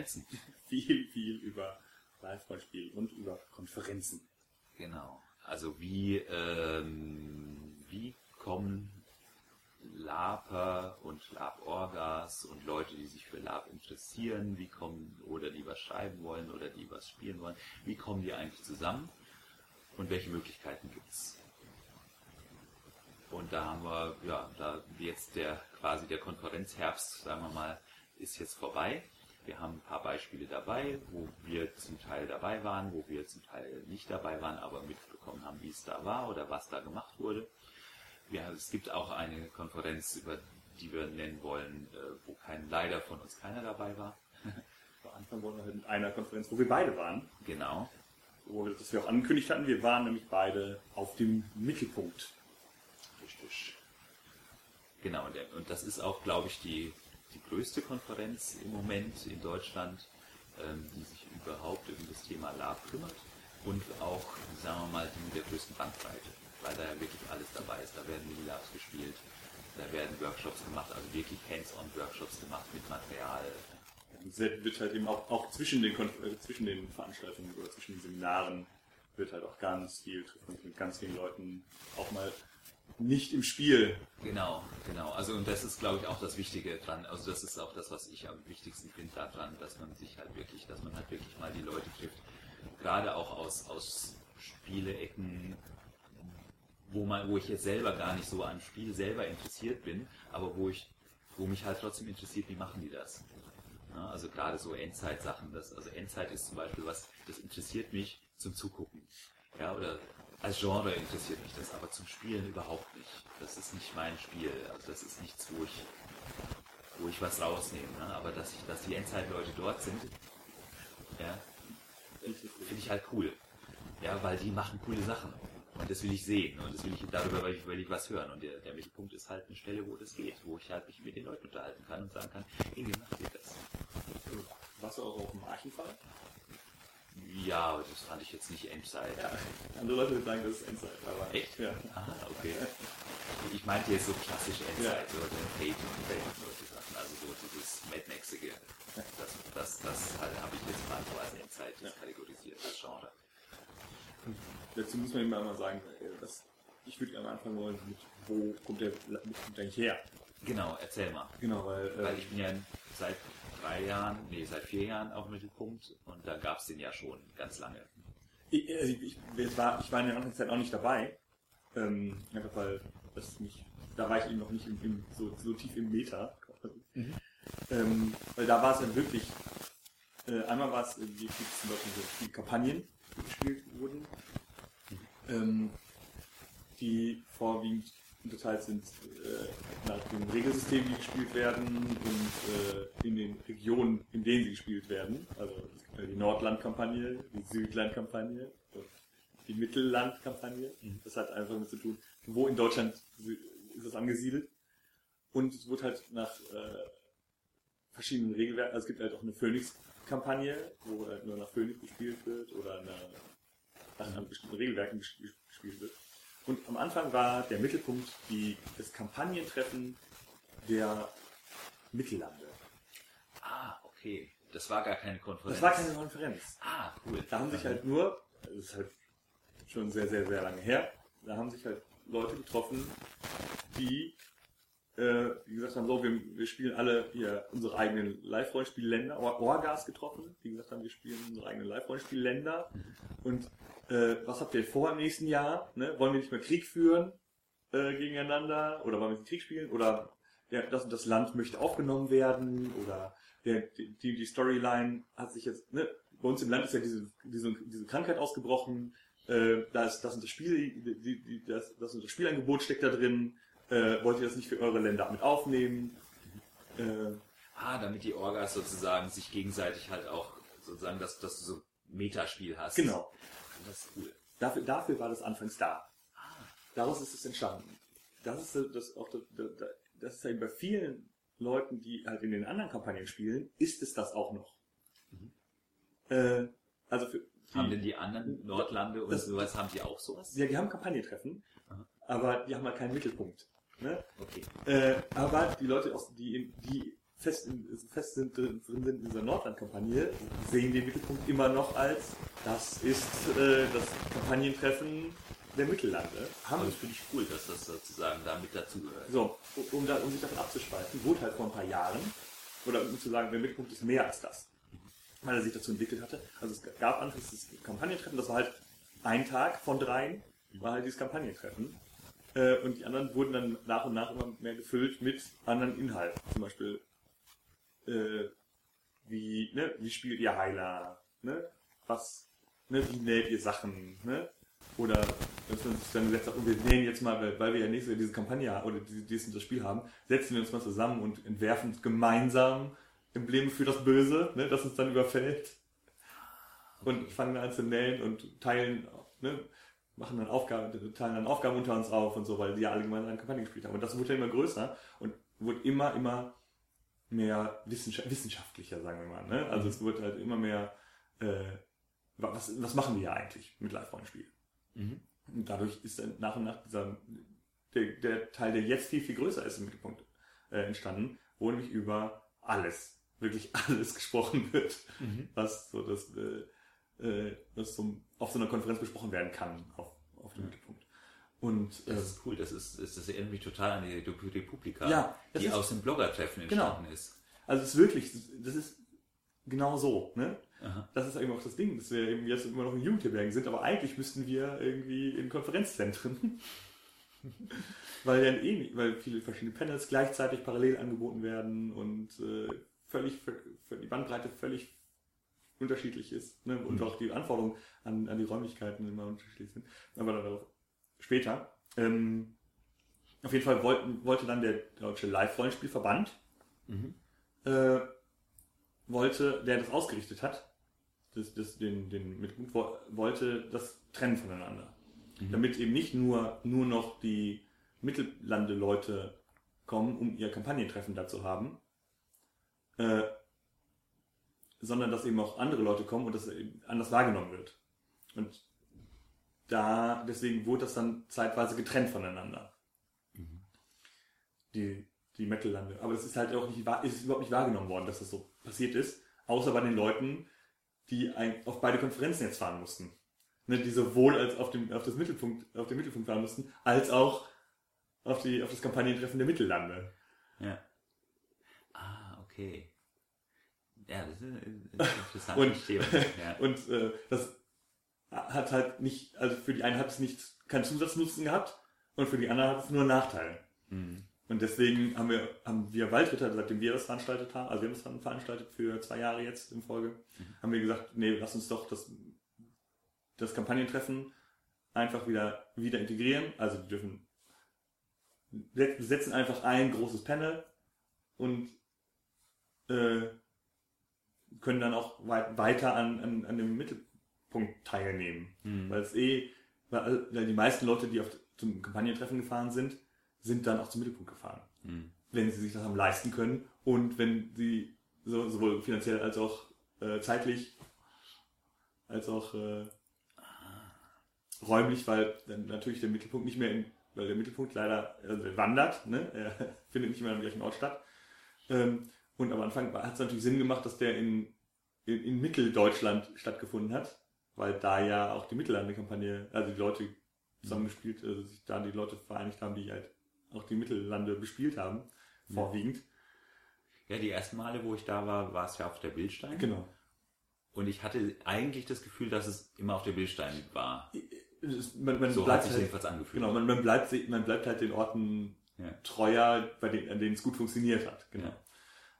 Konferenzen. Viel, viel über Live-Rollenspiel und über Konferenzen. Genau. Also wie, ähm, wie kommen Laper und Lab-Orgas und Leute, die sich für Lab interessieren, wie kommen, oder die was schreiben wollen oder die was spielen wollen, wie kommen die eigentlich zusammen und welche Möglichkeiten gibt's? Und da haben wir, ja, da jetzt der quasi der Konferenzherbst, sagen wir mal, ist jetzt vorbei. Wir haben ein paar Beispiele dabei, wo wir zum Teil dabei waren, wo wir zum Teil nicht dabei waren, aber mitbekommen haben, wie es da war oder was da gemacht wurde. Ja, es gibt auch eine Konferenz, über die wir nennen wollen, äh, wo kein, leider von uns keiner dabei war. Am Anfang wollen wir halt mit einer Konferenz, wo wir beide waren. Genau. Wo wir das wir auch angekündigt hatten, wir waren nämlich beide auf dem Mittelpunkt. Richtig. Genau, und das ist auch, glaube ich, die, die größte Konferenz im Moment in Deutschland, ähm, die sich überhaupt um das Thema Lab kümmert und auch, sagen wir mal, die mit der größten Bandbreite, weil da ja wirklich alles dabei ist. Da werden Mini-Labs gespielt, da werden Workshops gemacht, also wirklich Hands-on-Workshops gemacht mit Material. Es wird halt eben auch, auch zwischen, den, äh, zwischen den Veranstaltungen oder zwischen den Seminaren wird halt auch ganz viel, trifft mit ganz vielen Leuten auch mal nicht im Spiel. Genau, genau. Also und das ist, glaube ich, auch das Wichtige dran. Also das ist auch das, was ich am wichtigsten finde daran, dass man sich halt wirklich, dass man halt wirklich mal die Leute trifft. Gerade auch aus, aus Spieleecken, wo man, wo ich jetzt selber gar nicht so am Spiel selber interessiert bin, aber wo ich, wo mich halt trotzdem interessiert, wie machen die das? Ja, also gerade so Endzeit-Sachen, das, also Endzeit ist zum Beispiel was, das interessiert mich zum Zugucken. Ja, oder als Genre interessiert mich das, aber zum Spielen überhaupt nicht. Das ist nicht mein Spiel. Also das ist nichts, wo ich, wo ich was rausnehme. Ne? Aber dass ich, dass die Endzeitleute dort sind, ja, finde ich halt cool. Ja, weil die machen coole Sachen. Und das will ich sehen. Und das will ich, darüber will ich, will ich was hören. Und der, der Mittelpunkt ist halt eine Stelle, wo das geht, wo ich halt mich mit den Leuten unterhalten kann und sagen kann, hey, wie macht ihr das? Warst du auch auf dem Archifall? Ja, aber das fand ich jetzt nicht Endzeit. Ja. Andere Leute würden sagen, das ist Endzeit. Aber Echt? Ja. Ah, okay. Ich meinte jetzt so klassisch Endzeit, Ja. so den Fate und Fate und solche Sachen, also so dieses Mad Maxige. Das, das, das halt habe ich jetzt mal so als Endzeit Ja. kategorisiert, als Genre. Dazu muss man immer mal sagen, dass ich würde gerne anfangen wollen, mit wo kommt der Mittelpunkt eigentlich her? Genau, erzähl mal. Genau, weil, äh, Weil ich bin ja seit drei Jahren, nee, seit vier Jahren auf dem Mittelpunkt und da gab es den ja schon ganz lange. ich, ich, ich, ich, war, ich war in der Anfangszeit auch nicht dabei. Ähm, einfach weil das mich, da war ich eben noch nicht im, im, so, so tief im Meta. Ähm, weil da war es dann wirklich, äh, einmal war es, äh, wie gibt es zum Beispiel so Kampagnen, die gespielt wurden, ähm, die vorwiegend unterteilt sind äh, nach dem Regelsystem, die gespielt werden und äh, in den Regionen, in denen sie gespielt werden. Also es gibt ja die Nordland-Kampagne, die Südland-Kampagne und die Mittelland-Kampagne. Das hat einfach damit zu tun, wo in Deutschland ist es angesiedelt. Und es wird halt nach äh, verschiedenen Regelwerken, also es gibt halt auch eine Phoenix-Kampagne, wo halt nur nach Phoenix gespielt wird oder eine, nach einem bestimmten Regelwerken ges- gespielt wird. Und am Anfang war der Mittelpunkt die, das Kampagnentreffen der Mittellande. Ah, okay. Das war gar keine Konferenz. Das war keine Konferenz. Ah, cool. Da haben sich halt nur, das ist halt schon sehr, sehr, sehr lange her, da haben sich halt Leute getroffen, die, äh, wie gesagt haben, so, wir, wir spielen alle hier unsere eigenen Live-Rollenspielländer, Or Orgas getroffen, die gesagt haben, wir spielen unsere eigenen Live-Rollenspielländer. Und äh, was habt ihr vor im nächsten Jahr? Ne? Wollen wir nicht mehr Krieg führen äh, gegeneinander? Oder wollen wir Krieg spielen? Oder ja, das das Land möchte aufgenommen werden? Oder der, die, die Storyline hat sich jetzt, ne, bei uns im Land ist ja diese, diese, diese Krankheit ausgebrochen, äh, da ist das und das Spiel, die, die, die, das, das und das Spielangebot steckt da drin, äh, wollt ihr das nicht für eure Länder mit aufnehmen? Äh, Ah, damit die Orgas sozusagen sich gegenseitig halt auch sozusagen, dass, dass du so Metaspiel hast. genau. Das ist cool. Dafür, dafür war das anfangs da. Daraus ist es entstanden. Das ist das auch das, ist bei vielen Leuten, die halt in den anderen Kampagnen spielen, ist es das auch noch. Äh, also für die, Haben denn die anderen Nordlande und Das- sowas, haben die auch sowas? ja, die haben Kampagnentreffen, Aha. aber die haben halt keinen Mittelpunkt. Ne? Okay. Äh, aber die Leute, aus, die, die fest, in, fest sind, drin sind in dieser Nordland-Kampagne, sehen den Mittelpunkt immer noch als, das ist äh, das Kampagnentreffen der Mittellande. Aber das finde ich cool, dass das sozusagen da mit dazugehört. So, um, da, um sich davon abzuspalten, wurde halt vor ein paar Jahren, oder um zu sagen, der Mittelpunkt ist mehr als das, weil er sich dazu entwickelt hatte. Also es gab anfangs das Kampagnentreffen, das war halt ein Tag von dreien, war halt dieses Kampagnentreffen. Äh, und die anderen wurden dann nach und nach immer mehr gefüllt mit anderen Inhalten. Zum Beispiel, äh, wie, ne, wie spielt ihr Heiler? Ne? Was, ne, wie näht ihr Sachen? Ne? Oder dass man sich dann gesagt hat, oh, wir nähen jetzt mal, weil, wir ja nächstes Jahr diese Kampagne oder dieses das Spiel haben, setzen wir uns mal zusammen und entwerfen gemeinsam Embleme für das Böse, ne, das uns dann überfällt. Und fangen an zu nähen und teilen, ne, machen dann Aufgaben, teilen dann Aufgaben unter uns auf und so, weil die ja alle gemeinsam eine Kampagne gespielt haben. Und das wurde ja immer größer und wurde immer, immer mehr wissenschaftlicher, sagen wir mal. Ne? Also es wurde halt immer mehr, äh, was, was machen wir ja eigentlich mit Live-Rollenspielen? Mhm. Und dadurch ist dann nach und nach dieser, der, der Teil, der jetzt viel, viel größer ist im Mittelpunkt, äh, entstanden, wo nämlich über alles, wirklich alles gesprochen wird, Mhm. was so das, äh, äh, was so auf so einer Konferenz besprochen werden kann, auf, auf dem Ja. Mittelpunkt. Und äh, Das ist cool, das ist, das erinnert mich total an die Republika, Ja, das die ist- aus dem Bloggertreffen Genau. entstanden ist. also es ist wirklich, das ist genau so, ne? Aha. Das ist eben auch das Ding, dass wir eben jetzt immer noch in Jugendherbergen sind, aber eigentlich müssten wir irgendwie in Konferenzzentren. weil ja eh nicht, weil viele verschiedene Panels gleichzeitig parallel angeboten werden und äh, völlig, für die Bandbreite völlig unterschiedlich ist ne? und Mhm. auch die Anforderungen an, an die Räumlichkeiten immer unterschiedlich sind. Aber darauf später. Ähm, auf jeden Fall wollten, wollte dann der Deutsche Live-Rollenspielverband Mhm. äh, wollte, der das ausgerichtet hat, das, das, den, den wo- wollte das trennen voneinander. Mhm. Damit eben nicht nur, nur noch die Mittellande-Leute kommen, um ihr Kampagnentreffen dazu haben, äh, sondern dass eben auch andere Leute kommen und das anders wahrgenommen wird. Und da, deswegen wurde das dann zeitweise getrennt voneinander. Mhm. Die, die Metal-Lande. Aber es ist halt auch nicht, ist überhaupt nicht wahrgenommen worden, dass das so passiert ist. Außer bei den Leuten, die ein, auf beide Konferenzen jetzt fahren mussten. Ne, die sowohl als auf, dem, auf, das Mittelpunkt, auf den Mittelpunkt fahren mussten, als auch auf, die, auf das Kampagnentreffen der Mittellande. Ja. Ah, okay. Ja, das ist eine interessante Und- Entstehung. Ja. Und äh, das hat halt nicht, also für die einen hat es nicht keinen Zusatznutzen gehabt und für die anderen hat es nur einen Nachteil. Mhm. Und deswegen haben wir, haben wir Waldritter, seitdem wir das veranstaltet haben, also wir haben das dann veranstaltet für zwei Jahre jetzt in Folge, haben wir gesagt, nee, lass uns doch das, das Kampagnentreffen einfach wieder, wieder integrieren. Also die dürfen, wir setzen einfach ein großes Panel und äh, können dann auch weit, weiter an, an, an dem Mittelpunkt teilnehmen. Mhm. Weil es eh, weil, weil die meisten Leute, die auf, zum Kampagnentreffen gefahren sind, sind dann auch zum Mittelpunkt gefahren. Mhm. Wenn sie sich das haben leisten können und wenn sie so, sowohl finanziell als auch äh, zeitlich als auch äh, räumlich, weil dann natürlich der Mittelpunkt nicht mehr in, weil der Mittelpunkt leider also er wandert, ne? er findet nicht mehr am gleichen Ort statt. Ähm, und am Anfang hat es natürlich Sinn gemacht, dass der in, in, in Mitteldeutschland stattgefunden hat, weil da ja auch die Mittellande-Kampagne, also die Leute zusammengespielt, also sich da die Leute vereinigt haben, die halt auch die Mittellande bespielt haben, vorwiegend. ja, die ersten Male, wo ich da war, war es ja auf der Bildstein. Genau. Und ich hatte eigentlich das Gefühl, dass es immer auf der Bildstein war. Es- Man, man So hat bleibt sich halt, jedenfalls angefühlt. genau, man, man, bleibt, man bleibt halt den Orten Ja. treuer, bei denen, an denen es gut funktioniert hat. Genau. Ja.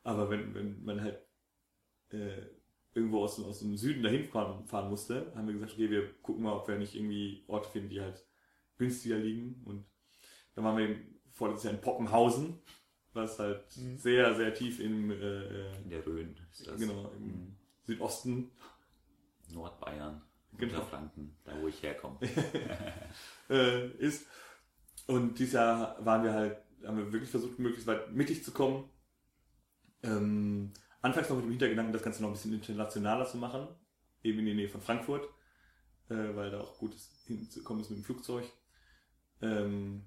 Aber wenn, wenn man halt äh, irgendwo aus, aus dem Süden dahin fahren, fahren musste, haben wir gesagt, okay, wir gucken mal, ob wir nicht irgendwie Orte finden, die halt günstiger liegen. Und dann waren wir eben vorletztes Jahr in Poppenhausen, was halt Mhm. sehr, sehr tief im, äh, In der Rhön ist das. genau, im Mhm. Südosten Nordbayern, Genau. Unterfranken, da wo ich herkomme. äh, ist. Und dieses Jahr waren wir halt, haben wir wirklich versucht, möglichst weit mittig zu kommen. Ähm, anfangs noch mit dem Hintergedanken, das Ganze noch ein bisschen internationaler zu machen, eben in die Nähe von Frankfurt, äh, weil da auch gut ist, hinzukommen ist mit dem Flugzeug. Ähm,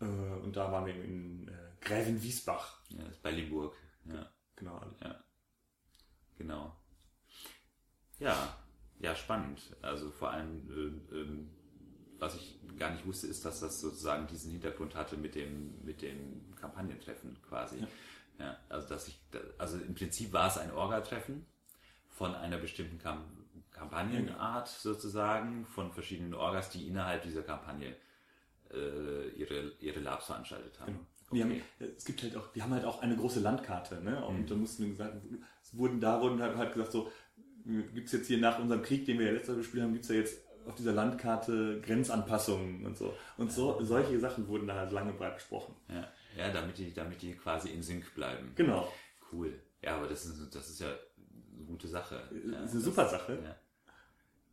und da waren wir in äh, Grävenwiesbach. Ja, das ist bei Limburg. Ja, Genau. genau. Ja, ja, spannend. Also vor allem, ähm, ähm, was ich gar nicht wusste, ist, dass das sozusagen diesen Hintergrund hatte mit dem, mit dem Kampagnentreffen quasi. Ja. Ja, also dass ich, also im Prinzip war es ein Orga-Treffen von einer bestimmten Kam Kampagnenart sozusagen, von verschiedenen Orgas, die innerhalb dieser Kampagne äh, ihre, ihre Labs veranstaltet haben. Genau. Die haben, es gibt halt auch, die haben halt auch eine große Landkarte, ne? Und Mhm. da mussten wir gesagt, es wurden da wurden halt, halt gesagt, so, gibt's jetzt hier nach unserem Krieg, den wir ja letztes Mal gespielt haben, gibt's ja jetzt auf dieser Landkarte Grenzanpassungen und so. Und so, solche Sachen wurden da halt lange breit besprochen. Ja, ja damit, die, damit die quasi in Sync bleiben. Genau. Cool. Ja, aber das ist, das ist ja eine gute Sache. Ja, ist eine das- super Sache.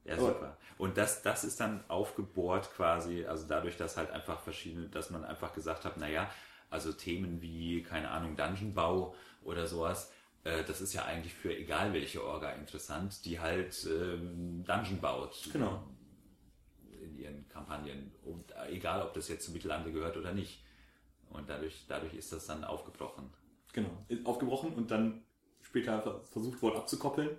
Ja, ja super. Und das, das ist dann aufgebohrt quasi, also dadurch, dass halt einfach verschiedene, dass man einfach gesagt hat, naja, also Themen wie, keine Ahnung, Dungeonbau oder sowas, das ist ja eigentlich für egal welche Orga interessant, die halt ähm, Dungeon baut. Genau. In ihren Kampagnen. Und äh, egal, ob das jetzt zu Mittellande gehört oder nicht. Und dadurch, dadurch ist das dann aufgebrochen. Genau. Ist aufgebrochen und dann später ver- versucht worden abzukoppeln.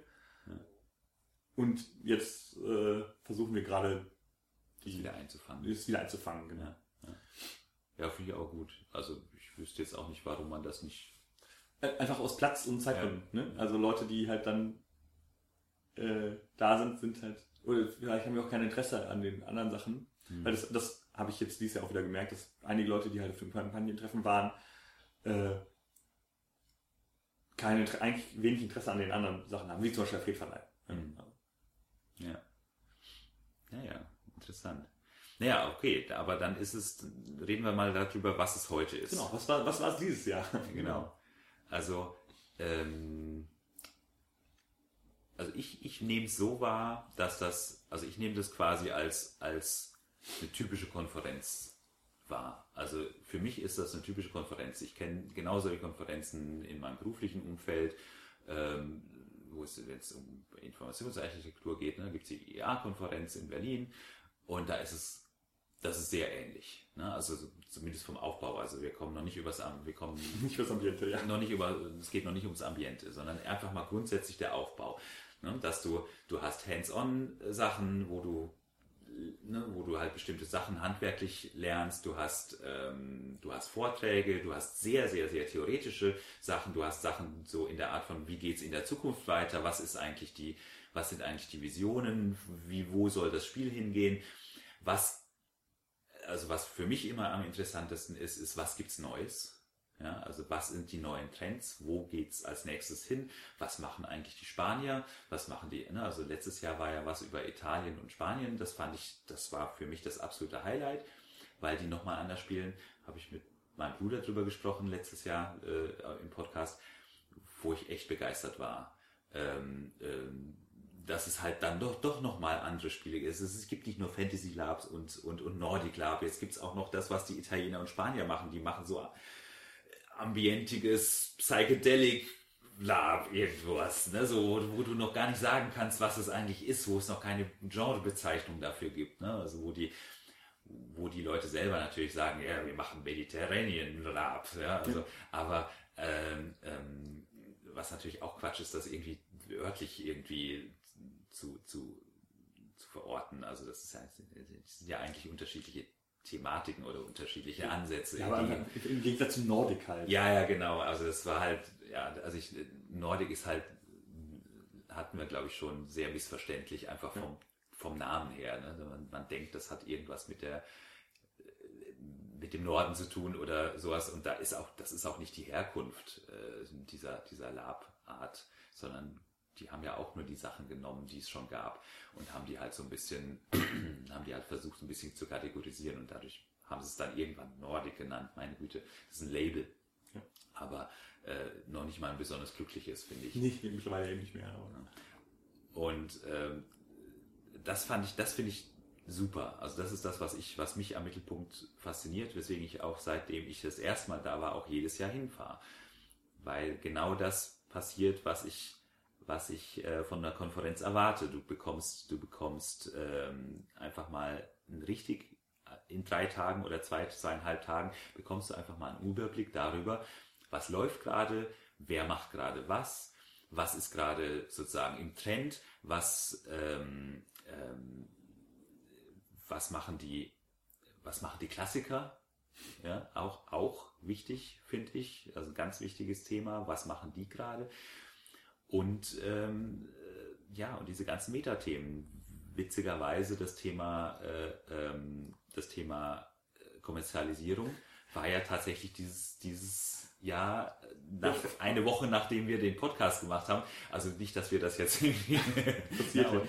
Und jetzt äh, versuchen wir gerade Die die wieder einzufangen. es wieder einzufangen. Genau. Ja, ja. ja finde ich auch gut. Also ich wüsste jetzt auch nicht, warum man das nicht. Einfach aus Platz und Zeitgründen. Ne? Also Leute, die halt dann äh, da sind, sind halt, oder vielleicht haben wir auch kein Interesse an den anderen Sachen. Weil das, das habe ich jetzt dieses Jahr auch wieder gemerkt, dass einige Leute, die halt auf dem Kampagnentreffen waren, äh, keine, eigentlich wenig Interesse an den anderen Sachen haben, wie zum Beispiel der Friedverleih. Mhm. Ja. Naja, interessant. Naja, okay, aber dann ist es, reden wir mal darüber, was es heute ist. Genau, was war, was war es dieses Jahr? Genau. Also, ähm, also ich, ich nehme es so wahr, dass das, also ich nehme das quasi als, als eine typische Konferenz wahr. Also für mich ist das eine typische Konferenz. Ich kenne genau solche Konferenzen in meinem beruflichen Umfeld, ähm, wo es jetzt um Informationsarchitektur geht. Ne? gibt es die IEA-Konferenz in Berlin und da ist es das ist sehr ähnlich. Ne? Also so- zumindest vom Aufbau. Also wir kommen noch nicht übers Am- wir kommen Nicht fürs Ambiente, ja. noch nicht über, es geht noch nicht ums Ambiente, sondern einfach mal grundsätzlich der Aufbau. Ne? Dass du, du hast Hands-on-Sachen, wo du, ne, wo du halt bestimmte Sachen handwerklich lernst, du hast, ähm, du hast Vorträge, du hast sehr, sehr, sehr theoretische Sachen, du hast Sachen so in der Art von, wie geht's in der Zukunft weiter, was ist eigentlich die, was sind eigentlich die Visionen, wie, wo soll das Spiel hingehen, was also was für mich immer am interessantesten ist, ist, was gibt's Neues? Ja, also was sind die neuen Trends? Wo geht's als nächstes hin? Was machen eigentlich die Spanier? Was machen die? Ne? Also letztes Jahr war ja was über Italien und Spanien. Das fand ich, das war für mich das absolute Highlight, weil die nochmal anders spielen. Habe ich mit meinem Bruder drüber gesprochen letztes Jahr äh, im Podcast, wo ich echt begeistert war. Ähm, ähm, dass es halt dann doch, doch nochmal andere Spiele gibt. Es, es gibt nicht nur Fantasy Labs und, und, und Nordic Lab, jetzt gibt's auch noch das, was die Italiener und Spanier machen. Die machen so ambientiges Psychedelic Lab, irgendwas, ne? so, wo, du noch gar nicht sagen kannst, was es eigentlich ist, wo es noch keine Genrebezeichnung dafür gibt. Ne? Also wo die, wo die Leute selber natürlich sagen, ja, wir machen Mediterranean Lab, ja, also, aber ähm, ähm, was natürlich auch Quatsch ist, das irgendwie örtlich irgendwie zu, zu, zu verorten. Also das ist ja, das sind ja eigentlich unterschiedliche Thematiken oder unterschiedliche Ansätze. Ja, aber die- im Gegensatz zum Nordic halt. ja, ja, genau. Also es war halt, ja, also ich, Nordic ist halt, hatten wir glaube ich schon sehr missverständlich, einfach vom, vom Namen her. Ne? Man, man denkt, das hat irgendwas mit der mit dem Norden zu tun oder sowas und da ist auch, das ist auch nicht die Herkunft äh, dieser, dieser Lab-Art, sondern die haben ja auch nur die Sachen genommen, die es schon gab und haben die halt so ein bisschen, haben die halt versucht, ein bisschen zu kategorisieren und dadurch haben sie es dann irgendwann Nordic genannt, meine Güte, das ist ein Label. Ja. Aber äh, noch nicht mal ein besonders glückliches, finde ich. Nicht, mittlerweile eben nicht mehr. Aber. Und ähm, das fand ich, das finde ich super. Also das ist das, was ich, was mich am Mittelpunkt fasziniert, weswegen ich auch seitdem ich das erste Mal da war, auch jedes Jahr hinfahre. Weil genau das passiert, was ich, was ich äh, von der Konferenz erwarte. Du bekommst, du bekommst ähm, einfach mal einen richtig in drei Tagen oder zwei, zweieinhalb Tagen bekommst du einfach mal einen Überblick darüber, was läuft gerade, wer macht gerade was, was ist gerade sozusagen im Trend, was, ähm, ähm, was machen die, was machen die Klassiker, ja, auch, auch wichtig, finde ich, also ein ganz wichtiges Thema, was machen die gerade und ähm, äh, ja, und diese ganzen Metathemen, witzigerweise das Thema, äh, ähm, das Thema äh, Kommerzialisierung war ja tatsächlich dieses, dieses Jahr, nach, eine Woche nachdem wir den Podcast gemacht haben. Also nicht, dass wir das jetzt irgendwie ja,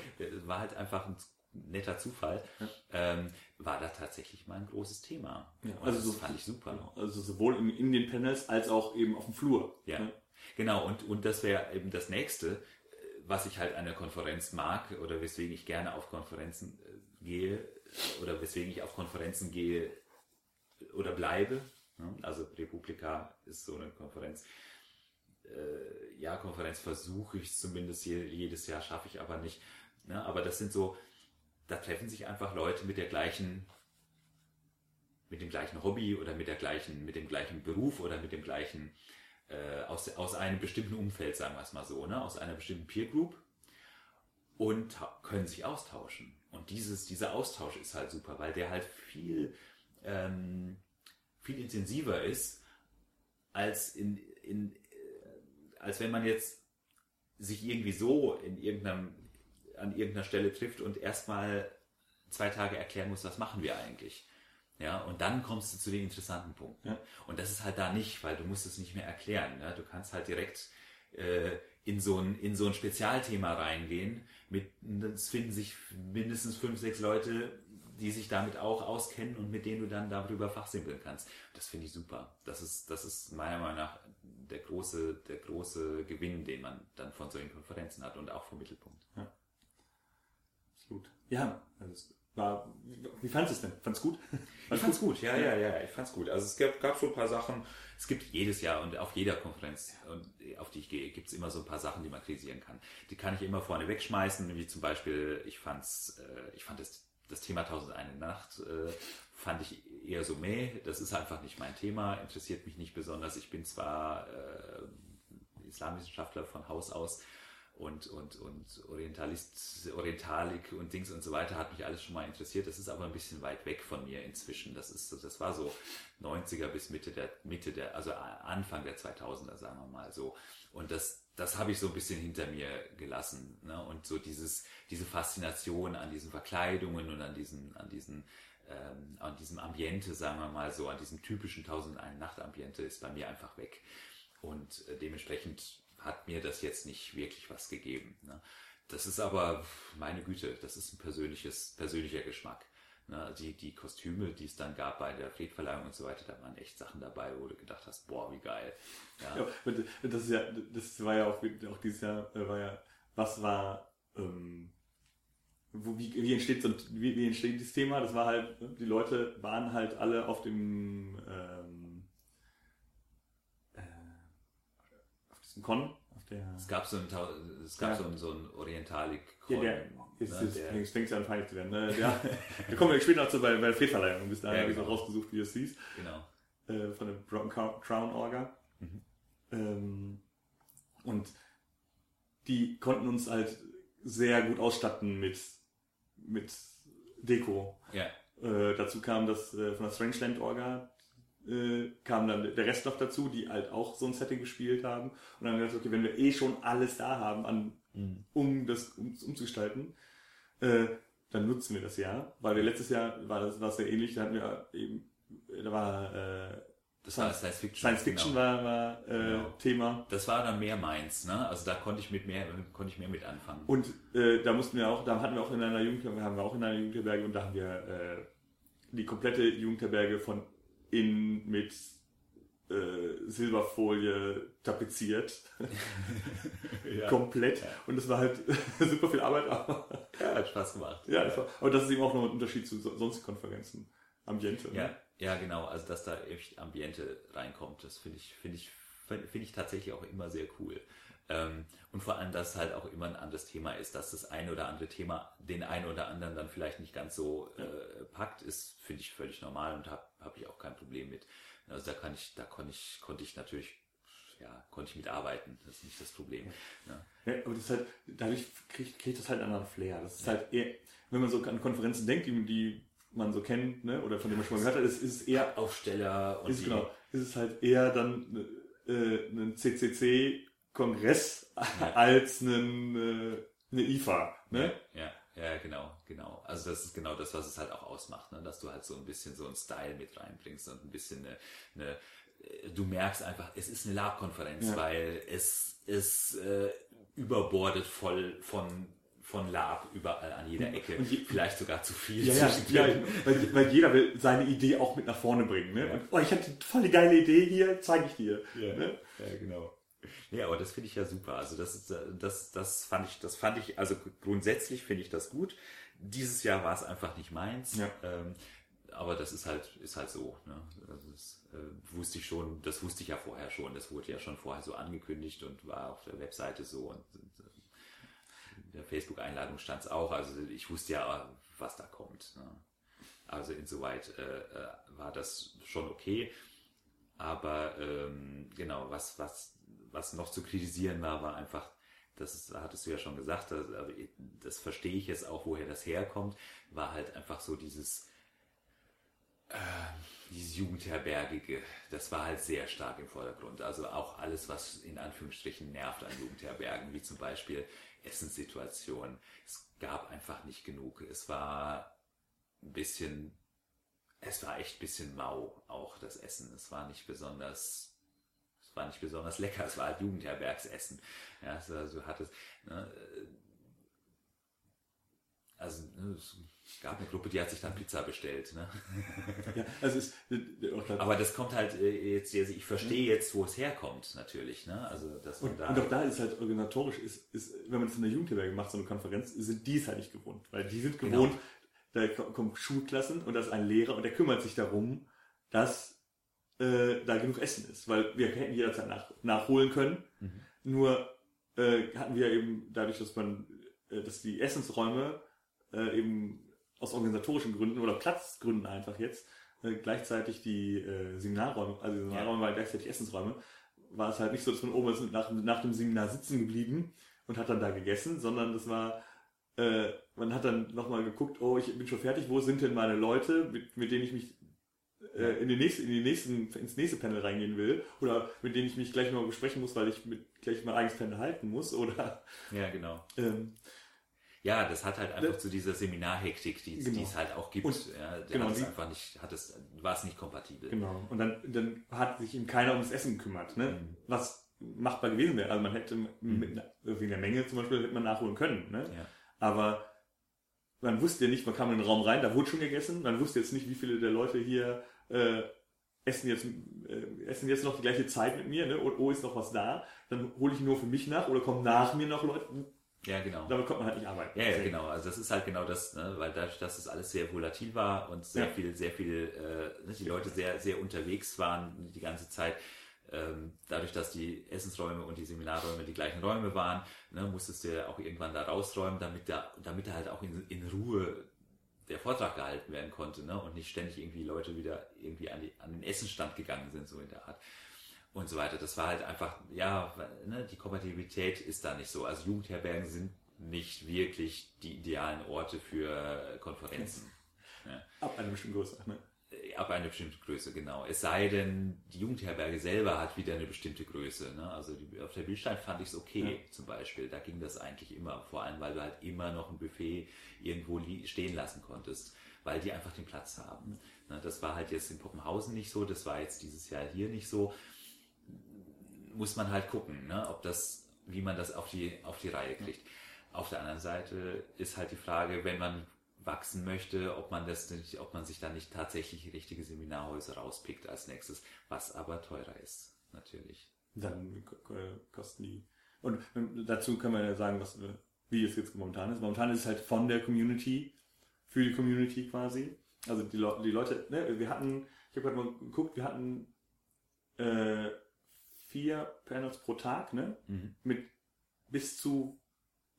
war halt einfach ein netter Zufall, ja. ähm, war da tatsächlich mal ein großes Thema. Ja, also so, fand ich super. Genau, also sowohl in, in, den Panels als auch eben auf dem Flur. Ja, ne? Genau. Und, und das wäre eben das nächste was ich halt an der Konferenz mag oder weswegen ich gerne auf Konferenzen äh, gehe oder weswegen ich auf Konferenzen gehe oder bleibe. Ne? Also Republika ist so eine Konferenz. Äh, ja, Konferenz versuche ich zumindest jedes Jahr, schaffe ich aber nicht. Ne? Aber das sind so, da treffen sich einfach Leute mit der gleichen, mit dem gleichen Hobby oder mit der gleichen, mit dem gleichen Beruf oder mit dem gleichen äh, aus, aus einem bestimmten Umfeld, sagen wir es mal so, ne? aus einer bestimmten Peer Group und können sich austauschen. Und dieses, dieser Austausch ist halt super, weil der halt viel, ähm, viel intensiver ist, als in, in, äh, als wenn man jetzt sich irgendwie so in irgendeinem, an irgendeiner Stelle trifft und erstmal zwei Tage erklären muss, was machen wir eigentlich. Ja, und dann kommst du zu den interessanten Punkten. Ja. Und das ist halt da nicht, weil du musst es nicht mehr erklären. Ja? Du kannst halt direkt äh, in, so ein, in so ein Spezialthema reingehen. Mit, es finden sich mindestens fünf, sechs Leute, die sich damit auch auskennen und mit denen du dann darüber fachsimpeln kannst. Das finde ich super. Das ist, das ist meiner Meinung nach der große, der große Gewinn, den man dann von solchen Konferenzen hat und auch vom Mittelpunkt. Ja. Absolut. Ja, also war, wie fandest du es denn? Fandest du gut? ich fand's gut, ja, ja, ja, ich fand's gut. Also es gab, gab so ein paar Sachen, es gibt jedes Jahr und auf jeder Konferenz, auf die ich gehe, gibt es immer so ein paar Sachen, die man kritisieren kann. Die kann ich immer vorne wegschmeißen, wie zum Beispiel, ich fand's, äh, ich fand das, das Thema 1001 Nacht, äh, fand ich eher so meh, das ist einfach nicht mein Thema, interessiert mich nicht besonders. Ich bin zwar äh, Islamwissenschaftler von Haus aus, und, und, und Orientalist, Orientalik und Dings und so weiter hat mich alles schon mal interessiert. Das ist aber ein bisschen weit weg von mir inzwischen. Das ist, das war so 90er bis Mitte der, Mitte der, also Anfang der 2000er, sagen wir mal so. Und das, das habe ich so ein bisschen hinter mir gelassen. Ne? Und so dieses, diese Faszination an diesen Verkleidungen und an diesen, an diesen, ähm, an diesem Ambiente, sagen wir mal so, an diesem typischen 1001 Nacht Ambiente ist bei mir einfach weg. Und äh, dementsprechend hat mir das jetzt nicht wirklich was gegeben. Ne? Das ist aber, meine Güte, das ist ein persönliches, persönlicher Geschmack. Ne? Die, die Kostüme, die es dann gab bei der Friedverleihung und so weiter, da waren echt Sachen dabei, wo du gedacht hast, boah, wie geil. Ja, ja das ist ja, das war ja auch, auch dieses Jahr, äh, war ja, was war, ähm, wo, wie, wie entsteht so wie, wie entsteht dieses Thema? Das war halt, die Leute waren halt alle auf dem ähm, ein Con. Der es gab so ein, es gab ja. so ein, so ein Orientalik. Ja, der, jetzt, ne, der, jetzt fängt es an feindlich zu werden. Ne? Der, da kommen wir später noch zu bei, bei der Fehlverleihung. Bis dahin ja, habe ich genau. rausgesucht, wie es hieß. Genau. Äh, von der Broken Crown Orga. Mhm. Ähm, und die konnten uns halt sehr gut ausstatten mit, mit Deko. Ja. Äh, dazu kam das äh, von der Strangeland Orga, äh, kam dann der Rest noch dazu, die halt auch so ein Setting gespielt haben. Und dann haben wir gesagt, okay, wenn wir eh schon alles da haben, an, mhm. um das um, umzugestalten, äh, dann nutzen wir das ja. Weil wir letztes Jahr war das war sehr ähnlich, da hatten wir eben, da war äh, das war Science Fiction. Science Fiction genau. war, war äh, genau. Thema. Das war dann mehr meins, ne? Also da konnte ich mit mehr, konnte ich mehr mit anfangen. Und äh, da mussten wir auch, da hatten wir auch in einer Jugendherberge, haben wir auch in einer Jugendherberge und da haben wir äh, die komplette Jugendherberge von in mit äh, Silberfolie tapeziert. ja. Komplett. Ja. Und das war halt super viel Arbeit, aber. Ja, hat Spaß gemacht. Ja, das war, aber das ist eben auch noch ein Unterschied zu sonstigen Konferenzen. Ambiente. Ne? Ja, ja, genau. Also, dass da echt Ambiente reinkommt, das finde ich, finde ich finde ich tatsächlich auch immer sehr cool. Ähm, und vor allem, dass es halt auch immer ein anderes Thema ist, dass das eine oder andere Thema den einen oder anderen dann vielleicht nicht ganz so äh, packt, ist, finde ich völlig normal und habe hab ich auch kein Problem mit. Also da kann ich, da konnte ich, konnte ich natürlich, ja, konnte ich mitarbeiten. Das ist nicht das Problem. Ja. Ja, aber das ist halt, dadurch kriegt, kriegt das halt einen anderen Flair. Das ist halt eher, wenn man so an Konferenzen denkt, die, die man so kennt, ne, oder von denen man schon mal gehört hat, ist, ist es eher Aufsteller und ist, die, genau, ist es halt eher dann äh, ein CCC-Kongress als ein, äh, eine IFA. Ne? Ja, ja, genau, genau. Also das ist genau das, was es halt auch ausmacht, ne? dass du halt so ein bisschen so einen Style mit reinbringst und ein bisschen eine, eine äh, du merkst einfach, es ist eine Lab-Konferenz, Ja. weil es ist äh, überbordet voll von von Lab überall an jeder Ecke, je- vielleicht sogar zu viel. Ja, ja, ja weil, weil jeder will seine Idee auch mit nach vorne bringen. Ne? Ja. Und, oh, ich hatte voll die geile Idee hier, zeige ich dir. Ja, Ne? ja genau. Ja, aber das finde ich ja super. Also das ist, äh, das, das fand ich, das fand ich, also grundsätzlich finde ich das gut. Dieses Jahr war es einfach nicht meins. Ja. Ähm, aber das ist halt, ist halt so. Ne? Also das äh, wusste ich schon, das wusste ich ja vorher schon. Das wurde ja schon vorher so angekündigt und war auf der Webseite so und äh, in der Facebook-Einladung stand es auch. Also ich wusste ja, was da kommt. Ne? Also insoweit äh, äh, war das schon okay. Aber ähm, genau, was, was, was noch zu kritisieren war, war einfach, das ist, hattest du ja schon gesagt, das, das verstehe ich jetzt auch, woher das herkommt, war halt einfach so dieses, äh, dieses Jugendherbergige, das war halt sehr stark im Vordergrund. Also auch alles, was in Anführungsstrichen nervt an Jugendherbergen, wie zum Beispiel Essenssituationen. Es gab einfach nicht genug. Es war ein bisschen es war echt ein bisschen mau, auch das Essen. Es war nicht besonders, es war nicht besonders lecker. Es war halt Jugendherbergsessen. Ja, also es, ne, äh, also ne, es gab eine Gruppe, die hat sich dann Pizza bestellt. Ne? Ja, also es äh, da- Aber das kommt halt äh, jetzt, also ich verstehe jetzt, wo es herkommt, natürlich. Ne? Also, dass man und, da, und auch da ist halt organisatorisch, ist, ist, wenn man das in der Jugendherberge macht, so eine Konferenz, sind die es halt nicht gewohnt. Weil die sind Genau. gewohnt, da ko- kommen Schulklassen und da ist ein Lehrer und der kümmert sich darum, dass äh, da genug Essen ist. Weil wir hätten jederzeit nach, nachholen können. Mhm. Nur äh, hatten wir eben dadurch, dass man, äh, dass die Essensräume äh, eben aus organisatorischen Gründen oder Platzgründen einfach jetzt äh, gleichzeitig die äh, Seminarräume, also die Seminarräume waren gleichzeitig Essensräume, war es halt nicht so, dass man oben ist nach, nach dem Seminar sitzen geblieben und hat dann da gegessen, sondern das war, äh, man hat dann nochmal geguckt, oh, ich bin schon fertig, wo sind denn meine Leute, mit, mit denen ich mich in, die nächste, in die nächsten, ins nächste Panel reingehen will oder mit denen ich mich gleich mal besprechen muss, weil ich mit, gleich mein eigenes Panel halten muss oder ja, genau. ähm, Ja, das hat halt einfach zu dieser Seminarhektik, die, Genau. die es halt auch gibt. Und- ja, genau, hat es einfach nicht, hat es, war es nicht kompatibel. Genau. Und dann, dann hat sich eben keiner ums Essen gekümmert, ne? Mhm. Was machbar gewesen wäre. Also man hätte mit einer, wegen der Menge zum Beispiel hätte man nachholen können, ne? Ja. Aber man wusste ja nicht, man kam in den Raum rein, da wurde schon gegessen, man wusste jetzt nicht, wie viele der Leute hier äh, essen jetzt äh, essen jetzt noch die gleiche Zeit mit mir, ne? Und oh, ist noch was da, dann hole ich nur für mich nach oder kommen nach mir noch Leute. Ja, genau. Damit konnte man halt nicht arbeiten. Ja, ja, genau. Also das ist halt genau das, ne? weil dadurch, dass es alles sehr volatil war und sehr Ja. viel, sehr viel, äh, ne, die Leute sehr, sehr unterwegs waren die ganze Zeit, ähm, dadurch, dass die Essensräume und die Seminarräume die gleichen Räume waren, ne, musstest du ja auch irgendwann da rausräumen, damit da, damit da halt auch in, in Ruhe der Vortrag gehalten werden konnte, ne? Und nicht ständig irgendwie Leute wieder irgendwie an, die, an den Essensstand gegangen sind, so in der Art. Und so weiter. Das war halt einfach, ja, ne, die Kompatibilität ist da nicht so. Also Jugendherbergen sind nicht wirklich die idealen Orte für Konferenzen. Ab einer bestimmten Größe, ne? Äh, Ab einer bestimmten Größe, genau. Es sei denn, die Jugendherberge selber hat wieder eine bestimmte Größe. Ne? Also die, auf der Bildstein fand ich es okay, zum Beispiel. Da ging das eigentlich immer. Vor allem, weil du halt immer noch ein Buffet irgendwo stehen lassen konntest, weil die einfach den Platz haben. Ne? Das war halt jetzt in Poppenhausen nicht so, das war jetzt dieses Jahr hier nicht so. Muss man halt gucken, ne? ob das, wie man das auf die, auf die Reihe kriegt. Auf der anderen Seite ist halt die Frage, wenn man wachsen möchte, ob man das nicht, ob man sich dann nicht tatsächlich richtige Seminarhäuser rauspickt als nächstes, was aber teurer ist, natürlich. dann äh, kosten die. Und ähm, dazu kann man ja sagen, was, äh, wie es jetzt momentan ist. Momentan ist es halt von der Community, für die Community quasi. Also die, Le die Leute, ne, wir hatten, ich habe gerade mal geguckt, wir hatten äh, vier Panels pro Tag, ne? Mhm. Mit bis zu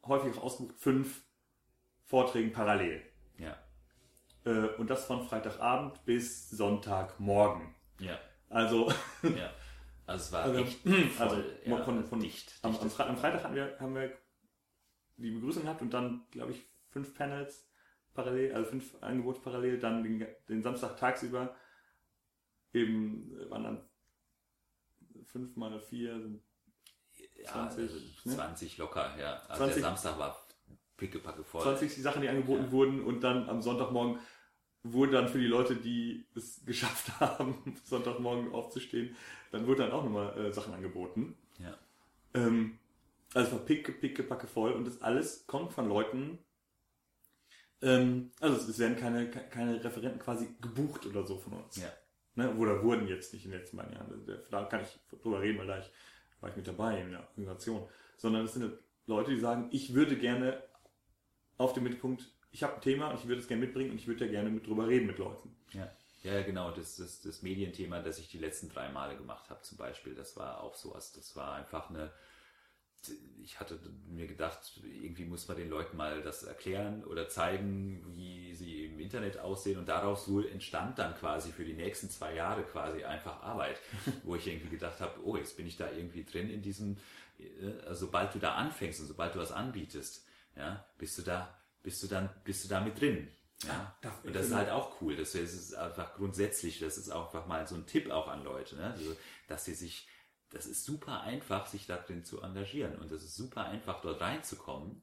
häufig auch ausgebucht fünf Vorträgen parallel. Ja. Äh, und das von Freitagabend bis Sonntagmorgen. Ja. Also, Ja. Also es war Also, echt also voll, von- von- von- dicht. am, am, Fre am Freitag hatten wir, haben wir die Begrüßung gehabt und dann, glaube ich, fünf Panels parallel, also fünf Angebote parallel, dann den, den Samstag tagsüber eben äh, waren dann fünf mal vier, sind ja, 20, also ne? 20 locker, ja. Also 20 der Samstag war pickepacke voll. 20 Sachen, die angeboten Ja. wurden und dann am Sonntagmorgen wurde dann für die Leute, die es geschafft haben, Sonntagmorgen aufzustehen, dann wurde dann auch nochmal äh, Sachen angeboten. Ja. Ähm, also war picke, picke, packe voll und das alles kommt von Leuten, ähm, also es werden keine, ke- keine Referenten quasi gebucht oder so von uns. Ja. Ne? Oder wurden jetzt nicht in den letzten beiden Jahren. Da kann ich drüber reden, weil da ich, war ich mit dabei in der Organisation. Sondern es sind Leute, die sagen, ich würde gerne auf dem Mittelpunkt, ich habe ein Thema und ich würde es gerne mitbringen und ich würde ja gerne mit drüber reden mit Leuten. Ja, ja genau. Das, das, das Medienthema, das ich die letzten drei Male gemacht habe, zum Beispiel, das war auch sowas. Das war einfach eine. Ich hatte mir gedacht, irgendwie muss man den Leuten mal das erklären oder zeigen, wie sie im Internet aussehen. Und daraus wohl entstand dann quasi für die nächsten zwei Jahre quasi einfach Arbeit, wo ich irgendwie gedacht habe, oh, jetzt bin ich da irgendwie drin in diesem, äh, sobald du da anfängst und sobald du was anbietest, ja, bist du da, bist du dann, bist du da mit drin. Ja, darf- und das ist halt auch cool. Das ist einfach grundsätzlich, das ist auch einfach mal so ein Tipp auch an Leute, ne? also, dass sie sich, das ist super einfach, sich da drin zu engagieren und das ist super einfach, dort reinzukommen,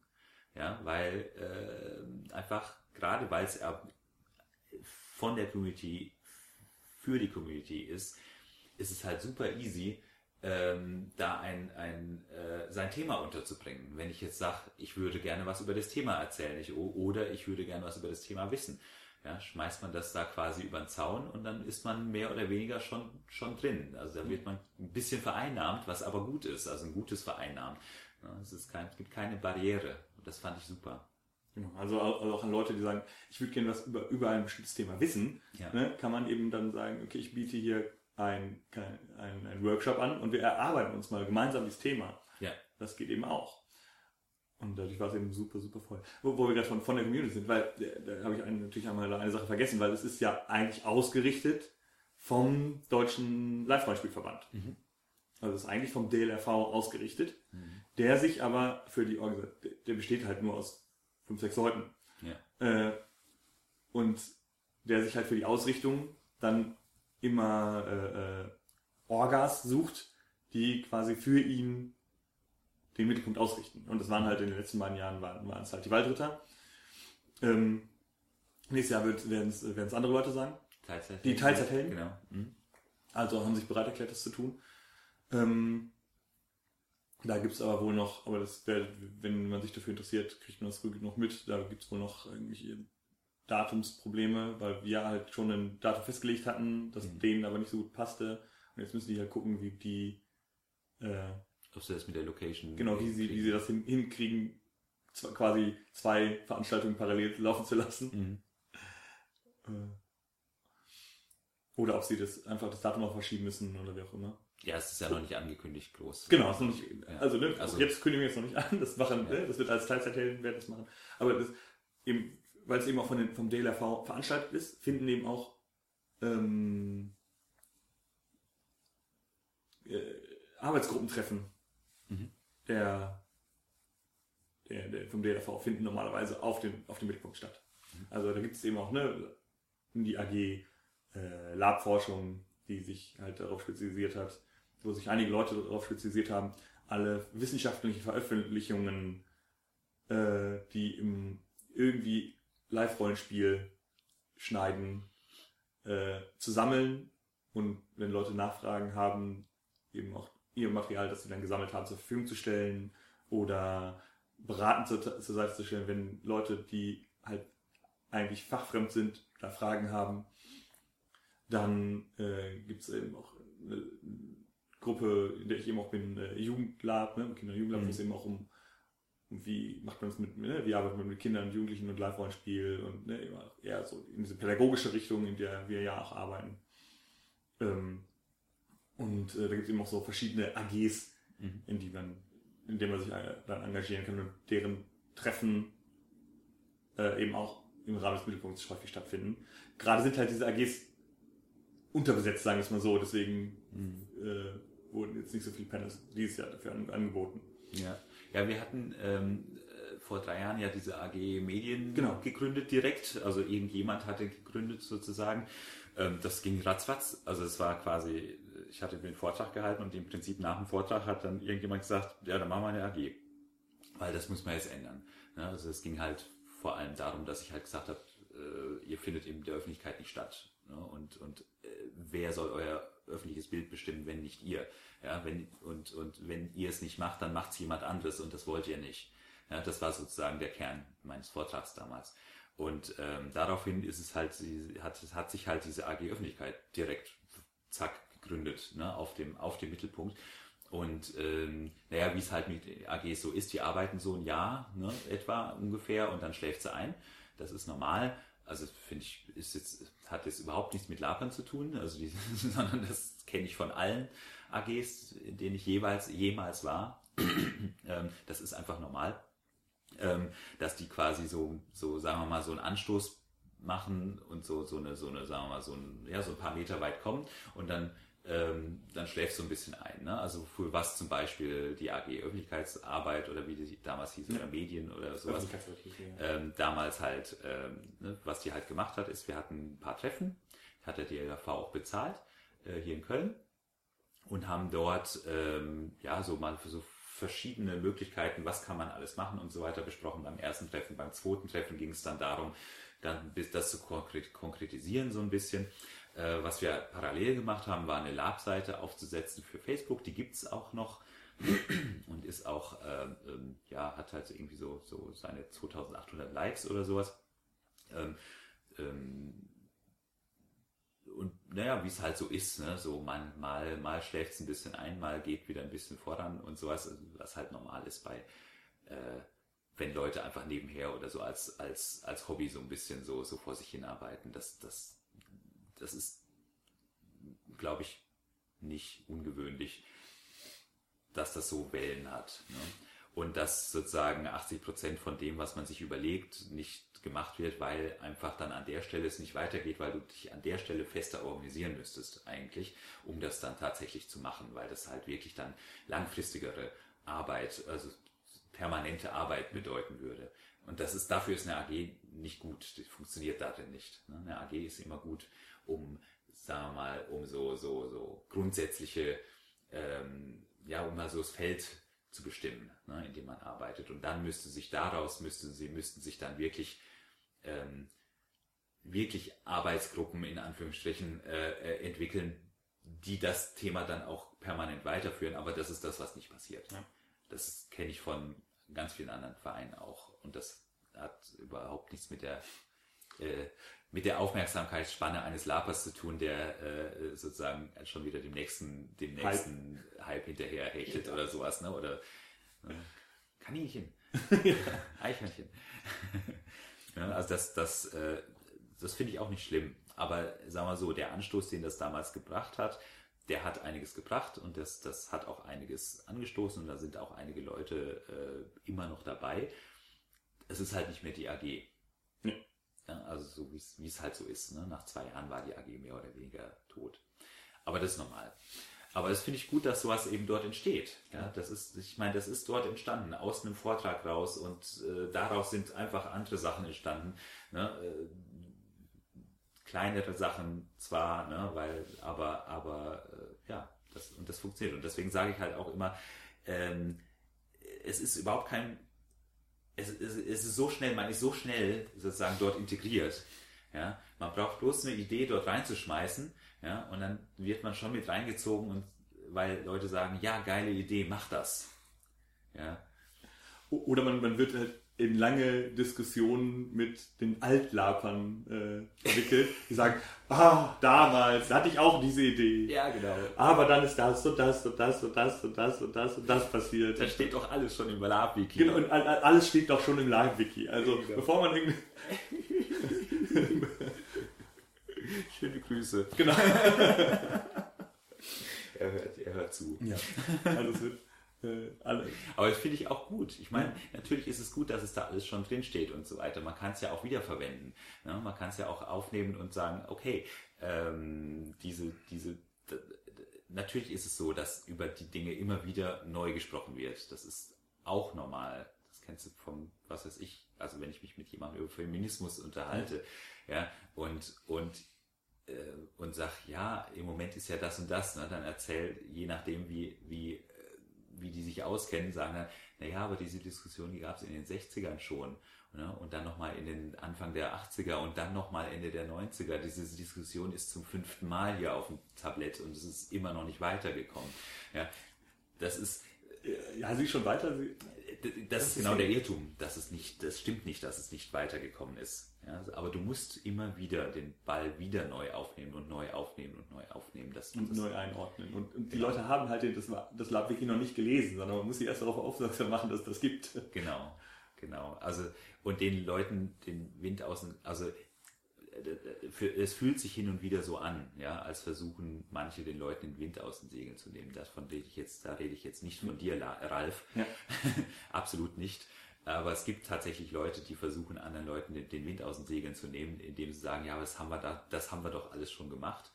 ja, weil äh, einfach, gerade weil es ja von der Community für die Community ist, ist es halt super easy, ähm, da ein, ein, äh, sein Thema unterzubringen. Wenn ich jetzt sage, ich würde gerne was über das Thema erzählen ich, oder ich würde gerne was über das Thema wissen, ja, schmeißt man das da quasi über den Zaun und dann ist man mehr oder weniger schon, schon drin. Also da wird man ein bisschen vereinnahmt, was aber gut ist, also ein gutes Vereinnahmen. Ja, es, ist kein, es gibt keine Barriere und das fand ich super. Genau. Also auch also auch an Leute, die sagen, ich würde gerne was über, über ein bestimmtes Thema wissen, Ja. ne, kann man eben dann sagen, okay, ich biete hier ein, ein, ein Workshop an und wir erarbeiten uns mal gemeinsam dieses Thema. Ja. Das geht eben auch. Und dadurch war es eben super, super voll. Wo, wo wir gerade von, von der Community sind, weil äh, da habe ich einen, natürlich einmal eine Sache vergessen, weil es ist ja eigentlich ausgerichtet vom Deutschen Live-Rollenspielverband. Also es ist eigentlich vom DLRV ausgerichtet, der sich aber für die Organisation, der besteht halt nur aus fünf, sechs Leuten. Ja. Äh, und der sich halt für die Ausrichtung dann immer äh, äh, Orgas sucht, die quasi für ihn den Mittelpunkt ausrichten. Und das waren halt in den letzten beiden Jahren waren, waren es halt die Waldritter. Ähm, nächstes Jahr werden es andere Leute sein. Teilzeit Die Teilzeithelden? Genau. Mhm. Also haben sich bereit erklärt, das zu tun. Ähm, da gibt's aber wohl noch, aber das wär, wenn man sich dafür interessiert, kriegt man das früh genug mit. Da gibt's wohl noch irgendwelche Datumsprobleme, weil wir halt schon ein Datum festgelegt hatten, das Mhm. denen aber nicht so gut passte. Und jetzt müssen die halt gucken, wie die, äh, Ob sie das mit der Location. genau, wie sie, wie sie das hin, hinkriegen, quasi zwei Veranstaltungen parallel laufen zu lassen. Mhm. Äh, oder ob sie das einfach das Datum auch verschieben müssen oder wie auch immer. Ja, es ist ja noch nicht angekündigt, bloß. Genau, ist noch nicht, also, ne, Also- jetzt kündigen wir jetzt noch nicht an, das machen, Ja. ne, das wird als Teilzeithelden werden das machen. Aber das eben, weil es eben auch von den, vom DLRV veranstaltet ist, finden eben auch ähm, äh, Arbeitsgruppentreffen Mhm. der, der, der vom DLRV finden normalerweise auf dem, auf dem Mittelpunkt statt. Mhm. Also da gibt es eben auch ne, die AG äh, Labforschung, die sich halt darauf spezialisiert hat, wo sich einige Leute darauf spezialisiert haben, alle wissenschaftlichen Veröffentlichungen, äh, die im irgendwie Live-Rollenspiel schneiden, äh, zu sammeln und wenn Leute Nachfragen haben, eben auch ihr Material, das sie dann gesammelt haben, zur Verfügung zu stellen oder beratend zur, zur Seite zu stellen, wenn Leute, die halt eigentlich fachfremd sind, da Fragen haben. Dann äh, gibt es eben auch eine Gruppe, in der ich eben auch bin, äh, Jugendlab, ne, Kinder- und Jugendlab, Mhm. wo es eben auch um, um wie macht man es mit, ne, wie arbeitet man mit Kindern und Jugendlichen und Live-Rollenspiel und ne, immer eher so in diese pädagogische Richtung, in der wir ja auch arbeiten. Ähm, Und äh, da gibt es eben auch so verschiedene AGs, mhm. in die man, in denen man sich äh, dann engagieren kann und deren Treffen äh, eben auch im Rahmen des Mittelpunkts häufig stattfinden. Gerade sind halt diese AGs unterbesetzt, sagen wir es mal so, deswegen mhm. äh, wurden jetzt nicht so viele Panels dieses Jahr dafür an, angeboten. Ja. Ja, wir hatten ähm, äh, vor drei Jahren ja diese AG Medien genau. gegründet direkt, also irgendjemand hatte gegründet sozusagen. Ähm, das ging ratzfatz, also es war quasi, ich hatte den Vortrag gehalten und im Prinzip nach dem Vortrag hat dann irgendjemand gesagt, ja, dann machen wir eine AG, weil das muss man jetzt ändern. Ja, also es ging halt vor allem darum, dass ich halt gesagt habe, äh, ihr findet in der Öffentlichkeit nicht statt. Ne? Und, und äh, wer soll euer öffentliches Bild bestimmen, wenn nicht ihr? Ja, wenn, und, und wenn ihr es nicht macht, dann macht es jemand anderes und das wollt ihr nicht. Ja, das war sozusagen der Kern meines Vortrags damals. Und ähm, daraufhin ist es halt, hat, hat sich halt diese AG Öffentlichkeit direkt zack gegründet, ne, auf dem, auf dem Mittelpunkt. Und ähm, naja, wie es halt mit AGs so ist, die arbeiten so ein Jahr ne, etwa ungefähr und dann schläft sie ein. Das ist normal. Also finde ich, ist jetzt, hat jetzt überhaupt nichts mit Lapern zu tun, also die, sondern das kenne ich von allen AGs, in denen ich jeweils jemals war. ähm, das ist einfach normal, ähm, dass die quasi so, so sagen wir mal, so einen Anstoß machen und so, so eine, so eine, sagen wir mal, so ein, ja, so ein paar Meter weit kommen und dann ähm, dann schläfst du ein bisschen ein. Ne? Also für was zum Beispiel die AG Öffentlichkeitsarbeit oder wie die damals hieß, ja. oder Medien oder sowas. Ähm, damals halt, ähm, ne, was die halt gemacht hat, ist, wir hatten ein paar Treffen, hat der DLV auch bezahlt, äh, hier in Köln und haben dort ähm, ja so mal für so verschiedene Möglichkeiten, was kann man alles machen und so weiter besprochen. Beim ersten Treffen, beim zweiten Treffen ging es dann darum, dann das zu konkretisieren so ein bisschen. Äh, was wir parallel gemacht haben, war eine Lab-Seite aufzusetzen für Facebook. Die gibt es auch noch und ist auch, äh, ähm, ja, hat halt irgendwie so, so seine 2800 Likes oder sowas. Ähm, ähm, und naja, wie es halt so ist, ne? so man, mal, mal schläft es ein bisschen ein, mal geht wieder ein bisschen voran und sowas, was halt normal ist bei, äh, wenn Leute einfach nebenher oder so als, als, als Hobby so ein bisschen so, so vor sich hinarbeiten. Das, das das ist, glaube ich, nicht ungewöhnlich, dass das so Wellen hat. Ne? Und dass sozusagen 80 Prozent von dem, was man sich überlegt, nicht gemacht wird, weil einfach dann an der Stelle es nicht weitergeht, weil du dich an der Stelle fester organisieren müsstest eigentlich, um das dann tatsächlich zu machen, weil das halt wirklich dann langfristigere Arbeit, also permanente Arbeit bedeuten würde. Und das ist, dafür ist eine AG nicht gut, die funktioniert darin nicht. Ne? Eine AG ist immer gut, um, sagen wir mal, um so, so, so grundsätzliche, ähm, ja, um mal so das Feld zu bestimmen, ne, in dem man arbeitet. Und dann müsste sich daraus, müssten sie, müssten sich dann wirklich, ähm, wirklich Arbeitsgruppen in Anführungsstrichen äh, äh, entwickeln, die das Thema dann auch permanent weiterführen. Aber das ist das, was nicht passiert. Ja. Das kenne ich von ganz vielen anderen Vereinen auch. Und das hat überhaupt nichts mit der äh, mit der Aufmerksamkeitsspanne eines Lapers zu tun, der äh, sozusagen schon wieder dem nächsten, dem nächsten Hype, Hype hinterher hechtet ja. oder sowas, ne? Oder äh, Kaninchen, Eichhörnchen. ja, also das, das, äh, das finde ich auch nicht schlimm. Aber sagen wir so, der Anstoß, den das damals gebracht hat, der hat einiges gebracht und das, das hat auch einiges angestoßen und da sind auch einige Leute äh, immer noch dabei. Es ist halt nicht mehr die AG. Nee. Also so wie es halt so ist. Ne? Nach zwei Jahren war die AG mehr oder weniger tot. Aber das ist normal. Aber das finde ich gut, dass sowas eben dort entsteht. Ja, das ist, ich meine, das ist dort entstanden, aus einem Vortrag raus und äh, daraus sind einfach andere Sachen entstanden. Ne? Äh, kleinere Sachen zwar, ne? weil, aber, aber äh, ja, das, und das funktioniert. Und deswegen sage ich halt auch immer, ähm, es ist überhaupt kein es, es, es ist so schnell, man ist so schnell sozusagen dort integriert. Ja, man braucht bloß eine Idee dort reinzuschmeißen, ja, und dann wird man schon mit reingezogen und weil Leute sagen, ja, geile Idee, mach das. Ja. Oder man, man wird halt in lange Diskussionen mit den Altlapern äh, verwickelt, die sagen, ah, damals hatte ich auch diese Idee. Ja, genau. Aber dann ist das und das und das und das und das und das und das passiert. Da steht doch alles schon im Lab-Wiki. Genau, und alles steht doch schon im Lab-Wiki. Also genau. bevor man irgendwie... Schöne Grüße. Genau. er, hört, er hört zu. Ja, also es wird alle. Aber das finde ich auch gut. Ich meine, natürlich ist es gut, dass es da alles schon drin steht und so weiter. Man kann es ja auch wiederverwenden. Ne? Man kann es ja auch aufnehmen und sagen, okay, ähm, diese, diese, natürlich ist es so, dass über die Dinge immer wieder neu gesprochen wird. Das ist auch normal. Das kennst du vom, was weiß ich, also wenn ich mich mit jemandem über Feminismus unterhalte, ja, und, und äh, und sag, ja, im Moment ist ja das und das, ne? dann erzähl, je nachdem, wie, wie, äh, wie die sich auskennen, sagen dann, naja, aber diese Diskussion, die gab es in den 60ern schon. Ne? Und dann nochmal in den Anfang der 80er und dann nochmal Ende der 90er. Diese Diskussion ist zum fünften Mal hier auf dem Tablett und es ist immer noch nicht weitergekommen. Ja, das ist, Ja, sie schon weiter. Das, Das ist genau der Irrtum. Das ist nicht, das stimmt nicht, dass es nicht weitergekommen ist. Ja, aber du musst immer wieder den Ball wieder neu aufnehmen und neu aufnehmen und neu aufnehmen. Das, und das, neu einordnen. Und, und die Leute haben halt das, das Lab wirklich noch nicht gelesen, sondern man muss sie erst darauf aufmerksam machen, dass es das gibt. Genau, genau. Also und den Leuten den Wind außen, also für, es fühlt sich hin und wieder so an, ja, als versuchen manche den Leuten den Wind aus den Segeln zu nehmen. Davon rede ich jetzt, da rede ich jetzt nicht von dir, Ralf, Ja. absolut nicht. Aber es gibt tatsächlich Leute, die versuchen anderen Leuten den, Wind aus den Segeln zu nehmen, indem sie sagen, ja, das haben wir da, das haben wir doch alles schon gemacht,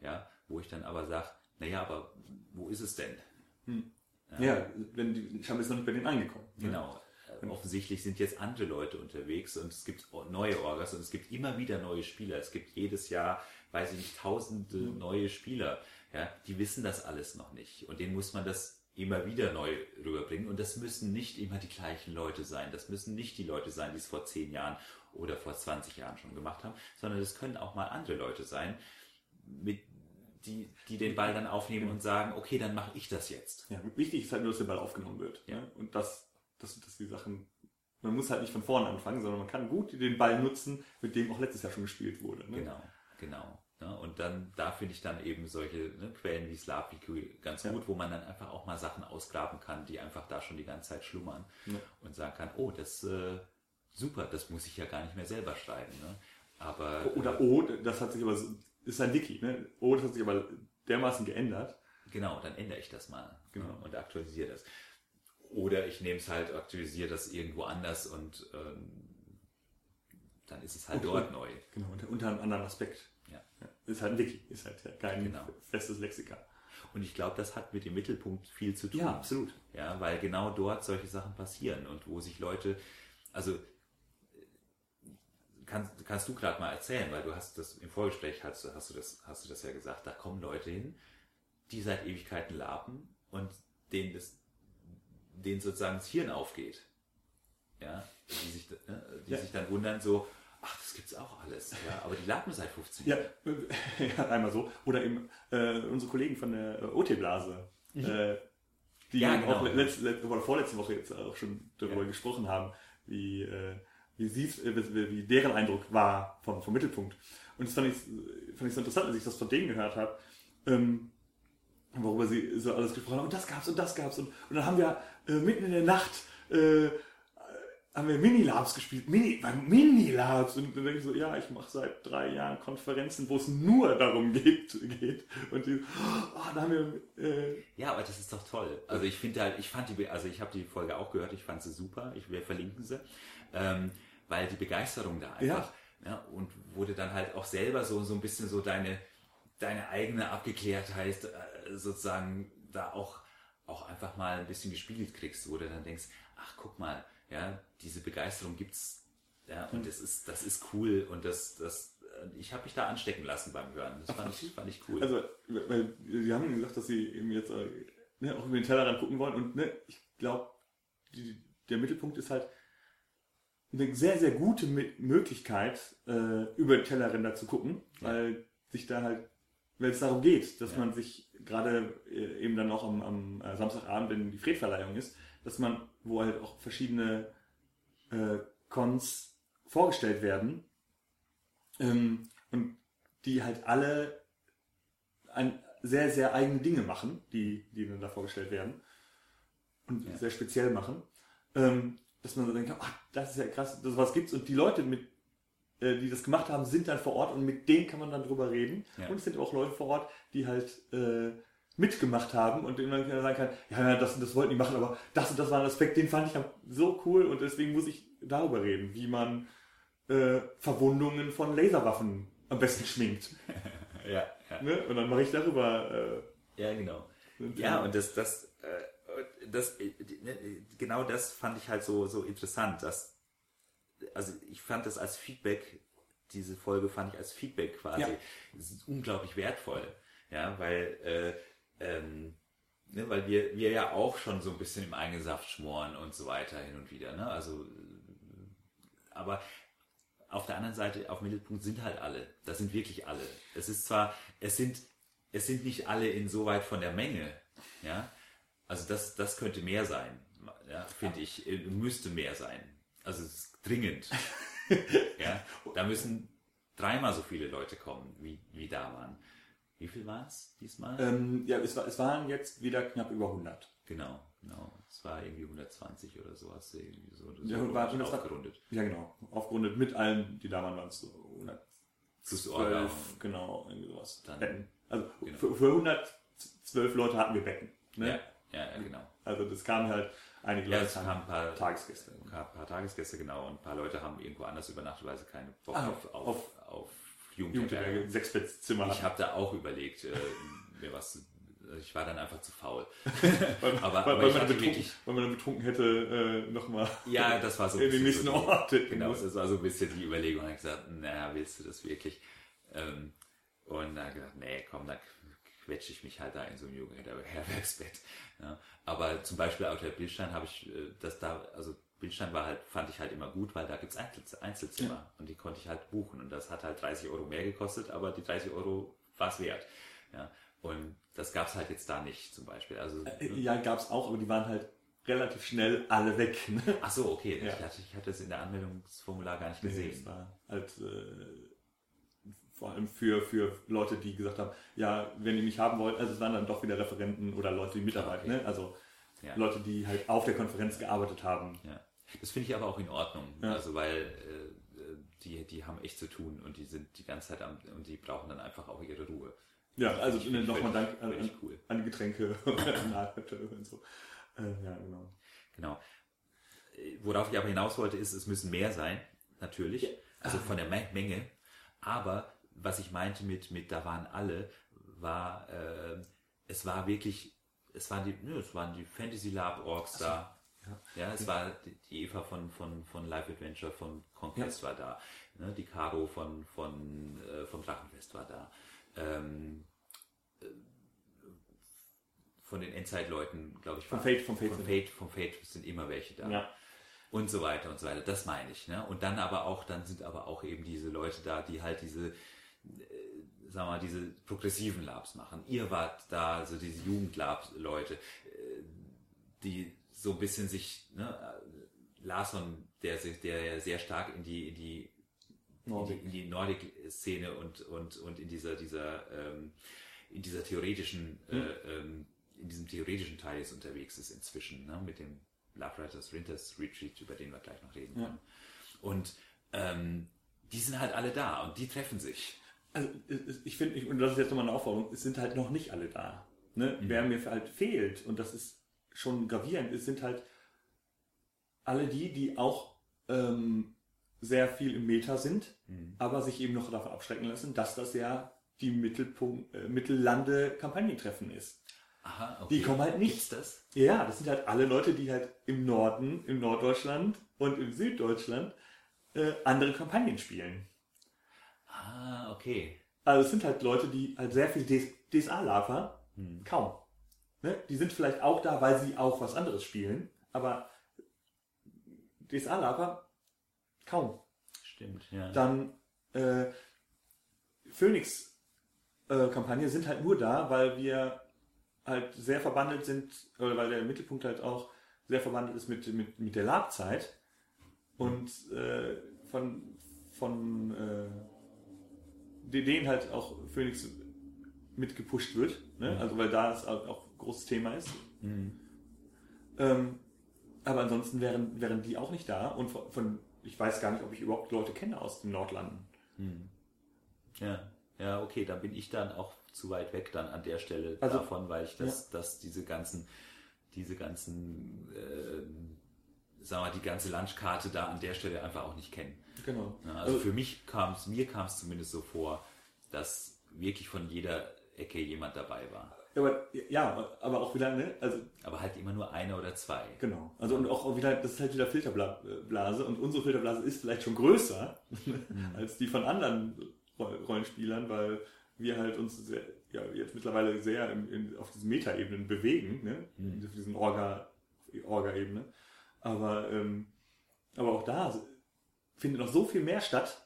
ja, wo ich dann aber sage, naja, aber wo ist es denn? Ja, wenn die, ich habe jetzt noch nicht bei denen angekommen. ne? Genau. Offensichtlich sind jetzt andere Leute unterwegs und es gibt neue Orgas und es gibt immer wieder neue Spieler. Es gibt jedes Jahr, weiß ich nicht, tausende neue Spieler. Ja, die wissen das alles noch nicht. Und denen muss man das immer wieder neu rüberbringen. Und das müssen nicht immer die gleichen Leute sein. Das müssen nicht die Leute sein, die es vor zehn Jahren oder vor 20 Jahren schon gemacht haben, sondern es können auch mal andere Leute sein, mit, die, die den Ball dann aufnehmen und sagen, okay, dann mache ich das jetzt. Ja, wichtig ist halt nur, dass der Ball aufgenommen wird. Ja. Ne? Und dass, dass, dass die Sachen, man muss halt nicht von vorne anfangen, sondern man kann gut den Ball nutzen, mit dem auch letztes Jahr schon gespielt wurde. Ne? Genau, genau. Ja, und dann, da finde ich dann eben solche ne, Quellen wie Slaviku ganz Ja. gut, wo man dann einfach auch mal Sachen ausgraben kann, die einfach da schon die ganze Zeit schlummern Ja. und sagen kann, oh, das äh, super, das muss ich ja gar nicht mehr selber schreiben. Ne? Aber Oder äh, O, das hat sich aber, ist ein Wiki, ne? O, das hat sich aber dermaßen geändert. genau, dann ändere ich das mal Genau. ne, und aktualisiere das. Oder ich nehme es halt, aktualisiere das irgendwo anders und ähm, dann ist es halt Und- dort und- neu. Genau, unter, unter einem anderen Aspekt. Ja. Ist halt ein Wiki, ist halt kein Genau. festes Lexika. Und ich glaube, das hat mit dem Mittelpunkt viel zu tun. Ja, absolut. Ja, weil genau dort solche Sachen passieren und wo sich Leute, also kannst, kannst du gerade mal erzählen, weil du hast das im Vorgespräch hast, du- hast du das, hast du das ja gesagt, da kommen Leute hin, die seit Ewigkeiten laben und denen das, denen sozusagen das Hirn aufgeht. Ja, die sich, äh, die Ja. sich dann wundern so, ach, das gibt's auch alles, ja, aber die laben seit 15 Ja, Jahren. ja, einmal so. Oder eben äh, unsere Kollegen von der äh, OT-Blase, äh, die Mhm. Ja, genau. auch letzte, letzte, oder vorletzte Woche jetzt auch schon darüber Ja. gesprochen haben, wie, äh, wie, sie, äh, wie, wie deren Eindruck war vom, vom Mittelpunkt. Und das fand ich, fand ich so interessant, als ich das von denen gehört habe, ähm, worüber sie so alles gesprochen haben. Und das gab's und das gab's. Und, und dann haben wir äh, mitten in der Nacht äh, haben wir Minilabs gespielt, Mini, beim Minilabs. Und dann denke ich so, ja, ich mache seit drei Jahren Konferenzen, wo es nur darum geht. geht. Und die, oh, da haben wir, äh, Ja, aber das ist doch toll. Also ich finde halt, ich fand die, also ich habe die Folge auch gehört, ich fand sie super, ich wir verlinken sie, ähm, weil die Begeisterung da einfach, ja. und wurde dann halt auch selber so, so ein bisschen so deine, deine eigene Abgeklärtheit äh, sozusagen da auch, auch einfach mal ein bisschen gespiegelt kriegst, wo du dann denkst, ach guck mal, ja, diese Begeisterung gibt's, ja, und das ist, das ist cool und das, das, äh, ich habe mich da anstecken lassen beim Hören. Das fand ich, fand ich cool. also, weil die haben gesagt, dass sie eben jetzt äh, ne, auch über den Tellerrand gucken wollen. Und ne, ich glaube, der Mittelpunkt ist halt eine sehr, sehr gute Möglichkeit, äh, über den Tellerränder zu gucken, Ja. weil sich da halt, weil es darum geht, dass Ja. man sich gerade äh, eben dann auch am, am äh, Samstagabend, wenn die Fredverleihung ist, dass man, wo halt auch verschiedene äh, Cons vorgestellt werden ähm, und die halt alle ein, sehr, sehr eigene Dinge machen, die, die dann da vorgestellt werden und Ja. sehr speziell machen, ähm, dass man so denkt, ach, das ist ja krass, das was gibt's und die Leute mit die das gemacht haben, sind dann vor Ort und mit denen kann man dann drüber reden. Ja. Und es sind auch Leute vor Ort, die halt äh, mitgemacht haben und man sagen kann, ja, das und das wollten die machen, aber das und das war ein Aspekt, den fand ich so cool und deswegen muss ich darüber reden, wie man äh, Verwundungen von Laserwaffen am besten schminkt. ja, ja. Ne? Und dann mache ich darüber. Äh, ja, genau. Ja, und das, das, äh, das, äh, ne, genau das fand ich halt so, so interessant, dass, also ich fand das als Feedback, diese Folge fand ich als Feedback quasi ja. unglaublich wertvoll. Ja, weil, äh, ähm, ne, weil wir, wir ja auch schon so ein bisschen im eigenen Saft schmoren und so weiter hin und wieder. Ne? Also, aber auf der anderen Seite, auf Mittelpunkt sind halt alle. Das sind wirklich alle. Es ist zwar, es sind, es sind nicht alle insoweit von der Menge. Ja, also das, das könnte mehr sein. Ja, finde ich, äh, müsste mehr sein. Also es ist dringend. ja, da müssen dreimal so viele Leute kommen, wie, wie da waren. Wie viel war es diesmal? Ähm, ja, es, war, es waren jetzt wieder knapp über 100. Genau, genau. Es war irgendwie 120 oder sowas. Irgendwie so, so ja, war aufgerundet. Ja, genau. Aufgerundet mit allen, die da waren, waren es so 112, genau, irgendwie sowas. Dann. Also genau. für, für 112 Leute hatten wir Betten. Ne? Ja, ja, genau. Also das kamen halt einige Leute. Ja, kamen ein paar Tagesgäste. Ein paar, paar, Tagesgäste, genau. Und ein paar Leute haben irgendwo anders übernachtet, weil sie keine Bock ah, auf, auf, auf, auf Jugendherberge, Sechsbettzimmer. Ich habe da auch überlegt, äh, mir was zu ich war dann einfach zu faul. weil, aber, weil, aber weil, man wirklich, weil man dann betrunken hätte, äh, nochmal ja, das war so in den nächsten so Ort. Genau, das war so ein bisschen die Überlegung. Ich habe gesagt, naja, willst du das wirklich? Ähm, und dann gedacht, nee, komm, dann quetsche ich mich halt da in so ein Jugendherbergsbett. Ja. Aber zum Beispiel auf der Bildstein habe ich äh, das da, also Bildstein war halt, fand ich halt immer gut, weil da gibt's Einzelzimmer ja. und die konnte ich halt buchen und das hat halt 30 Euro mehr gekostet, aber die 30 Euro war es wert. Ja. Und das gab's halt jetzt da nicht zum Beispiel. Also, äh, ja, gab's auch, aber die waren halt relativ schnell alle weg. Ne? Ach so, okay. Ja. Ich, hatte, ich hatte es in der Anmeldungsformular gar nicht gesehen. Nee, das war halt äh, vor allem für, für Leute, die gesagt haben, ja, wenn ihr mich haben wollt, also es waren dann doch wieder Referenten oder Leute, die mitarbeiten, okay. ne? also ja. Leute, die halt auf der Konferenz gearbeitet haben. Ja. Das finde ich aber auch in Ordnung, ja. also weil äh, die, die haben echt zu tun und die sind die ganze Zeit am, und die brauchen dann einfach auch ihre Ruhe. Ja, also nochmal Dank an, an, cool. an, die Getränke und so. Äh, ja, genau. Genau. Worauf ich aber hinaus wollte, ist, es müssen mehr sein, natürlich. Also von der Menge. Aber was ich meinte mit, mit da waren alle, war, äh, es war wirklich, es waren die, ne, es waren die Fantasy Lab Orks da. Ja. ja, es war die Eva von, von, von Life Adventure von Conquest ja. war da. Ne, die Caro von, von, äh, vom Drachenfest war da ähm, äh, von den Endzeitleuten, glaube ich, von Fate, von Fate, von Fate, von Fate sind immer welche da. Ja. Und so weiter und so weiter. Das meine ich. Ne? Und dann aber auch, dann sind aber auch eben diese Leute da, die halt diese, äh, sagen wir mal, diese progressiven Labs machen. Ihr wart da, also diese Jugendlab-Leute, äh, die so ein bisschen sich, ne, Larson, der, der sehr stark in die, in die Nordic. in die, die Nordic-Szene und, und, und in dieser, dieser, ähm, in dieser theoretischen, hm. äh, ähm, in diesem theoretischen Teil ist unterwegs ist inzwischen, ne, mit dem Love Writers Winters Retreat, über den wir gleich noch reden ja. Und ähm, die sind halt alle da und die treffen sich. Also ich finde, und das ist jetzt nochmal eine Aufforderung, es sind halt noch nicht alle da. Ne? Mhm. Wer mir halt fehlt, und das ist schon gravierend, es sind halt alle die, die auch ähm, sehr viel im Meta sind, mhm. aber sich eben noch davon abschrecken lassen, dass das ja die Mittelpunkt, äh, Mittellande-Kampagnentreffen ist. Aha, okay. Die kommen halt nicht. Gibt's das? Ja, das sind halt alle Leute, die halt im Norden, im Norddeutschland und im Süddeutschland äh, andere Kampagnen spielen. Ah, okay. Also es sind halt Leute, die halt sehr viel DSA-Lafer, hm. kaum. Ne? Die sind vielleicht auch da, weil sie auch was anderes spielen, aber DSA-Lafer Kaum. Stimmt, ja. Dann äh, Phoenix-Kampagne äh, sind halt nur da, weil wir halt sehr verbandelt sind, oder weil der Mittelpunkt halt auch sehr verbandelt ist mit, mit, mit der Labzeit und äh, von, von denen halt auch Phoenix mitgepusht wird, ne? Mhm. also weil da es auch, großes Thema ist. Mhm. Ähm, aber ansonsten wären, wären die auch nicht da und von, von ich weiß gar nicht, ob ich überhaupt Leute kenne aus den Nordlanden. Hm. Ja, ja, okay, da bin ich dann auch zu weit weg dann an der Stelle Also, davon, weil ich das, dass diese ganzen, diese ganzen, äh, sagen wir die ganze Landkarte da an der Stelle einfach auch nicht kenne. Genau. Ja, also für mich kam es, mir kam es zumindest so vor, dass wirklich von jeder Ecke jemand dabei war. aber, ja, aber auch wieder, ne? Also Aber halt immer nur einer oder zwei. Genau. Also und auch wieder, das ist halt wieder Filterblase und unsere Filterblase ist vielleicht schon größer als die von anderen Roll- Rollenspielern, weil wir halt uns sehr, ja, jetzt mittlerweile sehr in, in, auf diesen Metaebenen bewegen, ne? Auf diesen Orga, Orga-Ebene. Aber, ähm, aber auch da findet noch so viel mehr statt,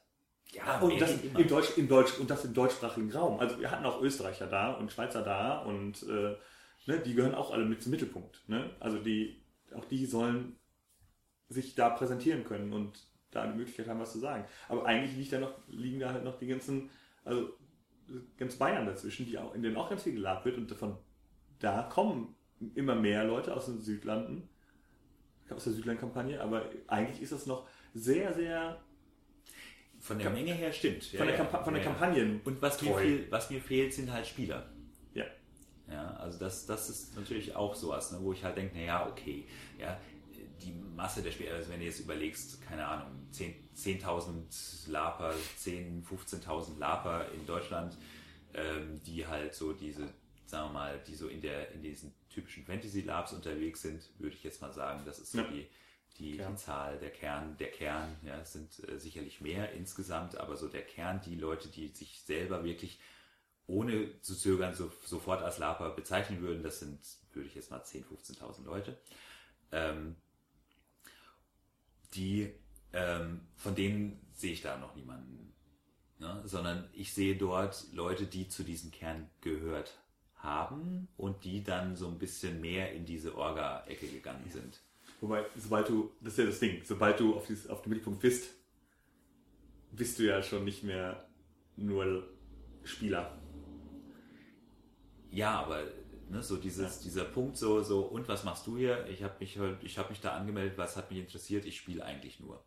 Ja, und das im Deutsch, im Deutsch und das im deutschsprachigen Raum. Also wir hatten auch Österreicher da und Schweizer da und äh, ne, die gehören auch alle mit zum Mittelpunkt. Ne? Also die, auch die sollen sich da präsentieren können und da die Möglichkeit haben, was zu sagen. Aber eigentlich liegt da noch, liegen da halt noch die ganzen, also ganz Bayern dazwischen, die auch, in denen auch ganz viel gelabt wird und davon da kommen immer mehr Leute aus den Südlanden, aus der Südlandkampagne, aber eigentlich ist das noch sehr, sehr Von der Menge her stimmt. von der, Kampa von der Kampagnen. Und was mir, fehl, was mir fehlt, sind halt Spieler. Ja. Ja, also das, das ist natürlich auch sowas, ne, wo ich halt denke, naja, okay, ja, die Masse der Spieler, also wenn du jetzt überlegst, keine Ahnung, 10 10.000 Laper, 10.000, 15.000 Laper in Deutschland, ähm, die halt so diese, sagen wir mal, die so in der, in diesen typischen Fantasy Labs unterwegs sind, würde ich jetzt mal sagen, das ist so Ja. die, die, die Zahl, der Kern, der Kern, ja, es sind äh, sicherlich mehr insgesamt, aber so der Kern, die Leute, die sich selber wirklich ohne zu zögern so, sofort als Laper bezeichnen würden, das sind, würde ich jetzt mal 10.000, 15.000 Leute, ähm, die, ähm, von denen sehe ich da noch niemanden, ne? sondern ich sehe dort Leute, die zu diesem Kern gehört haben und die dann so ein bisschen mehr in diese Orga-Ecke gegangen sind. Wobei, sobald du, das ist ja das Ding, sobald du auf, dieses, auf den Mittelpunkt bist, bist du ja schon nicht mehr nur Spieler. Ja, aber ne, so dieses, dieser Punkt so, so, und was machst du hier? Ich habe mich, halt- ich hab mich da angemeldet, was hat mich interessiert? Ich spiele eigentlich nur.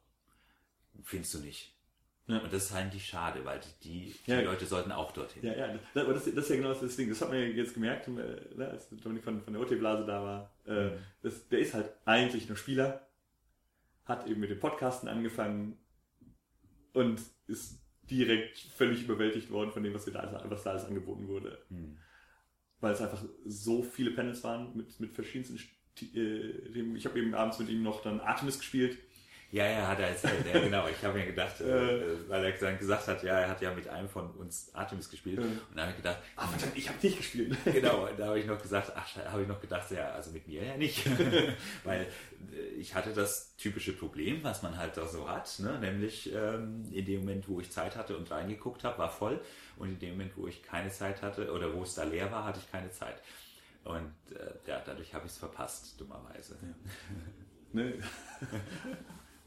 Findest du nicht? Ja. Und das ist eigentlich schade, weil die, die Ja. Leute sollten auch dorthin. Ja, ja, das, aber das, das ist ja genau das Ding. Das hat man ja jetzt gemerkt, äh, ne, als Dominik von, von der OT-Blase da war. Äh, Mhm. das, der ist halt eigentlich nur Spieler, hat eben mit dem Podcasten angefangen und ist direkt völlig überwältigt worden von dem, was, da, alles- was da alles angeboten wurde. Hm. weil es einfach so viele Panels waren mit, mit verschiedensten äh, Themen. Ich habe eben abends mit ihm noch dann Artemis gespielt. Ja, ja, hat er erzählt. Ja, genau. Ich habe mir gedacht, äh, weil er dann gesagt hat, ja, er hat ja mit einem von uns Artemis gespielt. Ja. Und dann habe ich gedacht, Ah, verdammt, ich habe nicht gespielt. genau, da habe ich noch gesagt, ach, habe ich noch gedacht, ja, also mit mir ja nicht. Weil äh, ich hatte das typische Problem, was man halt da so hat, ne? nämlich ähm, in dem Moment, wo ich Zeit hatte und reingeguckt habe, war voll. Und in dem Moment, wo ich keine Zeit hatte oder wo es da leer war, hatte ich keine Zeit. Und äh, ja, dadurch habe ich es verpasst, dummerweise. ne?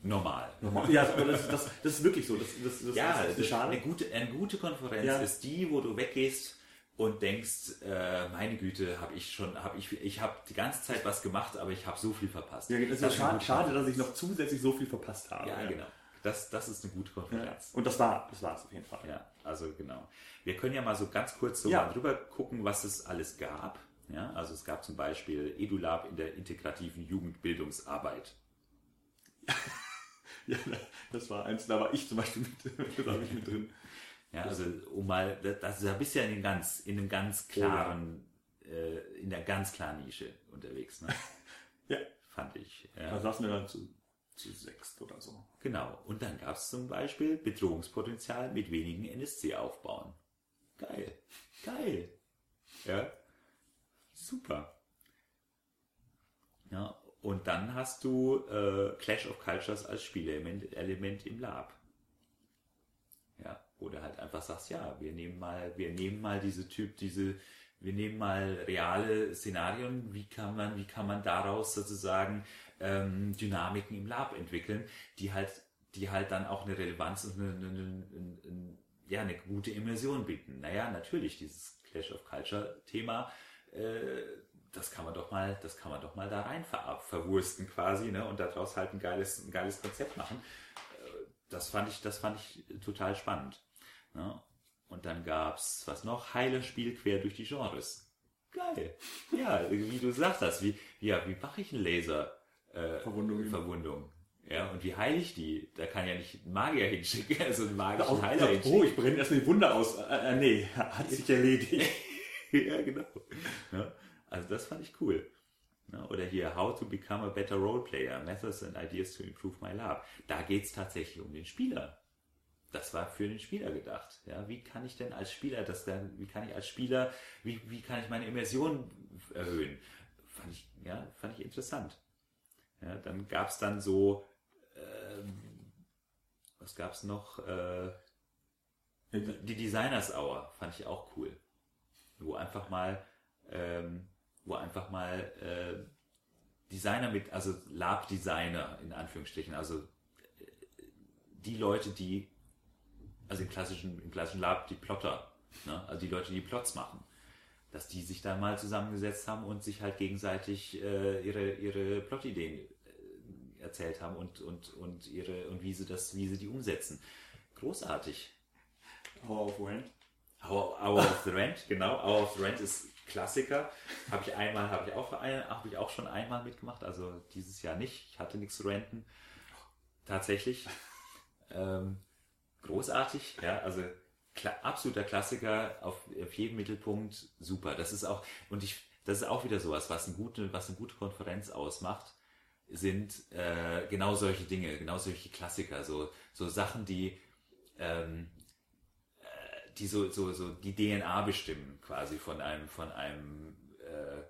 Normal. Normal. Ja, aber das, das, das ist wirklich so. Das, das, das Ja, das also schade. eine gute, eine gute Konferenz Ja. ist die, wo du weggehst und denkst, äh, meine Güte, habe ich schon, habe ich, ich habe die ganze Zeit was gemacht, aber ich habe so viel verpasst. Ja, ist Das schade, eine gute schade, dass ich noch zusätzlich so viel verpasst habe. Ja, genau. Das, das ist eine gute Ja. Konferenz. Und das war das war es auf jeden Fall. Ja, also genau. Wir können ja mal so ganz kurz so Ja. mal drüber gucken, was es alles gab. Ja, also es gab zum Beispiel EduLab in der integrativen Jugendbildungsarbeit. Ja, das war eins, da war ich zum Beispiel mit, da ich mit drin. Ja, also um mal, das- das, da bist du ja in, einem ganz, in einem ganz klaren, äh, in der ganz klaren Nische unterwegs, ne? Ja. Fand ich. Da Ja. saßen wir dann zu, zu sechst oder so. Genau. Und dann gab es zum Beispiel Bedrohungspotenzial mit wenigen NSC aufbauen. Geil. Geil. Ja. Super. Ja. Und dann hast du äh, Clash of Cultures als Spielelement Element im Lab. Ja, du halt einfach sagst, ja, wir nehmen mal, wir nehmen mal diese Typ, diese, wir nehmen mal reale Szenarien, wie kann man, wie kann man daraus sozusagen ähm, Dynamiken im Lab entwickeln, die halt, die halt dann auch eine Relevanz und eine, eine, eine, eine, ja, eine gute Immersion bieten. Naja, natürlich, dieses Clash of Culture Thema, äh, das kann man doch mal, das kann man doch mal da rein ver verwursten quasi, ne, und daraus halt ein geiles, ein geiles Konzept machen. Äh, Das fand ich, das fand ich total spannend. Ne? Und dann gab's was noch? Heiler Spiel quer durch die Genres. Geil. Ja, wie du sagst das, wie, ja, wie mache ich einen Laser? Äh, Verwundung. Verwundung. Ja, und wie heile ich die? Da kann ja nicht ein Magier hinschicken, also einen magischen Auch, Heiler oh, hinschicken. ich brenne erstmal die Wunder aus. Äh, äh, nee, hat sich erledigt. ja, genau. Ja, also das fand ich cool. Ja, oder hier How to Become a Better Roleplayer, Methods and Ideas to Improve My Lab. Da geht's tatsächlich um den Spieler. Das war für den Spieler gedacht. Ja, wie kann ich denn als Spieler das dann, wie kann ich als Spieler, wie, wie kann ich meine Immersion erhöhen? Fand ich, ja, fand ich interessant. Ja, dann gab's dann so, ähm, was gab's noch? Äh, die Designers Hour fand ich auch cool. Wo einfach mal, ähm, wo einfach mal äh, Designer mit, also Lab-Designer in Anführungsstrichen, also äh, die Leute, die, also im klassischen, im klassischen Lab die Plotter, ne? also die Leute, die Plots machen, dass die sich da mal zusammengesetzt haben und sich halt gegenseitig äh, ihre, ihre Plot-Ideen äh, erzählt haben und, und, und ihre, und wie sie das, wie sie die umsetzen. Großartig. Hour of Rent. Hour, Hour of the Rent, genau. Hour of the Rent ist Klassiker. Habe ich einmal, habe ich auch habe ich auch schon einmal mitgemacht. Also dieses Jahr nicht. Ich hatte nichts zu renten. Tatsächlich. Ähm, großartig, ja. Also kla absoluter Klassiker auf, auf jedem Mittelpunkt. Super. Das ist auch und ich, das ist auch wieder sowas, was eine gute, was eine gute Konferenz ausmacht sind äh, genau solche Dinge, genau solche Klassiker, so, so Sachen, die ähm, die so, so, so die DNA bestimmen, quasi von einem, von einem äh,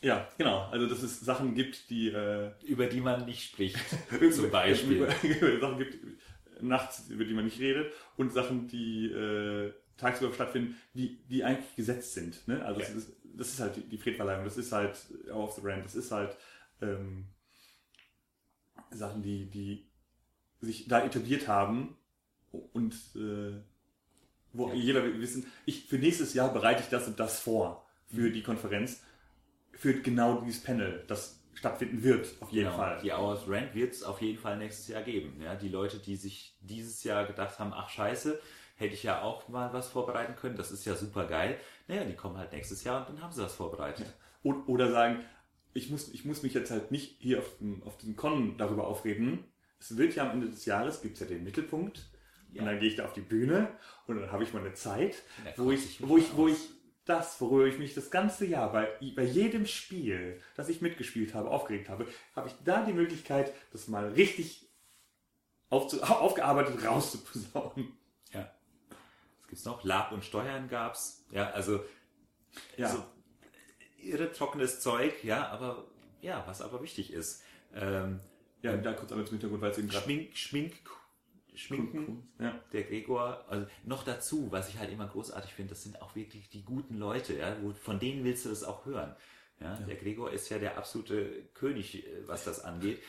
Ja, genau. Also dass es Sachen gibt, die äh, über die man nicht spricht, zum Beispiel. über, Sachen gibt nachts, über die man nicht redet, und Sachen, die äh, tagsüber stattfinden, die, die eigentlich gesetzt sind. Ne? Also Ja. das, ist, das ist halt die- die Fredverleihung, das ist halt Hour of the Rand, das ist halt ähm, Sachen, die, die sich da etabliert haben und äh, wo Ja. jeder will wissen, ich für nächstes Jahr bereite ich das und das vor für Mhm. die Konferenz, für genau dieses Panel, das stattfinden wird, auf jeden Genau. Fall. Die Hours Rent wird es auf jeden Fall nächstes Jahr geben. Ja, die Leute, die sich dieses Jahr gedacht haben, ach scheiße, hätte ich ja auch mal was vorbereiten können, das ist ja super geil. Naja, die kommen halt nächstes Jahr und dann haben sie das vorbereitet. O- Oder sagen, ich muss, ich muss mich jetzt halt nicht hier auf dem, auf dem Con darüber aufreden. Es wird ja am Ende des Jahres, gibt es ja den Mittelpunkt. Ja. Und dann gehe ich da auf die Bühne und dann habe ich meine Zeit, Da wo ich, wo ich, wo ich das, worüber ich mich das ganze Jahr bei, bei jedem Spiel, das ich mitgespielt habe, aufgeregt habe, habe ich da die Möglichkeit, das mal richtig aufzu, aufgearbeitet rauszuposaunen. Ja. Was gibt's noch? Lab und Steuern gab's. Ja, also Ja. so irre trockenes Zeug, ja, aber ja, was aber wichtig ist. Ähm, ja, da kurz einmal zum Hintergrund, weil es eben gerade Schmink, Schmink, Schminken, Ja. der Gregor, also noch dazu, was ich halt immer großartig finde, das sind auch wirklich die guten Leute, ja, wo, von denen willst du das auch hören. Ja, Der Gregor ist ja der absolute König, äh, was das angeht.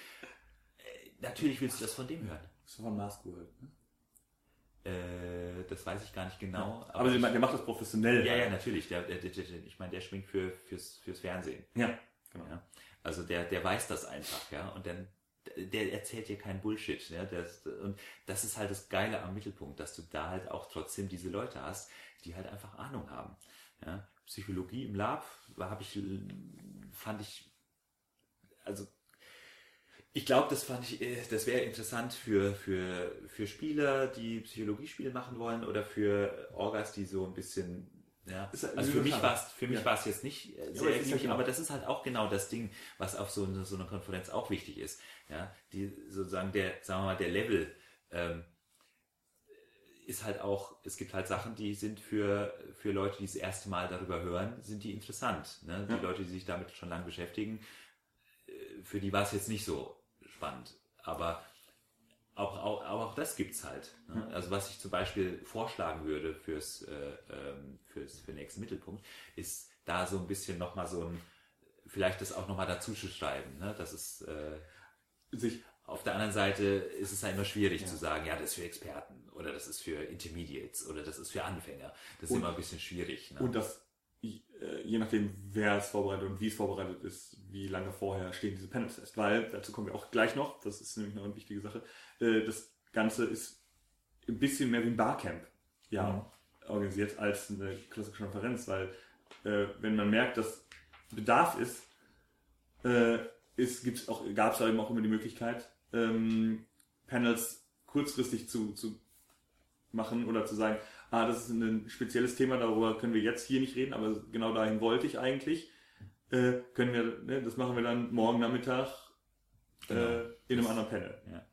Äh, Natürlich willst du das von dem hören. Das war von Mars gehört. Ne? Äh, das weiß ich gar nicht genau. Aber der, ich, der macht das professionell. ja, ja, natürlich. Der, der, der, der, ich meine, der schwingt für, fürs, fürs Fernsehen. Ja, genau. Ja. Also der, der weiß das einfach, ja. Und dann, der erzählt dir keinen Bullshit. Ja? Das, und das ist halt das Geile am Mittelpunkt, dass du da halt auch trotzdem diese Leute hast, die halt einfach Ahnung haben. Ja? Psychologie im Lab habe ich, fand ich, also ich glaube, das fand ich, äh, das wäre interessant für, für, für Spieler, die Psychologiespiele machen wollen oder für Orgas, die so ein bisschen, ja. Ja- Also für mich war es, für mich Ja. war es jetzt nicht äh, sehr ja ergiebig, genau. aber das ist halt auch genau das Ding, was auf so so einer Konferenz auch wichtig ist. Ja, die sozusagen der, sagen wir mal, der Level, ähm, ist halt auch, es gibt halt Sachen, die sind für, für Leute, die das erste Mal darüber hören, sind die interessant. Ne? Die Ja. Leute, die sich damit schon lange beschäftigen, äh, für die war es jetzt nicht so spannend. Aber auch, auch, aber auch das gibt's halt. Ne? Also was ich zum Beispiel vorschlagen würde fürs, äh, ähm, fürs für den nächsten Mittelpunkt, ist da so ein bisschen nochmal so ein, vielleicht das auch nochmal dazu zu schreiben. Ne? Das ist äh, Sich, auf der anderen Seite ist es ja immer schwierig Ja. zu sagen, ja, das ist für Experten oder das ist für Intermediates oder das ist für Anfänger. Das ist Und- immer ein bisschen schwierig. Ne? und das, je nachdem, wer es vorbereitet und wie es vorbereitet ist, wie lange vorher stehen diese Panels fest. Weil, dazu kommen wir auch gleich noch, das ist nämlich noch eine wichtige Sache, äh, das Ganze ist ein bisschen mehr wie ein Barcamp ja, mhm. organisiert als eine klassische Konferenz, weil äh, wenn man merkt, dass Bedarf ist, äh, ist auch, gab es eben auch immer die Möglichkeit, ähm, Panels kurzfristig zu, zu machen oder zu sagen, ah, das ist ein spezielles Thema, darüber können wir jetzt hier nicht reden, aber genau dahin wollte ich eigentlich. Äh, können wir, ne, das machen wir dann morgen Nachmittag äh, genau. in einem anderen Panel. Ja.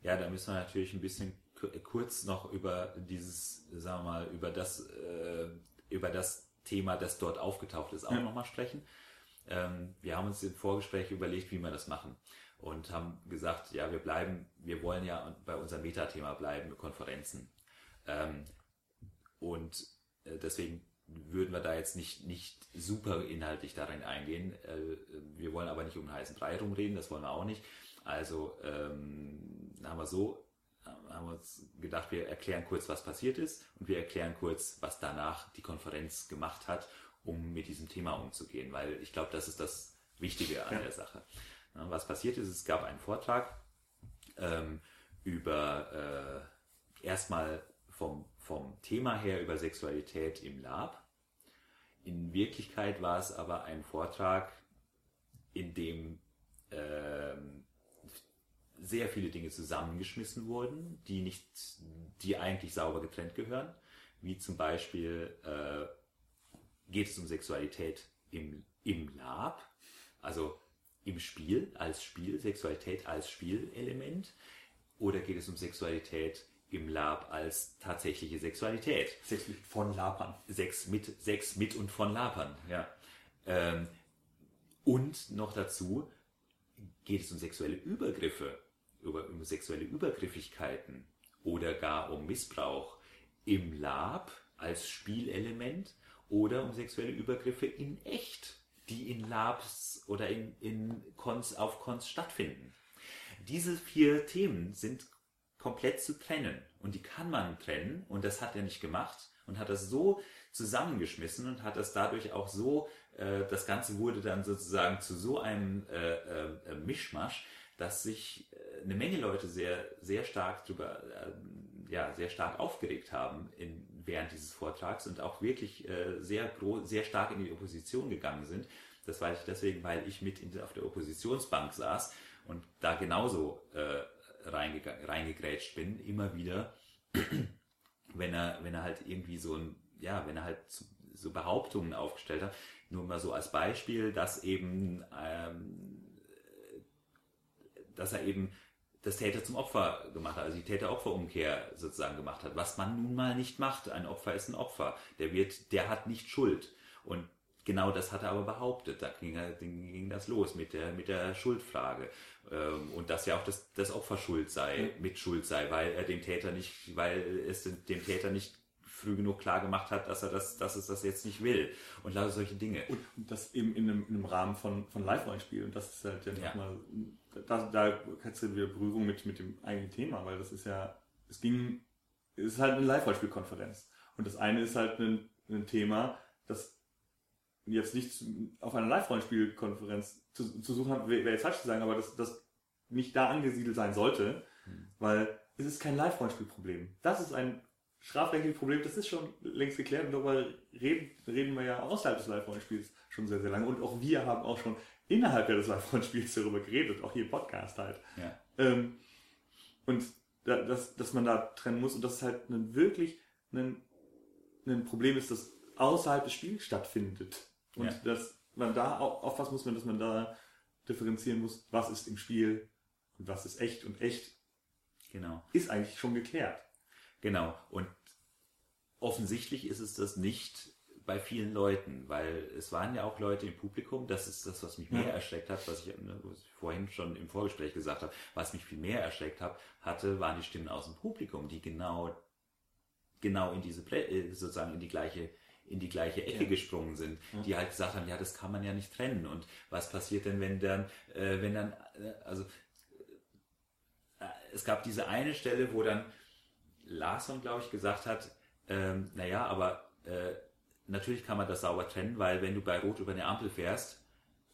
ja, da müssen wir natürlich ein bisschen kurz noch über dieses, sagen wir mal, über das, äh, über das Thema, das dort aufgetaucht ist, auch ja. nochmal sprechen. Ähm, wir haben uns im Vorgespräch überlegt, wie wir das machen und haben gesagt, ja, wir bleiben, wir wollen ja bei unserem Metathema bleiben, Konferenzen. Ähm, und äh, deswegen würden wir da jetzt nicht, nicht super inhaltlich darin eingehen. Äh, wir wollen aber nicht um einen heißen Brei rumreden, das wollen wir auch nicht. Also ähm, haben wir so haben wir uns gedacht, wir erklären kurz, was passiert ist und wir erklären kurz, was danach die Konferenz gemacht hat, um mit diesem Thema umzugehen, weil ich glaube, das ist das Wichtige an ja. der Sache. Was passiert ist, es gab einen Vortrag ähm, über äh, erstmal vom, vom Thema her über Sexualität im Lab. In Wirklichkeit war es aber ein Vortrag, in dem ähm, sehr viele Dinge zusammengeschmissen wurden, die nicht, die eigentlich sauber getrennt gehören, wie zum Beispiel äh, geht es um Sexualität im, im Lab, also im Spiel, als Spiel, Sexualität als Spielelement, oder geht es um Sexualität im Lab als tatsächliche Sexualität? Sex mit von Lapern. Sex mit, Sex mit und von Lapern, ja. Ähm, und noch dazu geht es um sexuelle Übergriffe über, um sexuelle Übergriffigkeiten oder gar um Missbrauch im Lab als Spielelement oder um sexuelle Übergriffe in echt, die in Labs oder in, in Cons, auf Cons stattfinden. Diese vier Themen sind komplett zu trennen und die kann man trennen und das hat er nicht gemacht und hat das so zusammengeschmissen und hat das dadurch auch so, äh, das Ganze wurde dann sozusagen zu so einem äh, äh, Mischmasch, dass sich äh, eine Menge Leute sehr, sehr stark drüber, äh, ja, sehr stark aufgeregt haben in, während dieses Vortrags und auch wirklich äh, sehr, sehr stark in die Opposition gegangen sind. Das weiß ich deswegen, weil ich mit auf der Oppositionsbank saß und da genauso äh, reingegrätscht bin, immer wieder, wenn er, wenn er halt irgendwie so ein, ja, wenn er halt so Behauptungen aufgestellt hat, nur mal so als Beispiel, dass eben ähm, dass er eben das Täter zum Opfer gemacht hat, also die Täter-Opfer-Umkehr sozusagen gemacht hat, was man nun mal nicht macht. Ein Opfer ist ein Opfer. Der wird, der hat nicht Schuld. Und genau das hat er aber behauptet. Da ging, ging das los mit der, mit der Schuldfrage. Ähm, und dass ja auch das, das Opfer schuld sei, mit Schuld sei, weil er dem Täter nicht, weil es dem Täter nicht früh genug klar gemacht hat, dass er das, dass es das jetzt nicht will. Und lauter solche Dinge. Und das eben in einem, in einem Rahmen von, von Live-Rollenspiel. Und das ist halt ja, ja. nochmal, da, da kannst du wieder Berührung mit, mit dem eigenen Thema, weil das ist ja, es ging, es ist halt eine Live-Rollenspiel-Konferenz. Und das eine ist halt ein, ein Thema, das jetzt nicht auf einer Live-Rollenspiel-Konferenz zu, zu suchen hat, wäre jetzt falsch zu sagen, aber das, das nicht da angesiedelt sein sollte, hm. weil es ist kein Live-Rollenspiel-Problem. Das ist ein strafrechtliche Problem, das ist schon längst geklärt und darüber reden, reden wir ja außerhalb des Live-Rollenspiels schon sehr, sehr lange. Und auch wir haben auch schon innerhalb des Live-Rollenspiels darüber geredet, auch hier im Podcast halt. Ja. Ähm, und da, dass, dass man da trennen muss und dass es halt ein, wirklich ein, ein Problem ist, das außerhalb des Spiels stattfindet. Und ja. dass man da auch aufpassen muss, dass man da differenzieren muss, was ist im Spiel und was ist echt und echt. Genau. Ist eigentlich schon geklärt. Genau. Und offensichtlich ist es das nicht bei vielen Leuten, weil es waren ja auch Leute im Publikum, das ist das, was mich mehr ja. erschreckt hat, was ich, ne, was ich, vorhin schon im Vorgespräch gesagt habe, was mich viel mehr erschreckt hat, hatte, waren die Stimmen aus dem Publikum, die genau, genau in diese, äh, sozusagen in die gleiche, in die gleiche Ecke ja. gesprungen sind, ja. die halt gesagt haben, ja, das kann man ja nicht trennen und was passiert denn, wenn dann, äh, wenn dann, äh, also, äh, es gab diese eine Stelle, wo dann, Larsson, glaube ich, gesagt hat, ähm, naja, aber äh, natürlich kann man das sauber trennen, weil wenn du bei Rot über eine Ampel fährst,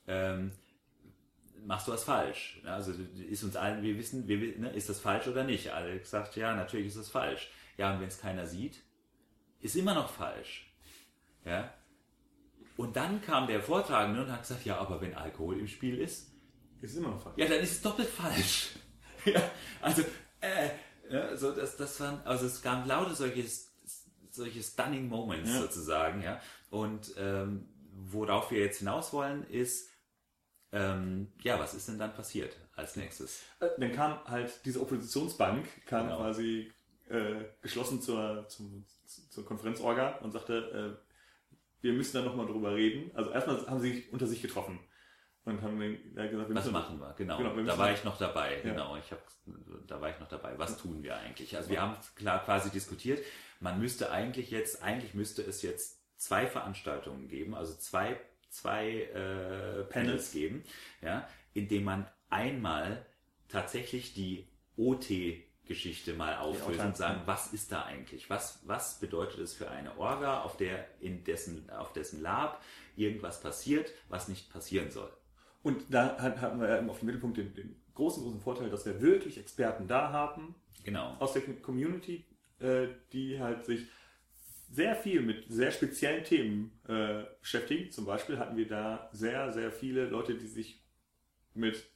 ähm, machst du was falsch. Also ist uns allen, wir wissen, wir, ne, ist das falsch oder nicht? Alex sagt, ja, natürlich ist das falsch. Ja, und wenn es keiner sieht, ist immer noch falsch. Ja. Und dann kam der Vortragende und hat gesagt, ja, aber wenn Alkohol im Spiel ist, ist immer falsch. Ja, dann ist es doppelt falsch. ja, also, äh, ja, so das, das waren, also es gab lauter solche, solche stunning Moments ja. sozusagen, ja. Und ähm, worauf wir jetzt hinaus wollen, ist, ähm, ja, was ist denn dann passiert als nächstes? Äh, dann kam halt diese Oppositionsbank, kam genau. quasi äh, geschlossen zur, zum, zur Konferenzorga und sagte, äh, wir müssen da nochmal drüber reden. Also erstmal haben sie sich unter sich getroffen und haben gesagt, wir Was machen wir, genau. genau wir da war ich noch dabei, ja. genau. Ich hab, da war ich noch dabei. Was tun wir eigentlich? Also wir haben klar quasi diskutiert, man müsste eigentlich jetzt, eigentlich müsste es jetzt zwei Veranstaltungen geben, also zwei, zwei äh, Panels geben, ja, indem man einmal tatsächlich die OT Geschichte mal auflösen und sagen, was ist da eigentlich? Was, was bedeutet es für eine Orga, auf der, in dessen, auf dessen Lab irgendwas passiert, was nicht passieren soll? Und da hatten wir auf dem Mittelpunkt den, den, großen, großen Vorteil, dass wir wirklich Experten da haben. Genau. Aus der Community, äh, die halt sich sehr viel mit sehr speziellen Themen äh, beschäftigen. Zum Beispiel hatten wir da sehr, sehr viele Leute, die sich mit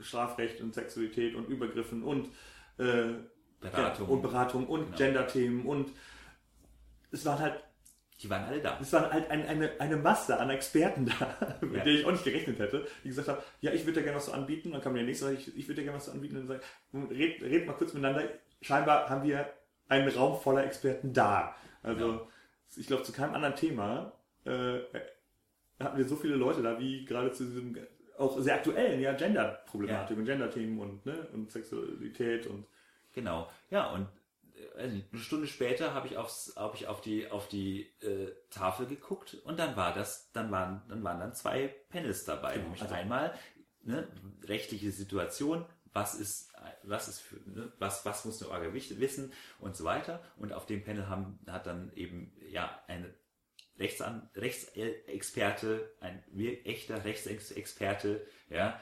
Strafrecht und Sexualität und Übergriffen und äh, Beratung. Ja, und Beratung und genau. Gender-Themen und es waren halt die waren alle da. Es war halt ein, eine, eine Masse an Experten da, mit ja. der ich auch nicht gerechnet hätte, die gesagt haben, ja, ich würde dir gerne was so anbieten. Dann kam der nächste, ich, ich würde dir gerne was so anbieten. Und dann sagen, red, red mal kurz miteinander. Scheinbar haben wir einen Raum voller Experten da. Also ja. ich glaube, zu keinem anderen Thema äh, hatten wir so viele Leute da, wie gerade zu diesem auch sehr aktuellen, ja, Gender-Problematik ja. und Gender-Themen und, ne, und Sexualität und. Genau, ja, und eine Stunde später habe ich aufs, habe ich auf die auf die äh, Tafel geguckt und dann war das, dann waren dann waren dann zwei Panels dabei, genau, also einmal ne, rechtliche Situation, was ist was ist für, ne, was was muss eine Orga wissen und so weiter und auf dem Panel haben hat dann eben ja eine Rechtsan Rechtsexperte, ein echter Rechtsexperte, ja,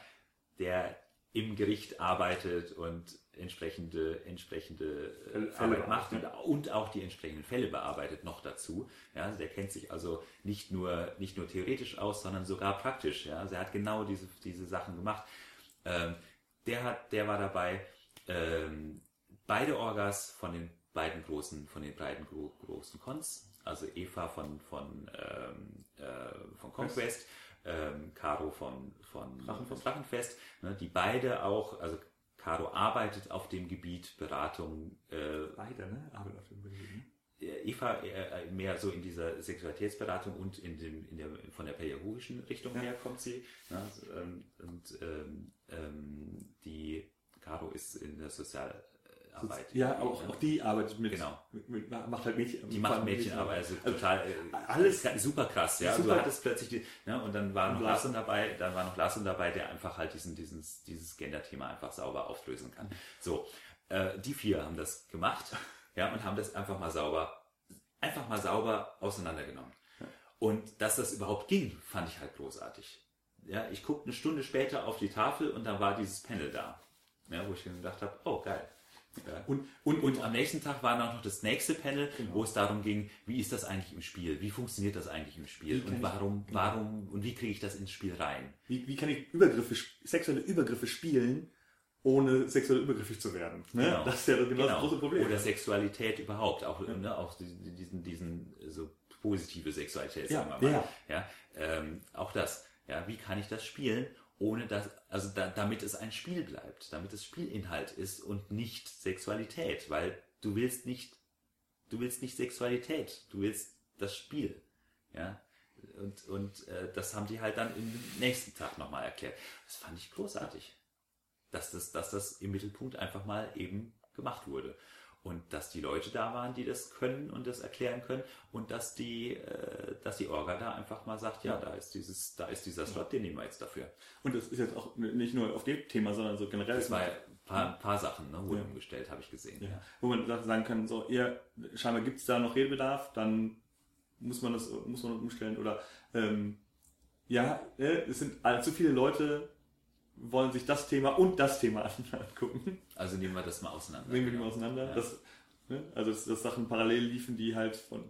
der im Gericht arbeitet und entsprechende, entsprechende äh, Arbeit macht und, und, auch die entsprechenden Fälle bearbeitet noch dazu. Ja, der kennt sich also nicht nur, nicht nur theoretisch aus, sondern sogar praktisch. Ja, also er hat genau diese, diese Sachen gemacht. Ähm, der hat, der war dabei. Ähm, beide Orgas von den beiden großen, von den beiden großen Cons, also Eva von, von, ähm, äh, von Conquest, ähm, Caro von, von, Drachenfest, von Drachenfest ne, die beide auch, also Caro arbeitet auf dem Gebiet Beratung. Äh, Beide, ne? Arbeitet auf dem Gebiet. Ne? Eva äh, mehr so in dieser Sexualitätsberatung und in dem, in der, von der pädagogischen Richtung ja. her kommt sie. Ne? Und ähm, ähm, die Caro ist in der Sozial Arbeit. Ja, auch, auch die arbeitet mit, genau. Mit, mit, macht halt Mädchen. Die macht Mädchenarbeit, also, also total, äh, alles super krass, ja. Super. Du hattest plötzlich die, ne, und dann war noch Larson dabei, dann war noch Larson dabei, der einfach halt diesen, dieses, dieses Gender-Thema einfach sauber auflösen kann. So, äh, die vier haben das gemacht, ja, und haben das einfach mal sauber, einfach mal sauber auseinandergenommen. Und dass das überhaupt ging, fand ich halt großartig. Ja, ich guckte eine Stunde später auf die Tafel und dann war dieses Panel da. Ja, wo ich gedacht habe, oh geil. Ja. Und, und, und am nächsten Tag war noch das nächste Panel, genau. wo es darum ging, wie ist das eigentlich im Spiel? Wie funktioniert das eigentlich im Spiel? Und warum, ich, warum, und wie kriege ich das ins Spiel rein? Wie, wie kann ich Übergriffe, sexuelle Übergriffe spielen, ohne sexuell übergriffig zu werden? Ne? Genau. Das ist ja genau, genau. das große Problem. Oder Sexualität überhaupt, auch, ja. ne, auch diesen, diesen, so positive Sexualität, sagen wir mal. Ja. ja ähm, auch das. Ja, wie kann ich das spielen? Ohne dass, also da, damit es ein Spiel bleibt, damit es Spielinhalt ist und nicht Sexualität, weil du willst nicht, du willst nicht Sexualität, du willst das Spiel, ja. Und, und äh, das haben die halt dann im nächsten Tag nochmal erklärt. Das fand ich großartig, dass das, dass das im Mittelpunkt einfach mal eben gemacht wurde und dass die Leute da waren, die das können und das erklären können und dass die, äh, dass die Orga da einfach mal sagt, ja, da ist dieses, da ist dieser Slot, den nehmen wir jetzt dafür. Und das ist jetzt auch nicht nur auf dem Thema, sondern so generell. Das war ja ein paar, paar Sachen, ne, wurden ja. umgestellt, habe ich gesehen. Ja. Wo man sagen kann, so, ihr, scheinbar gibt es da noch Redebedarf, dann muss man das, muss man umstellen oder ähm, ja, äh, es sind allzu viele Leute wollen sich das Thema und das Thema angucken. Also nehmen wir das mal auseinander. Nehmen wir die mal auseinander. Ja. Das, ne? Also, dass, dass Sachen parallel liefen, die halt von,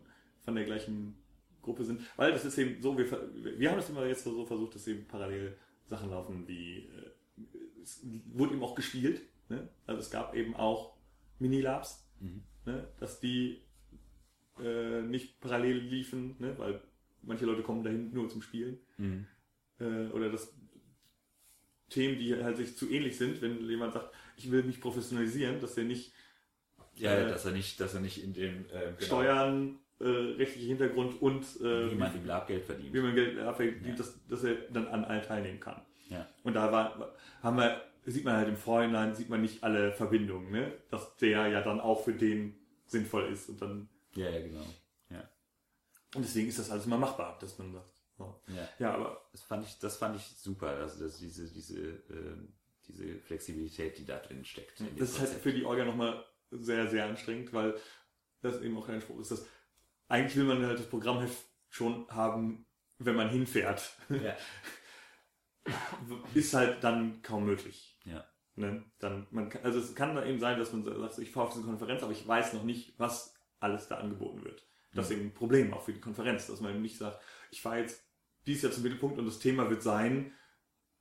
von der gleichen Gruppe sind. Weil das ist eben so, wir, wir haben das immer jetzt so versucht, dass eben parallel Sachen laufen wie, äh, es wurde eben auch gespielt. Ne? Also es gab eben auch Minilabs, mhm. ne? dass die äh, nicht parallel liefen, ne? weil manche Leute kommen dahin nur zum Spielen. Mhm. Äh, oder dass Themen, die halt sich zu ähnlich sind, wenn jemand sagt, ich will mich professionalisieren, dass er nicht ja, äh, dass er nicht, dass er nicht in dem äh, genau. Steuern, äh, rechtliche Hintergrund und äh, wie man im Lab Geld verdient, wie man Geld verdient, ja. dass, dass er dann an allen teilnehmen kann. Ja. Und da war, haben wir, sieht man halt im Vorhinein, sieht man nicht alle Verbindungen, ne? dass der ja dann auch für den sinnvoll ist und dann. Ja, ja, genau. Ja. Und deswegen ist das alles immer machbar, dass man sagt. Ja. ja, aber das fand ich, das fand ich super, also dass diese, diese, äh, diese Flexibilität, die da drin steckt. Das ist halt für die Orga nochmal sehr, sehr anstrengend, weil das eben auch ein Spruch ist, dass eigentlich will man halt das Programmheft schon haben, wenn man hinfährt. Ja. ist halt dann kaum möglich. Ja. Ne? Dann, man kann, also es kann dann eben sein, dass man sagt, ich fahre auf diese Konferenz, aber ich weiß noch nicht, was alles da angeboten wird. Das ist eben ein Problem auch für die Konferenz, dass man nicht sagt, ich fahre jetzt dies Jahr zum Mittelpunkt und das Thema wird sein,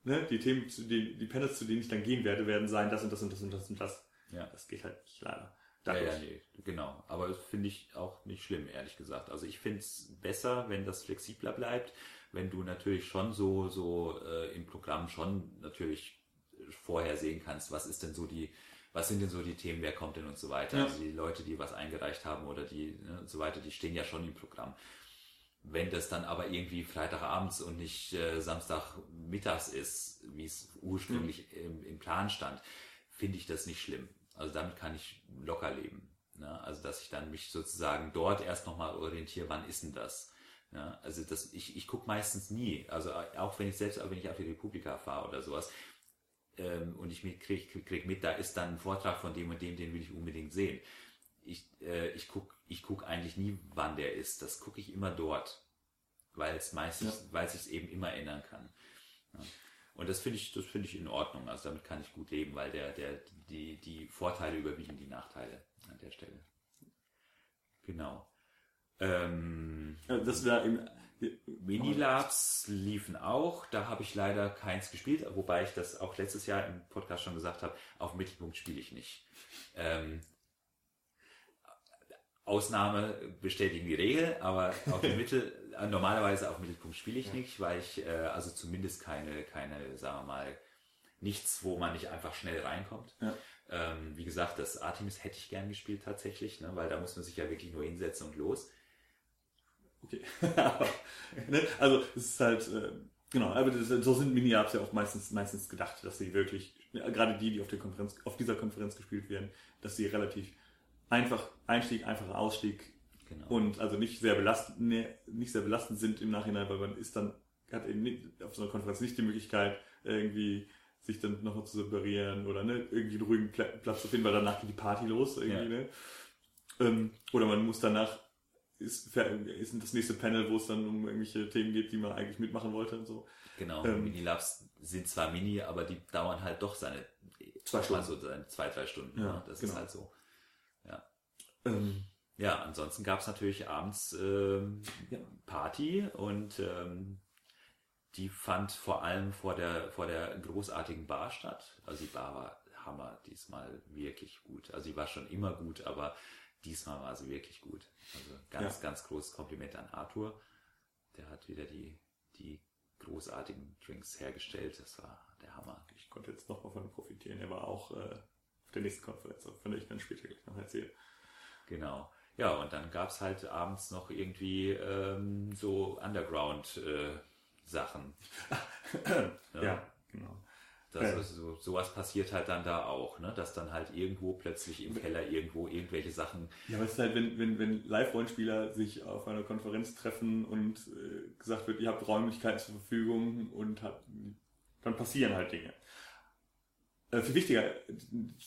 ne, die Themen, zu denen, die Panels, zu denen ich dann gehen werde, werden sein, das und das und das und das und das. Ja. Das geht halt nicht leider. Ja, ja, nee, genau. Aber das finde ich auch nicht schlimm, ehrlich gesagt. Also ich finde es besser, wenn das flexibler bleibt, wenn du natürlich schon so, so äh, im Programm schon natürlich vorher sehen kannst, was ist denn so die, was sind denn so die Themen, wer kommt denn und so weiter. Ja. Also die Leute, die was eingereicht haben oder die ne, und so weiter, die stehen ja schon im Programm. Wenn das dann aber irgendwie Freitagabends und nicht äh, Samstagmittags ist, wie es ursprünglich mhm. im, im Plan stand, finde ich das nicht schlimm. Also damit kann ich locker leben. Ne? Also dass ich dann mich sozusagen dort erst nochmal orientiere, wann ist denn das? Ja, also das, ich, ich gucke meistens nie, also auch wenn ich selbst, auch wenn ich auf die Republika fahre oder sowas, ähm, und ich kriege krieg, krieg mit, da ist dann ein Vortrag von dem und dem, den will ich unbedingt sehen. Ich, äh, ich gucke ich guck eigentlich nie, wann der ist. Das gucke ich immer dort, weil es meistens, ja. weil es sich eben immer ändern kann. Ja. Und das finde ich, das finde ich in Ordnung. Also damit kann ich gut leben, weil der, der, die, die Vorteile überwiegen die Nachteile an der Stelle. Genau. Ähm, das wäre im Minilabs liefen auch. Da habe ich leider keins gespielt, wobei ich das auch letztes Jahr im Podcast schon gesagt habe. Auf Mittelpunkt spiele ich nicht. Ähm, Ausnahme bestätigen die Regel, aber auf dem Mittel, äh, normalerweise auf Mittelpunkt spiele ich nicht, weil ich äh, also zumindest keine, keine, sagen wir mal, nichts, wo man nicht einfach schnell reinkommt. Ja. Ähm, wie gesagt, das Artemis hätte ich gern gespielt tatsächlich, ne, weil da muss man sich ja wirklich nur hinsetzen und los. Okay. ne? Also es ist halt, äh, genau, aber das, so sind Mini-Apps ja auch meistens, meistens gedacht, dass sie wirklich, gerade die, die auf der Konferenz, auf dieser Konferenz gespielt werden, dass sie relativ einfach Einstieg, einfacher Ausstieg genau. und also nicht sehr belastend, nee, nicht sehr belastend sind im Nachhinein, weil man ist dann, hat eben nicht, auf so einer Konferenz nicht die Möglichkeit, irgendwie sich dann nochmal zu separieren oder ne, irgendwie einen ruhigen Platz zu finden, weil danach geht die Party los irgendwie, ja. ne? Ähm, oder man muss danach ist, ist das nächste Panel, wo es dann um irgendwelche Themen geht, die man eigentlich mitmachen wollte und so. Genau, ähm, Mini-Labs sind zwar Mini, aber die dauern halt doch seine zwei Stunden. Also seine zwei, drei Stunden. Ja, ne? Das genau. ist halt so. Ja. Ähm, ja, ansonsten gab es natürlich abends ähm, ja. Party und ähm, die fand vor allem vor der, vor der großartigen Bar statt. Also die Bar war Hammer diesmal wirklich gut. Also sie war schon immer gut, aber diesmal war sie wirklich gut. Also ganz, ja. ganz großes Kompliment an Arthur. Der hat wieder die, die großartigen Drinks hergestellt. Das war der Hammer. Ich konnte jetzt noch mal von profitieren. Er war auch äh, auf der nächsten Konferenz, von der ich dann später gleich noch erzähle. Genau. Ja, und dann gab es halt abends noch irgendwie ähm, so Underground-Sachen. Äh, ja. ja, genau. Das ja. ist so, sowas passiert halt dann da auch, ne? dass dann halt irgendwo plötzlich im Keller irgendwo irgendwelche Sachen. Ja, aber es ist halt, wenn, wenn, wenn Live-Rollenspieler sich auf einer Konferenz treffen und äh, gesagt wird, ihr habt Räumlichkeiten zur Verfügung und hat, dann passieren halt Dinge. Äh, viel wichtiger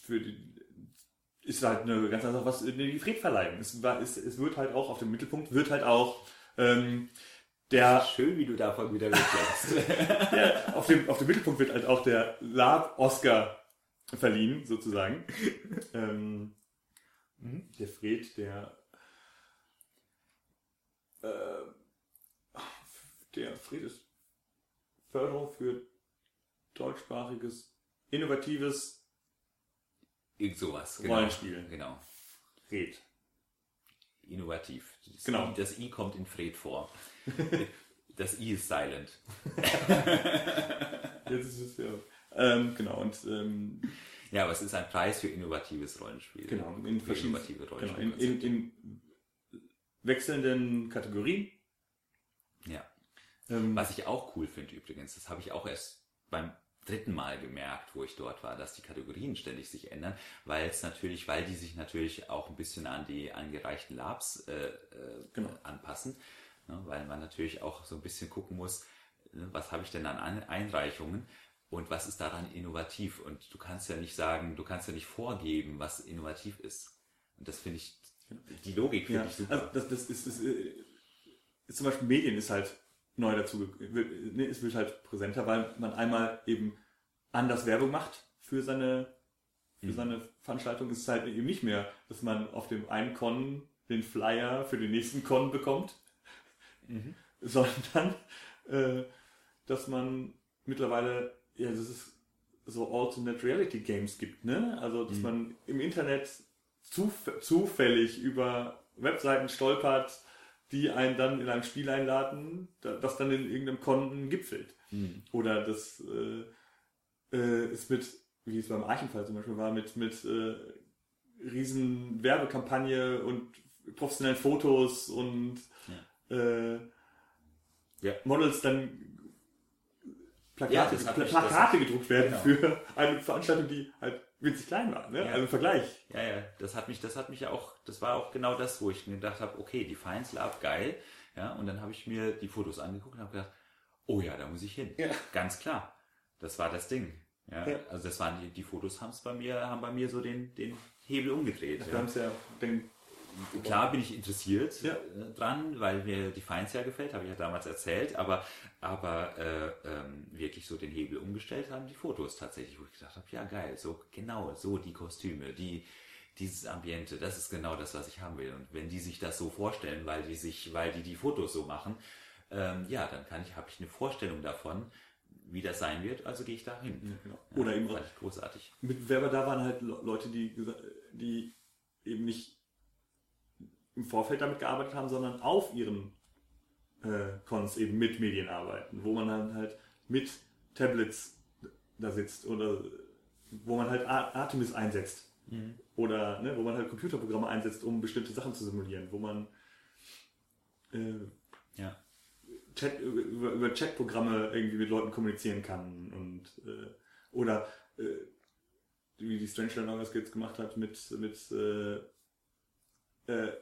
für die, ist halt eine ganz andere Sache, was die Friedverleihung. Es, es, es wird halt auch auf dem Mittelpunkt, wird halt auch ähm, der, Schön, wie du davon wieder der auf, dem, auf dem Mittelpunkt wird halt auch der Lab-Oscar verliehen, sozusagen. ähm, der Fred, der äh, der Fred ist Förderung für deutschsprachiges, innovatives Irgend sowas. Genau. Rollenspiel. Genau. Fred. Innovativ. Das Genau. I, das I kommt in Fred vor. Das I ist silent. Jetzt ist es ja. Ähm, genau, und ähm, Ja, aber es ist ein Preis für innovatives Rollenspiel. genau, in für verschiedenen innovative genau, in, in, in wechselnden Kategorien. ja. Ähm, Was ich auch cool finde übrigens, das habe ich auch erst beim dritten Mal gemerkt, wo ich dort war, dass die Kategorien ständig sich ändern, weil es natürlich, weil die sich natürlich auch ein bisschen an die angereichten Labs äh, äh, Genau. anpassen, ne, weil man natürlich auch so ein bisschen gucken muss, ne, was habe ich denn an Ein- Einreichungen und was ist daran innovativ und du kannst ja nicht sagen, du kannst ja nicht vorgeben, was innovativ ist. Und das finde ich, die Logik finde ja, ich super. also das, das ist, ist, äh, ist zum Beispiel Medien ist halt neu dazu, ne, es wird halt präsenter, weil man einmal eben anders Werbung macht für seine, für Mhm. seine Veranstaltung. Es ist halt eben nicht mehr, dass man auf dem einen Con den Flyer für den nächsten Con bekommt, Mhm. sondern äh, dass man mittlerweile, ja, das ist so Alternate Reality Games gibt, ne? Also, dass Mhm. man im Internet zuf zufällig über Webseiten stolpert, die einen dann in einem Spiel einladen, da- das dann in irgendeinem Konten gipfelt. Mhm. Oder das äh, äh, ist mit, wie es beim Archenfall zum Beispiel war, mit, mit äh, riesen Werbekampagne und professionellen Fotos und äh, Ja. Models dann Ja, Plakate, mich- Plakate gedruckt werden Genau. für eine Veranstaltung, die halt winzig klein war. Ne? Ja. Also im Vergleich. Ja, ja, das hat mich, das hat mich ja auch, das war auch genau das, wo ich mir gedacht habe, okay, die Finds Lab, geil. Ja, und dann habe ich mir die Fotos angeguckt und habe gedacht, oh ja, da muss ich hin. Ja. Ganz klar. Das war das Ding. Ja, Ja. also das waren die, die Fotos haben's bei mir, haben bei mir so den, den Hebel umgedreht. Wir Ja. haben es ja den, Klar bin ich interessiert Ja. äh, dran, weil mir die Finds ja gefällt, habe ich ja damals erzählt, aber, aber äh, ähm, wirklich so den Hebel umgestellt haben die Fotos tatsächlich, wo ich gedacht habe, ja geil, so genau, so die Kostüme, die dieses Ambiente, das ist genau das, was ich haben will. Und wenn die sich das so vorstellen, weil die sich, weil die die Fotos so machen, ähm, ja, dann kann ich, habe ich eine Vorstellung davon, wie das sein wird, also gehe ich da hin. genau. Oder eben fand ich großartig. Mitbewerber da waren halt Le- Leute, die, die eben nicht im Vorfeld damit gearbeitet haben, sondern auf ihren äh, Cons eben mit Medien arbeiten, wo man dann halt mit Tablets da sitzt oder wo man halt Ar- Artemis einsetzt oder ne, wo man halt Computerprogramme einsetzt, um bestimmte Sachen zu simulieren, wo man äh, Ja. Chat, über, über Chatprogramme irgendwie mit Leuten kommunizieren kann und äh, oder äh, wie die Strangeland auch das jetzt gemacht hat mit mit äh, äh,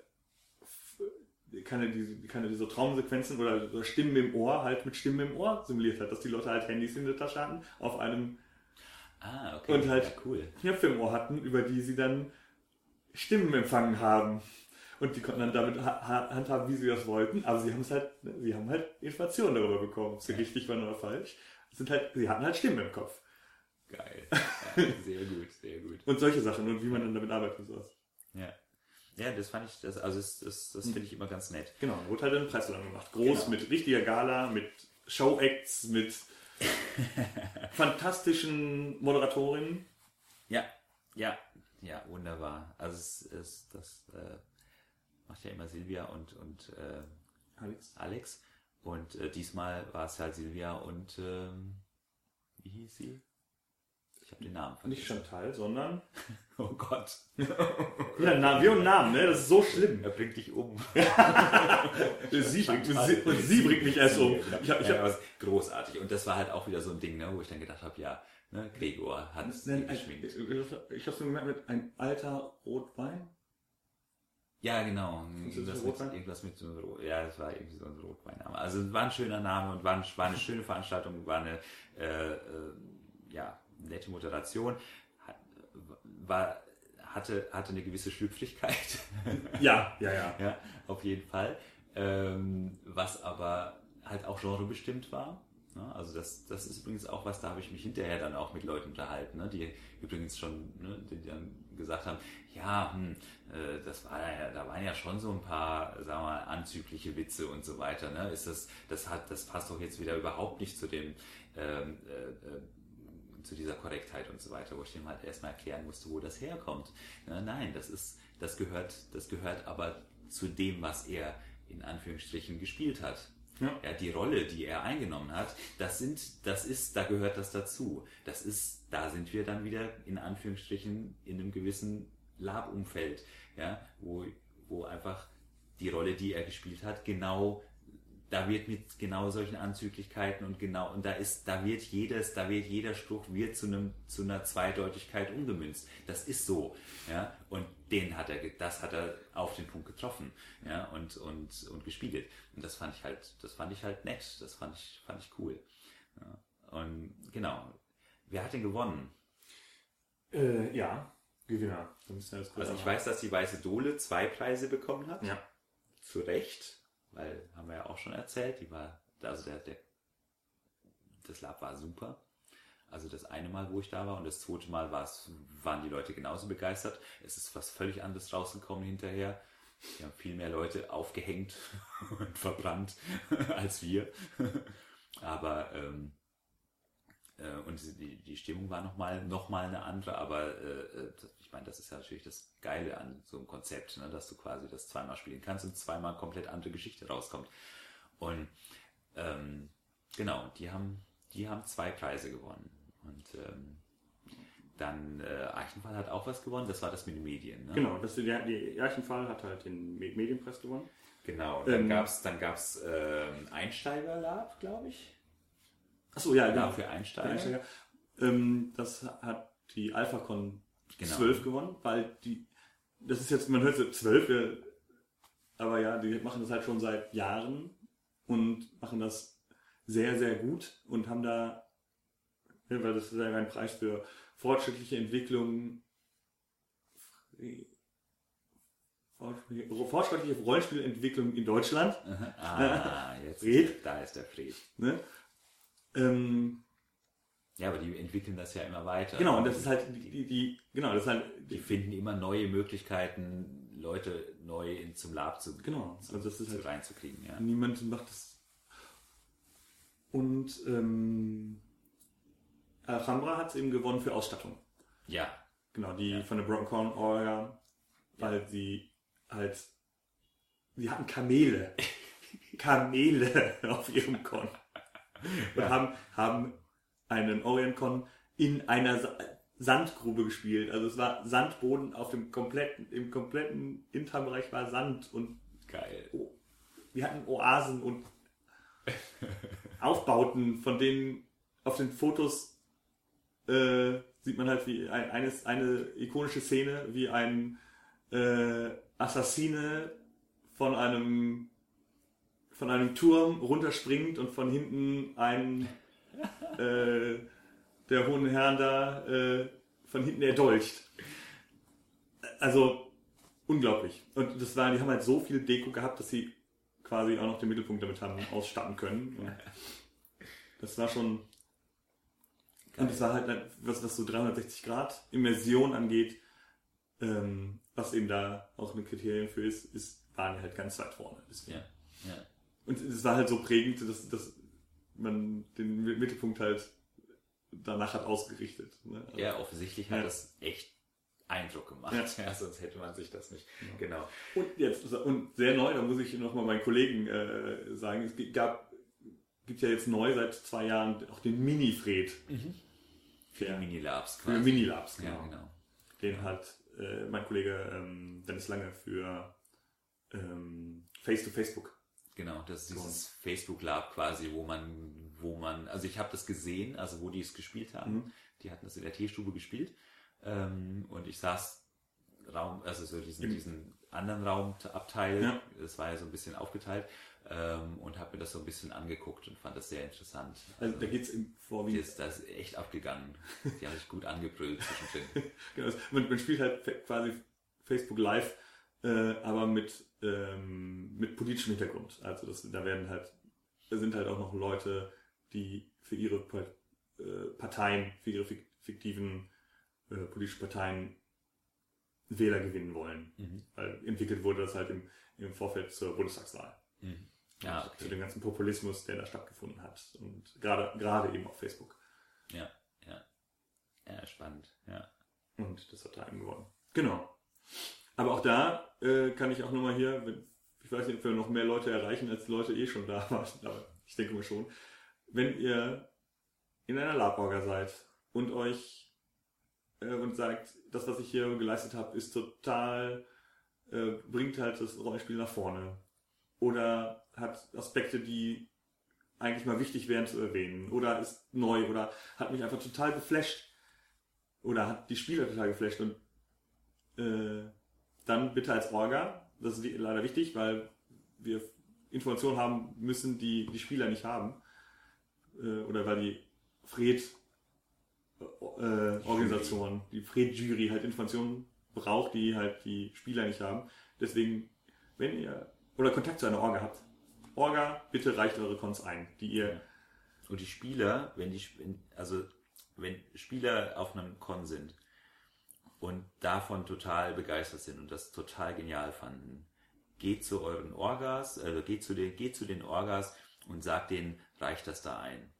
er diese kann er diese Traumsequenzen oder, oder Stimmen im Ohr halt mit Stimmen im Ohr simuliert hat, dass die Leute halt Handys in der Tasche hatten, auf einem Ah, okay. Und halt- ja, cool. Knöpfe im Ohr hatten, über die sie dann Stimmen empfangen haben. Und die konnten dann damit ha ha- handhaben, wie sie das wollten, aber sie haben es halt, sie haben halt Informationen darüber bekommen, ob sie Ja. richtig waren oder falsch. Sind halt, sie hatten halt Stimmen im Kopf. Geil. Ja, sehr gut, sehr gut. Und solche Sachen und wie man dann damit arbeitet und sowas. Ja. Ja, das fand ich, das, also das, das, das finde ich immer ganz nett. Genau, wurde halt ein Preisverleihung gemacht. Groß, Genau. mit richtiger Gala, mit Show-Acts, mit fantastischen Moderatorinnen. Ja, ja, ja, wunderbar. Also es ist, das äh, macht ja immer Silvia und, und äh, Alex. Alex. Und äh, diesmal war es halt Silvia und ähm, wie hieß sie? Ich habe den Namen Nicht Chantal, sondern. Oh Gott. Ja, Namen, wir und Namen, ne? Das ist so schlimm. Er bringt dich um. Sie bringt, sie, und sie bringt mich erst um. Ich hab, ich ja, hab, es- großartig. Und das war halt auch wieder so ein Ding, ne, wo ich dann gedacht habe, ja, ne, Gregor hat es geschminkt. ich hab's nur gemerkt mit ein alter Rotwein. Ja, genau. Irgendwas mit, irgendwas mit so einem Ro- ja, das war irgendwie so ein Rotweinname. Also war ein schöner Name und war, ein, war eine schöne Veranstaltung, war eine äh, äh, ja, nette Moderation, war, hatte, hatte eine gewisse Schlüpfrigkeit. Ja, ja, ja. ja, auf jeden Fall. Ähm, was aber halt auch genrebestimmt war. Ne? Also das, das ist übrigens auch was, da habe ich mich hinterher dann auch mit Leuten unterhalten, ne? die übrigens schon, ne, die dann gesagt haben, ja, hm, äh, das war ja, da waren ja schon so ein paar, sagen wir mal, anzügliche Witze und so weiter. Ne? Ist das, das hat, das passt doch jetzt wieder überhaupt nicht zu dem, ähm, äh, äh zu dieser Korrektheit und so weiter, wo ich dem halt erstmal erklären musste, wo das herkommt. Ja, nein, das ist, das gehört, das gehört aber zu dem, was er in Anführungsstrichen gespielt hat. Ja. ja. die Rolle, die er eingenommen hat, das sind, das ist, da gehört das dazu. Das ist, da sind wir dann wieder in Anführungsstrichen in einem gewissen Lab-Umfeld, ja, wo, wo einfach die Rolle, die er gespielt hat, genau da wird mit genau solchen Anzüglichkeiten und genau, und da ist, da wird jedes, da wird jeder Spruch wird zu einem, zu einer Zweideutigkeit umgemünzt. Das ist so, ja, und den hat er, das hat er auf den Punkt getroffen, ja, und, und, und gespiegelt. Und das fand ich halt, das fand ich halt nett, das fand ich, fand ich cool. Ja. Und genau. Wer hat denn gewonnen? Äh, ja, Gewinner. Also ich weiß, dass die Weiße Dole zwei Preise bekommen hat. Ja. Zu Recht weil haben wir ja auch schon erzählt, die war, also der, der, das Lab war super. Also das eine Mal, wo ich da war und das zweite Mal war es, waren die Leute genauso begeistert. Es ist was völlig anderes rausgekommen hinterher. Die haben viel mehr Leute aufgehängt und verbrannt als wir. Aber ähm, äh, und die, die Stimmung war nochmal noch mal eine andere, aber äh, äh ich meine, das ist ja natürlich das Geile an so einem Konzept, ne, dass du quasi das zweimal spielen kannst und zweimal komplett andere Geschichte rauskommt. Und ähm, genau, die haben, die haben zwei Preise gewonnen. Und ähm, dann äh, Eichenfall hat auch was gewonnen, das war das mit den Medien. Ne? Genau, das, die, die Eichenfall hat halt den Medienpreis gewonnen. Genau, und dann ähm, gab es dann gab's, äh, Einsteiger Lab, glaube ich. Achso, ja, genau. Für Einsteiger. Einsteiger. Ähm, das hat die AlphaCon genau. 12 gewonnen, weil die, das ist jetzt, man hört so 12, aber ja, die machen das halt schon seit Jahren und machen das sehr, sehr gut und haben da, weil das ist ja ein Preis für fortschrittliche Entwicklung, fortschrittliche Rollenspielentwicklung in Deutschland. Ah, jetzt da ist der Fred. Ne? Ähm, ja, aber die entwickeln das ja immer weiter. Genau, und das ist halt die, die, die genau, das ist halt die, die finden immer neue Möglichkeiten, Leute neu in, zum Lab zu, genau, also das ist halt reinzukriegen. Ja. Niemand macht das. Und ähm, Alhambra hat es eben gewonnen für Ausstattung. Ja. Genau, die ja. von der Broken Corn Orga, weil ja. sie halt, sie hatten Kamele. Kamele auf ihrem Korn. Und ja. haben, haben einen Orient-Con in einer Sandgrube gespielt. Also es war Sandboden auf dem kompletten, im kompletten Interbereich war Sand und geil. Oh, wir hatten Oasen und Aufbauten, von denen auf den Fotos äh, sieht man halt wie ein, eines, eine ikonische Szene, wie ein äh, Assassine von einem von einem Turm runterspringt und von hinten ein äh, der hohen Herrn da äh, von hinten erdolcht. Also unglaublich. Und das war, die haben halt so viel Deko gehabt, dass sie quasi auch noch den Mittelpunkt damit haben ausstatten können. Und das war schon. Geil. Und es war halt, was, was so 360 Grad Immersion angeht, ähm, was eben da auch ein Kriterium für ist, ist, waren halt ganz weit vorne. Ja, ja. Und es war halt so prägend, dass, dass man den Mittelpunkt halt danach hat ausgerichtet. Ne? Also, ja, offensichtlich hat ja. das echt Eindruck gemacht. Ja. ja. sonst hätte man sich das nicht. Genau. genau. Und jetzt, und sehr neu, da muss ich nochmal meinen Kollegen äh, sagen, es gab, gibt ja jetzt neu seit zwei Jahren auch den Mini-Fred. Mhm. Für die Mini-Labs quasi. Für Mini-Labs, genau. Ja, genau. Den hat äh, mein Kollege ähm, Dennis Lange für ähm, Face to Facebook Genau, das ist dieses Facebook Lab quasi, wo man, wo man, also ich habe das gesehen, also wo die es gespielt haben. Mhm. Die hatten das in der Teestube gespielt. Ähm, und ich saß Raum, also so diesen, diesen anderen Raumabteil, ja. das war ja so ein bisschen aufgeteilt, ähm, und habe mir das so ein bisschen angeguckt und fand das sehr interessant. Also, also da geht's im Vorwiegend. Ist, das ist echt abgegangen. Die haben sich gut angebrüllt zwischendrin. genau, man, man spielt halt quasi Facebook Live äh, aber mit, ähm, mit politischem Hintergrund. Also das, da werden halt sind halt auch noch Leute, die für ihre äh, Parteien, für ihre fiktiven äh, politischen Parteien Wähler gewinnen wollen. Mhm. Weil entwickelt wurde das halt im, im Vorfeld zur Bundestagswahl. Mhm. Ja, okay. Zu dem ganzen Populismus, der da stattgefunden hat. Und gerade, gerade eben auf Facebook. Ja, ja. Ja, spannend, ja. Und das hat Time gewonnen. Genau. Aber auch da äh, kann ich auch nochmal hier, ich weiß nicht, ob wir noch mehr Leute erreichen, als Leute eh schon da waren, aber ich denke mal schon. Wenn ihr in einer Laborger seid und euch äh, und sagt, das, was ich hier geleistet habe, ist total, äh, bringt halt das Rollenspiel nach vorne. Oder hat Aspekte, die eigentlich mal wichtig wären zu erwähnen. Oder ist neu oder hat mich einfach total geflasht. Oder hat die Spieler total geflasht. Und äh, dann bitte als Orga, das ist leider wichtig, weil wir Informationen haben müssen, die die Spieler nicht haben. Äh, oder weil die Fred äh, die Fred-Jury halt Informationen braucht, die halt die Spieler nicht haben. Deswegen, wenn ihr oder Kontakt zu einer Orga habt, Orga, bitte reicht eure Cons ein, die ihr. Und die Spieler, wenn die, also wenn Spieler auf einem Con sind und davon total begeistert sind und das total genial fanden, geht zu euren Orgas, also geht zu den, geht zu den Orgas und sagt denen, reicht das da ein.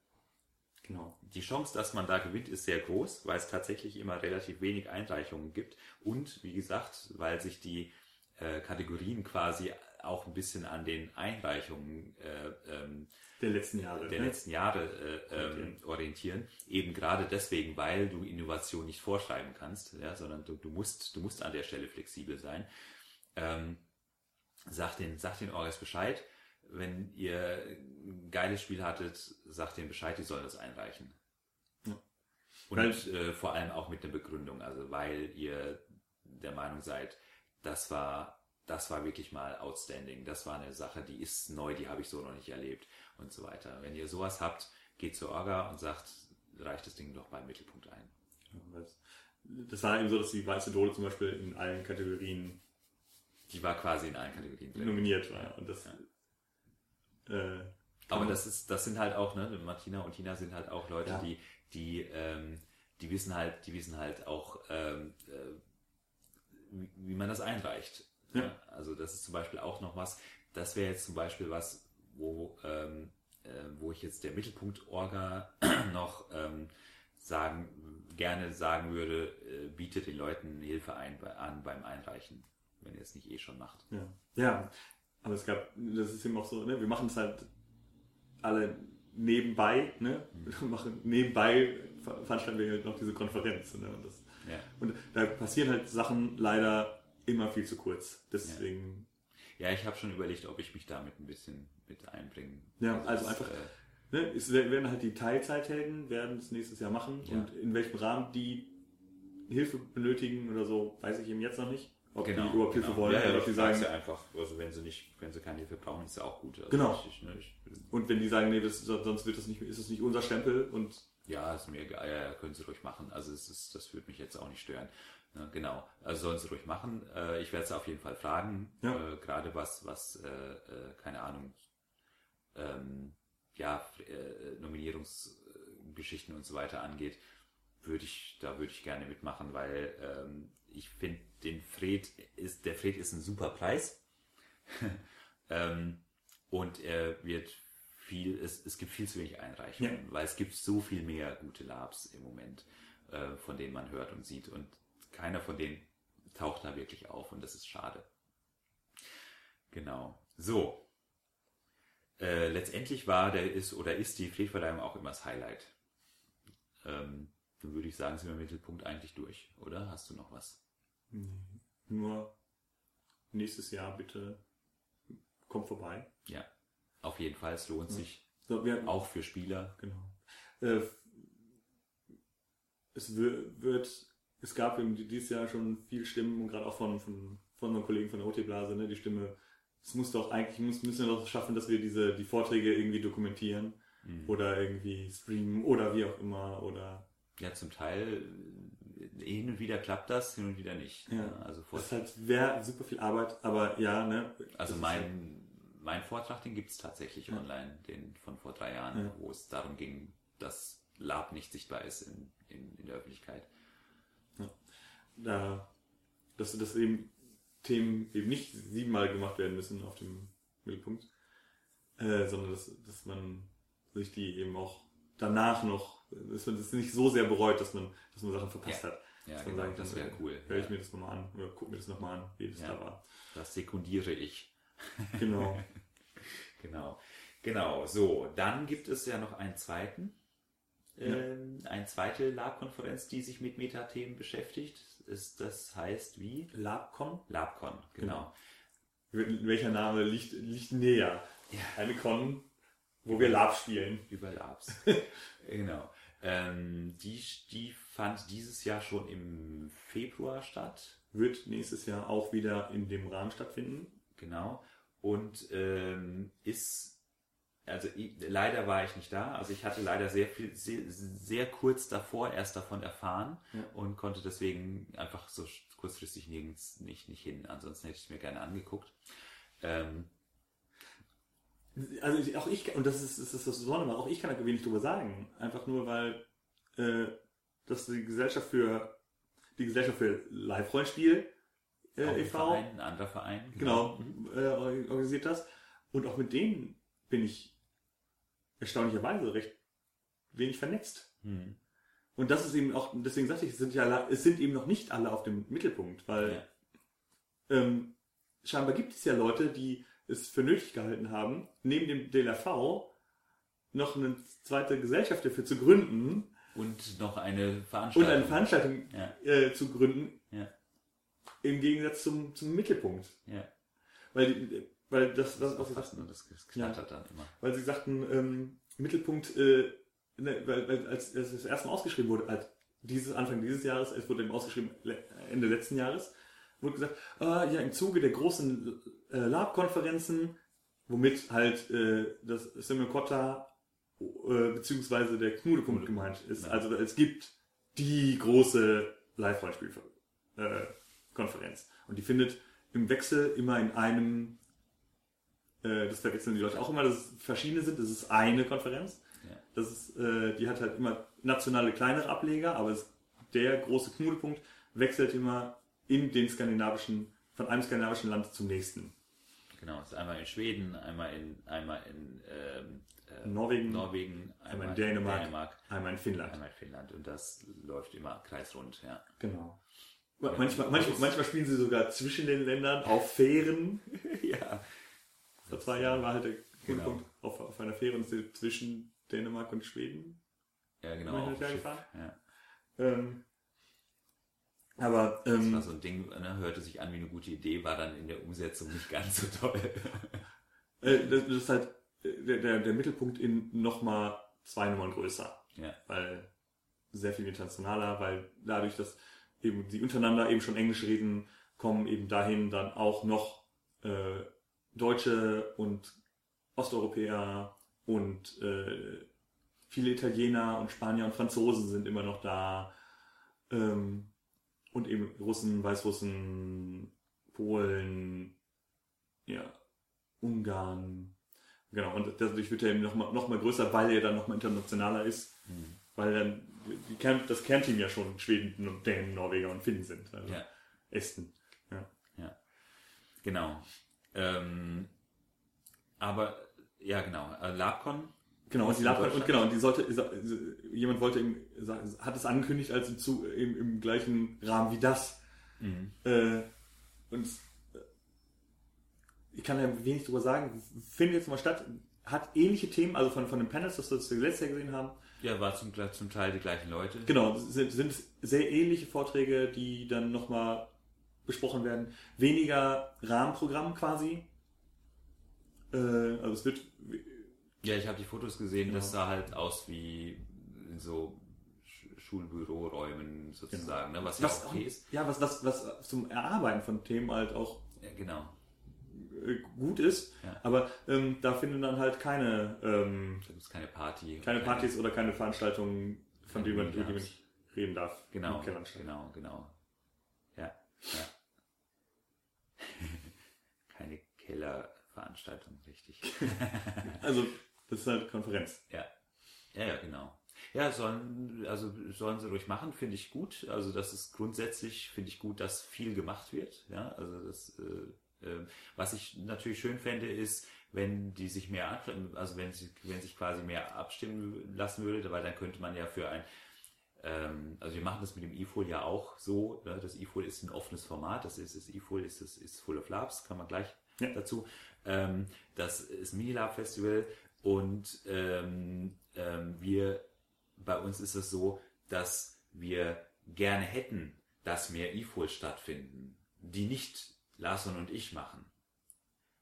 Genau. Die Chance, dass man da gewinnt, ist sehr groß, weil es tatsächlich immer relativ wenig Einreichungen gibt. Und wie gesagt, weil sich die äh, Kategorien quasi auch ein bisschen an den Einreichungen äh, ähm, der letzten Jahre, der ne? letzten Jahre äh, ähm, orientieren. Eben gerade deswegen, weil du Innovation nicht vorschreiben kannst, ja, sondern du, du musst, du musst an der Stelle flexibel sein. Ähm, sag den, sag den Orgas Bescheid wenn ihr ein geiles Spiel hattet, sagt denen Bescheid, die sollen das einreichen. Ja. Und äh, vor allem auch mit einer Begründung, also weil ihr der Meinung seid, das war, das war wirklich mal outstanding, das war eine Sache, die ist neu, die habe ich so noch nicht erlebt und so weiter. Wenn ihr sowas habt, geht zur Orga und sagt, reicht das Ding doch beim Mittelpunkt ein. Das war eben so, dass die Weiße Dole zum Beispiel in allen Kategorien die war quasi in allen Kategorien nominiert war. Und das ja. Äh, aber das ist, das sind halt auch, ne, Martina und Tina sind halt auch Leute, ja. die, die, ähm, die wissen halt, die wissen halt auch, ähm, äh, wie, wie, man das einreicht. Ja. Also das ist zum Beispiel auch noch was, das wäre jetzt zum Beispiel was, wo, ähm, äh, wo ich jetzt der Mittelpunkt Orga noch ähm, sagen, gerne sagen würde, äh, bietet den Leuten Hilfe ein, bei, an beim Einreichen, wenn ihr es nicht eh schon macht. Ja, ja aber es gab, das ist eben auch so, ne, wir machen es halt alle nebenbei, ne? Wir mhm. machen nebenbei veranstalten wir halt noch diese Konferenz. Ne? Und, das, ja. und da passieren halt Sachen leider immer viel zu kurz. Deswegen. Ja, ja ich habe schon überlegt, ob ich mich damit ein bisschen mit einbringen. Ja, also, also einfach. Äh, ne, es werden halt die Teilzeithelden werden es nächstes Jahr machen ja. und in welchem Rahmen die Hilfe benötigen oder so, weiß ich eben jetzt noch nicht. Ob genau, die überhaupt Hilfe genau. wollen ja, ja, oder ob die sagen. Ja einfach, also wenn sie nicht, wenn sie keine Hilfe brauchen, ist ja auch gut. Also genau. Ich, ne, ich, und wenn die sagen, nee, das, sonst wird das nicht, ist es nicht unser Stempel und. Ja, ist mir egal, ja, können sie ruhig machen. Also es ist, das würde mich jetzt auch nicht stören. Ja, genau. Also sollen sie ruhig machen. Äh, ich werde sie auf jeden Fall fragen. Ja. Äh, gerade was, was, äh, äh keine Ahnung, ähm, ja, äh, Nominierungsgeschichten und so weiter angeht, würde ich, da würde ich gerne mitmachen, weil ähm, ich finde, den Fred ist, der Fred ist ein super Preis. ähm, und er wird viel, es, es gibt viel zu wenig Einreichungen, ja. weil es gibt so viel mehr gute Labs im Moment, äh, von denen man hört und sieht. Und keiner von denen taucht da wirklich auf und das ist schade. Genau. So. Äh, letztendlich war der ist oder ist die Fredverleihung auch immer das Highlight. Ähm, dann würde ich sagen, sind wir im Mittelpunkt eigentlich durch, oder? Hast du noch was? Nur nächstes Jahr bitte kommt vorbei. Ja, auf jeden Fall. Es lohnt ja. sich. So, wir, auch für Spieler. Genau. Äh, es wird, es gab dieses Jahr schon viel Stimmen und gerade auch von, von, von unseren Kollegen von der OT-Blase, ne, die Stimme, es muss doch eigentlich, muss, müssen wir doch schaffen, dass wir diese, die Vorträge irgendwie dokumentieren mhm. oder irgendwie streamen oder wie auch immer oder. Ja, zum Teil hin und wieder klappt das, hin und wieder nicht. Ja. Also das ist halt wäre super viel Arbeit, aber ja, ne. Also mein, mein Vortrag, den gibt es tatsächlich Ja. online, den von vor drei Jahren, Ja. wo es darum ging, dass Lab nicht sichtbar ist in, in, in der Öffentlichkeit. Da, dass, dass eben Themen eben nicht siebenmal gemacht werden müssen auf dem Mittelpunkt, äh, sondern dass, dass man sich die eben auch danach noch, dass man das nicht so sehr bereut, dass man, dass man Sachen verpasst hat. Ja, Dass man genau, sagen das wäre cool. Höre ich Ja, mir das nochmal an oder guck mir das nochmal an, wie das Ja. da war. das sekundiere ich. Genau. Genau. Genau, so, dann gibt es ja noch einen zweiten, ähm, eine zweite Lab-Konferenz, die sich mit Metathemen beschäftigt. Ist, das heißt wie? LabCon? LabCon, genau. Welcher Name liegt, liegt näher? Eine Con, wo wir Lab spielen. Über Labs. genau. Ähm, die, die fand dieses Jahr schon im Februar statt. Wird nächstes Jahr auch wieder in dem Rahmen stattfinden. Genau. Und ähm, ist, also ich, leider war ich nicht da. Also ich hatte leider sehr viel, sehr, sehr kurz davor erst davon erfahren Ja. und konnte deswegen einfach so kurzfristig nirgends nicht, nicht hin. Ansonsten hätte ich es mir gerne angeguckt. Ähm, Also ich, auch ich, und das ist, das ist das Besondere, auch ich kann da wenig drüber sagen. Einfach nur, weil äh, das die Gesellschaft für die Gesellschaft für Live-Rollenspiel äh, ein e.V. Verein, ein anderer Verein. genau äh, organisiert das. Und auch mit denen bin ich erstaunlicherweise recht wenig vernetzt. Hm. Und das ist eben auch, deswegen sagte ich, es sind ja es sind eben noch nicht alle auf dem Mittelpunkt, weil Ja. ähm, scheinbar gibt es ja Leute, die es für nötig gehalten haben, neben dem DLRV noch eine zweite Gesellschaft dafür zu gründen Und noch eine und Veranstaltung. eine Veranstaltung Ja. äh, zu gründen, Ja. im Gegensatz zum, zum Mittelpunkt. Ja. Weil, die, weil das, Das das, was sie sagten, das, das knattert dann immer. weil sie sagten, ähm, Mittelpunkt, äh, ne, weil, weil als, als es das erste Mal ausgeschrieben wurde, als dieses Anfang dieses Jahres, es wurde eben ausgeschrieben Ende letzten Jahres, wurde gesagt, ah, ja, im Zuge der großen äh, Lab-Konferenzen, womit halt äh, das Semmelkotta äh, beziehungsweise der Knudepunkt gemeint ist. Ja. Also es gibt die große Live-Rollenspiel-Konferenz. Und die findet im Wechsel immer in einem äh, das verwechseln die Leute auch immer, dass es verschiedene sind. Das ist eine Konferenz. Ja. Das ist, äh, die hat halt immer nationale kleinere Ableger, aber es, der große Knudepunkt wechselt immer in den skandinavischen, von einem skandinavischen Land zum nächsten. Genau, es ist einmal in Schweden, einmal in, einmal in ähm, äh, Norwegen, Norwegen, einmal in Dänemark, Dänemark, einmal in Finnland. einmal in Finnland. Und das läuft immer kreisrund, ja. Genau. Manchmal, manchmal, manchmal spielen sie sogar zwischen den Ländern auf Fähren. ja. Vor zwei Jahren war halt der Genau. Knudepunkt auf, auf einer Fähre und zwischen Dänemark und Schweden. Ja, genau. Auf? Ja. Ähm, aber Das ähm, war so ein Ding, ne, hörte sich an wie eine gute Idee, war dann in der Umsetzung nicht ganz so toll. Äh, das, das ist halt der, der, der Mittelpunkt in nochmal zwei Nummern größer. ja, Weil sehr viel internationaler, weil dadurch, dass eben die untereinander eben schon Englisch reden, kommen eben dahin dann auch noch äh, Deutsche und Osteuropäer und äh, viele Italiener und Spanier und Franzosen sind immer noch da. Ähm, und eben Russen, Weißrussen, Polen, ja, Ungarn. Genau, und dadurch wird er eben nochmal noch mal größer, weil er dann nochmal internationaler ist. Hm. Weil dann die Kern, das Kernteam ja schon Schweden, und Dänen, Norweger und Finnen sind. Also ja, Esten. Ja. genau. Ähm, aber, ja, genau. Äh, LabCon. Genau, und die In Lab und genau, und die sollte, jemand wollte ihm, sagen- hat es angekündigt als im, Zu, im, im gleichen Rahmen wie das. Mhm. Äh, und äh, ich kann ja wenig drüber sagen, findet jetzt mal statt, hat ähnliche Themen, also von, von den Panels, das wir das letztes Jahr gesehen haben, Ja, war zum, zum Teil die gleichen Leute. Genau, sind, sind sehr ähnliche Vorträge, die dann nochmal besprochen werden. Weniger Rahmenprogramm quasi. Äh, also es wird, Ja, ich habe die Fotos gesehen, Genau. das sah halt aus wie so Sch- Schulbüroräumen sozusagen, ne? was ja was, auch okay ist. ja, was, was, was zum Erarbeiten von Themen halt auch Ja, genau. äh, gut ist. Ja. Aber ähm, da finden dann halt keine, ähm, keine Party. keine Partys oder keine Veranstaltungen, von denen man, reden darf. Genau, genau, genau. Ja, ja. Keine Veranstaltung, richtig. also, das ist halt Konferenz. Ja. Ja, ja, genau. Ja, sollen, also sollen sie ruhig machen, finde ich gut. Also das ist grundsätzlich, finde ich gut, dass viel gemacht wird. Ja, also das, äh, äh, was ich natürlich schön fände, ist, wenn die sich mehr, also wenn sie, wenn sich quasi mehr abstimmen lassen würde, weil dann könnte man ja für ein, ähm, also wir machen das mit dem eFool ja auch so. Ne? Das eFool ist ein offenes Format. Das ist das eFool ist das ist Full of Labs, kann man gleich ja. dazu. Ähm, das ist Minilab Festival und ähm, ähm, wir bei uns ist es so, dass wir gerne hätten, dass mehr eFool stattfinden, die nicht Larson und ich machen.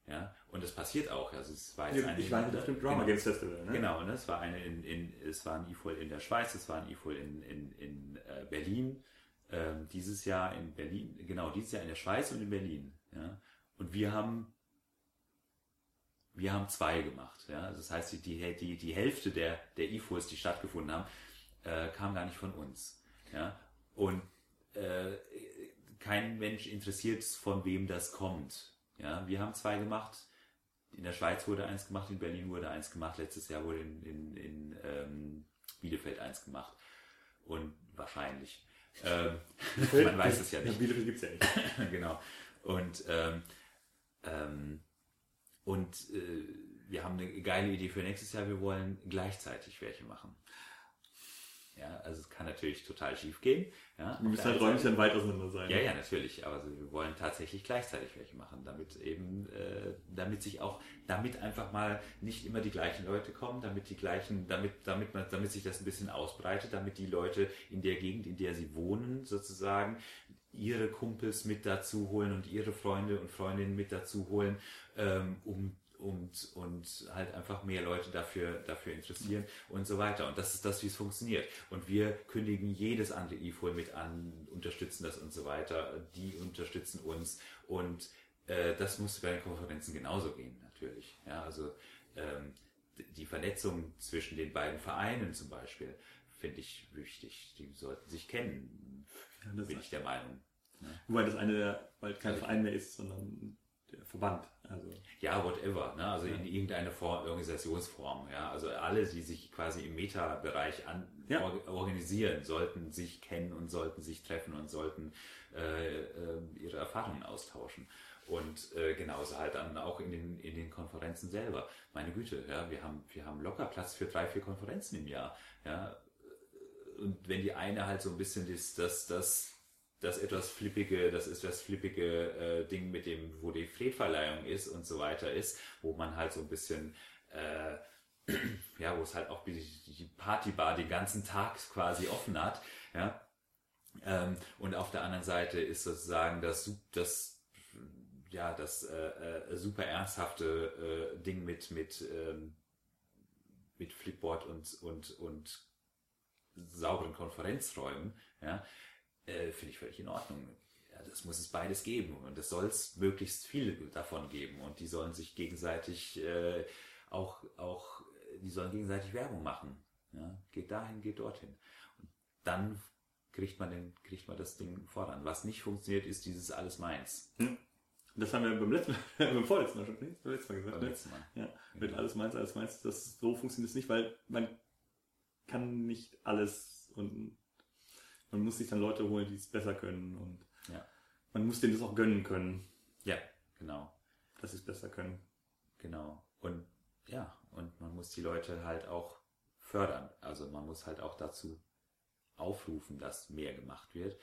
Ja, und das passiert auch. Also es war jetzt eine ich war auf dem Drama genau, Games Festival. Ne? Genau, ne? es war eine in, in es war ein eFool in der Schweiz, es war ein eFool in, in, in äh, Berlin, ähm, dieses Jahr in Berlin, genau, dieses Jahr in der Schweiz und in Berlin. Ja, und wir haben wir haben zwei gemacht. Ja? Also das heißt, die, die, die Hälfte der, der IFOs, die stattgefunden haben, äh, kam gar nicht von uns. Ja? Und äh, kein Mensch interessiert, von wem das kommt. Ja? Wir haben zwei gemacht. In der Schweiz wurde eins gemacht, in Berlin wurde eins gemacht, letztes Jahr wurde in, in, in ähm, Bielefeld eins gemacht. Und wahrscheinlich. Ähm, man weiß es ja nicht. Bielefeld gibt es ja nicht. genau. Und ähm, ähm, und äh, wir haben eine geile Idee für nächstes Jahr. Wir wollen gleichzeitig welche machen. Ja, also es kann natürlich total schief gehen. Ja, wir müssen halt räumlich dann weit auseinander sein. Ja, ja, natürlich. Aber also wir wollen tatsächlich gleichzeitig welche machen, damit eben, äh, damit sich auch, damit einfach mal nicht immer die gleichen Leute kommen, damit die gleichen, damit, damit man, damit sich das ein bisschen ausbreitet, damit die Leute in der Gegend, in der sie wohnen, sozusagen, ihre Kumpels mit dazu holen und ihre Freunde und Freundinnen mit dazu holen, ähm, um und, und halt einfach mehr Leute dafür, dafür interessieren und so weiter. Und das ist das, wie es funktioniert. Und wir kündigen jedes andere E-Foil mit an, unterstützen das und so weiter. Die unterstützen uns. Und äh, das muss bei den Konferenzen genauso gehen, natürlich. Ja, also ähm, die Vernetzung zwischen den beiden Vereinen zum Beispiel finde ich wichtig. Die sollten sich kennen, ja, bin ich der Meinung. Ja. Wobei das eine bald kein also Verein mehr ist, sondern der Verband. Also. Ja, whatever. Ne? Also ja. in irgendeine Form, Organisationsform. Ja? Also alle, die sich quasi im Meta-Bereich an, ja. or, organisieren, sollten sich kennen und sollten sich treffen und sollten äh, äh, ihre Erfahrungen austauschen. Und äh, genauso halt dann auch in den, in den Konferenzen selber. Meine Güte, ja, wir haben, wir haben locker Platz für drei, vier Konferenzen im Jahr. Ja? Und wenn die eine halt so ein bisschen das, das, das das etwas flippige, das ist das flippige äh, Ding mit dem, wo die Fredverleihung ist und so weiter ist, wo man halt so ein bisschen, äh, ja, wo es halt auch die, die Partybar den ganzen Tag quasi offen hat, ja. Ähm, und auf der anderen Seite ist sozusagen das, das ja, das äh, äh, super ernsthafte äh, Ding mit, mit, ähm, mit Flipboard und, und, und sauberen Konferenzräumen, ja, äh, finde ich völlig in Ordnung. Ja, das muss es beides geben und es soll es möglichst viel davon geben und die sollen sich gegenseitig äh, auch, auch, die sollen gegenseitig Werbung machen. Ja? Geht dahin, geht dorthin. Und dann kriegt man, den, kriegt man das Ding voran. Was nicht funktioniert, ist dieses alles meins. Hm. Das haben wir beim letzten, beim vorletzten Mal schon, nee, beim letzten Mal gesagt. Beim ne? letzten Mal. Ja, mit genau. alles meins, alles meins. Das, so funktioniert es nicht, weil man kann nicht alles und man muss sich dann Leute holen, die es besser können und ja. man muss denen das auch gönnen können. Ja, genau. Dass sie es besser können. Genau. Und ja, und man muss die Leute halt auch fördern. Also man muss halt auch dazu aufrufen, dass mehr gemacht wird.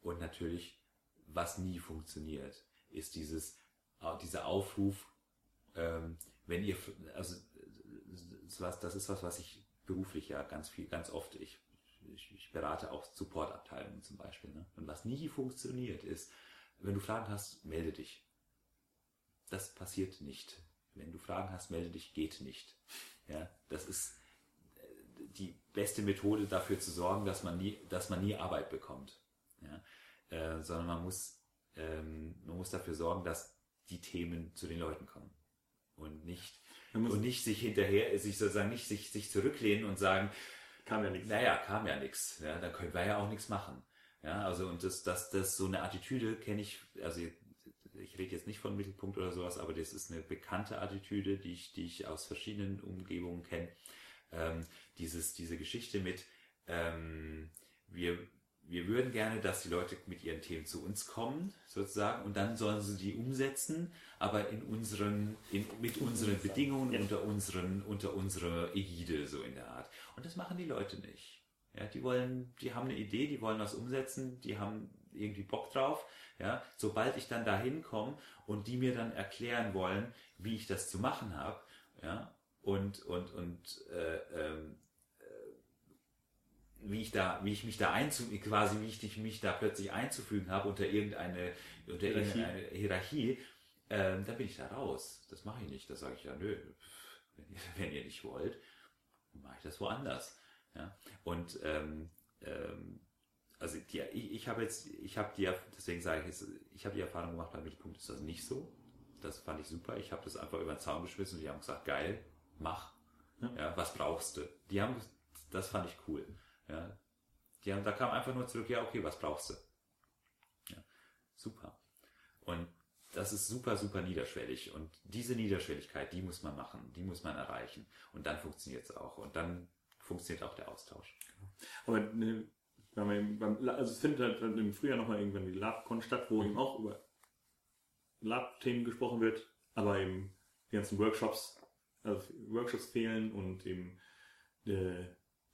Und natürlich, was nie funktioniert, ist dieses, dieser Aufruf, ähm, wenn ihr, also das ist was, was ich beruflich ja ganz viel, ganz oft, ich ich, ich berate auch Supportabteilungen zum Beispiel. Ne? Und was nie funktioniert ist, wenn du Fragen hast, melde dich. Das passiert nicht. Wenn du Fragen hast, melde dich, geht nicht. Ja, das ist äh, die beste Methode dafür zu sorgen, dass man nie, dass man nie Arbeit bekommt. Ja? Äh, sondern man muss, ähm, man muss dafür sorgen, dass die Themen zu den Leuten kommen. Und nicht, und nicht sich hinterher, sich sozusagen nicht sich, sich zurücklehnen und sagen, Kam ja nichts. Naja, kam ja nichts. Ja, dann können wir ja auch nichts machen. Ja, also und das, das, das so eine Attitüde kenne ich, also ich rede jetzt nicht von Mittelpunkt oder sowas, aber das ist eine bekannte Attitüde, die ich, die ich aus verschiedenen Umgebungen kenne. Ähm, dieses, diese Geschichte mit, ähm, wir, wir würden gerne, dass die Leute mit ihren Themen zu uns kommen, sozusagen, und dann sollen sie die umsetzen, aber in unseren, in, mit unseren Bedingungen, ja. unter unseren, unter unserer Ägide, so in der Art. Und das machen die Leute nicht. Ja, die wollen, die haben eine Idee, die wollen was umsetzen, die haben irgendwie Bock drauf. Ja, sobald ich dann da hinkomme und die mir dann erklären wollen, wie ich das zu machen habe, ja, und und und äh, ähm, wie ich da, wie ich mich da einzu, quasi wie ich mich da plötzlich einzufügen habe unter irgendeine, unter Hierarchie. irgendeine Hierarchie, ähm, dann bin ich da raus. Das mache ich nicht. Da sage ich ja, nö, wenn ihr, wenn ihr nicht wollt, mache ich das woanders. Ja? Und ähm, ähm, also die, ich, ich habe jetzt, ich habe die, deswegen sage ich jetzt, ich habe die Erfahrung gemacht, bei Mittelpunkt ist das nicht so. Das fand ich super. Ich habe das einfach über den Zaun geschmissen und die haben gesagt, geil, mach. Ja. ja, was brauchst du? Die haben, das fand ich cool. Ja. Die haben, da kam einfach nur zurück, ja, okay, was brauchst du? Ja, super. Und das ist super, super niederschwellig. Und diese Niederschwelligkeit, die muss man machen, die muss man erreichen. Und dann funktioniert es auch. Und dann funktioniert auch der Austausch. Aber ne, also es findet halt im Frühjahr nochmal irgendwann die LabCon statt, wo mhm. eben auch über Lab-Themen gesprochen wird, aber eben die ganzen Workshops, also Workshops fehlen und eben äh,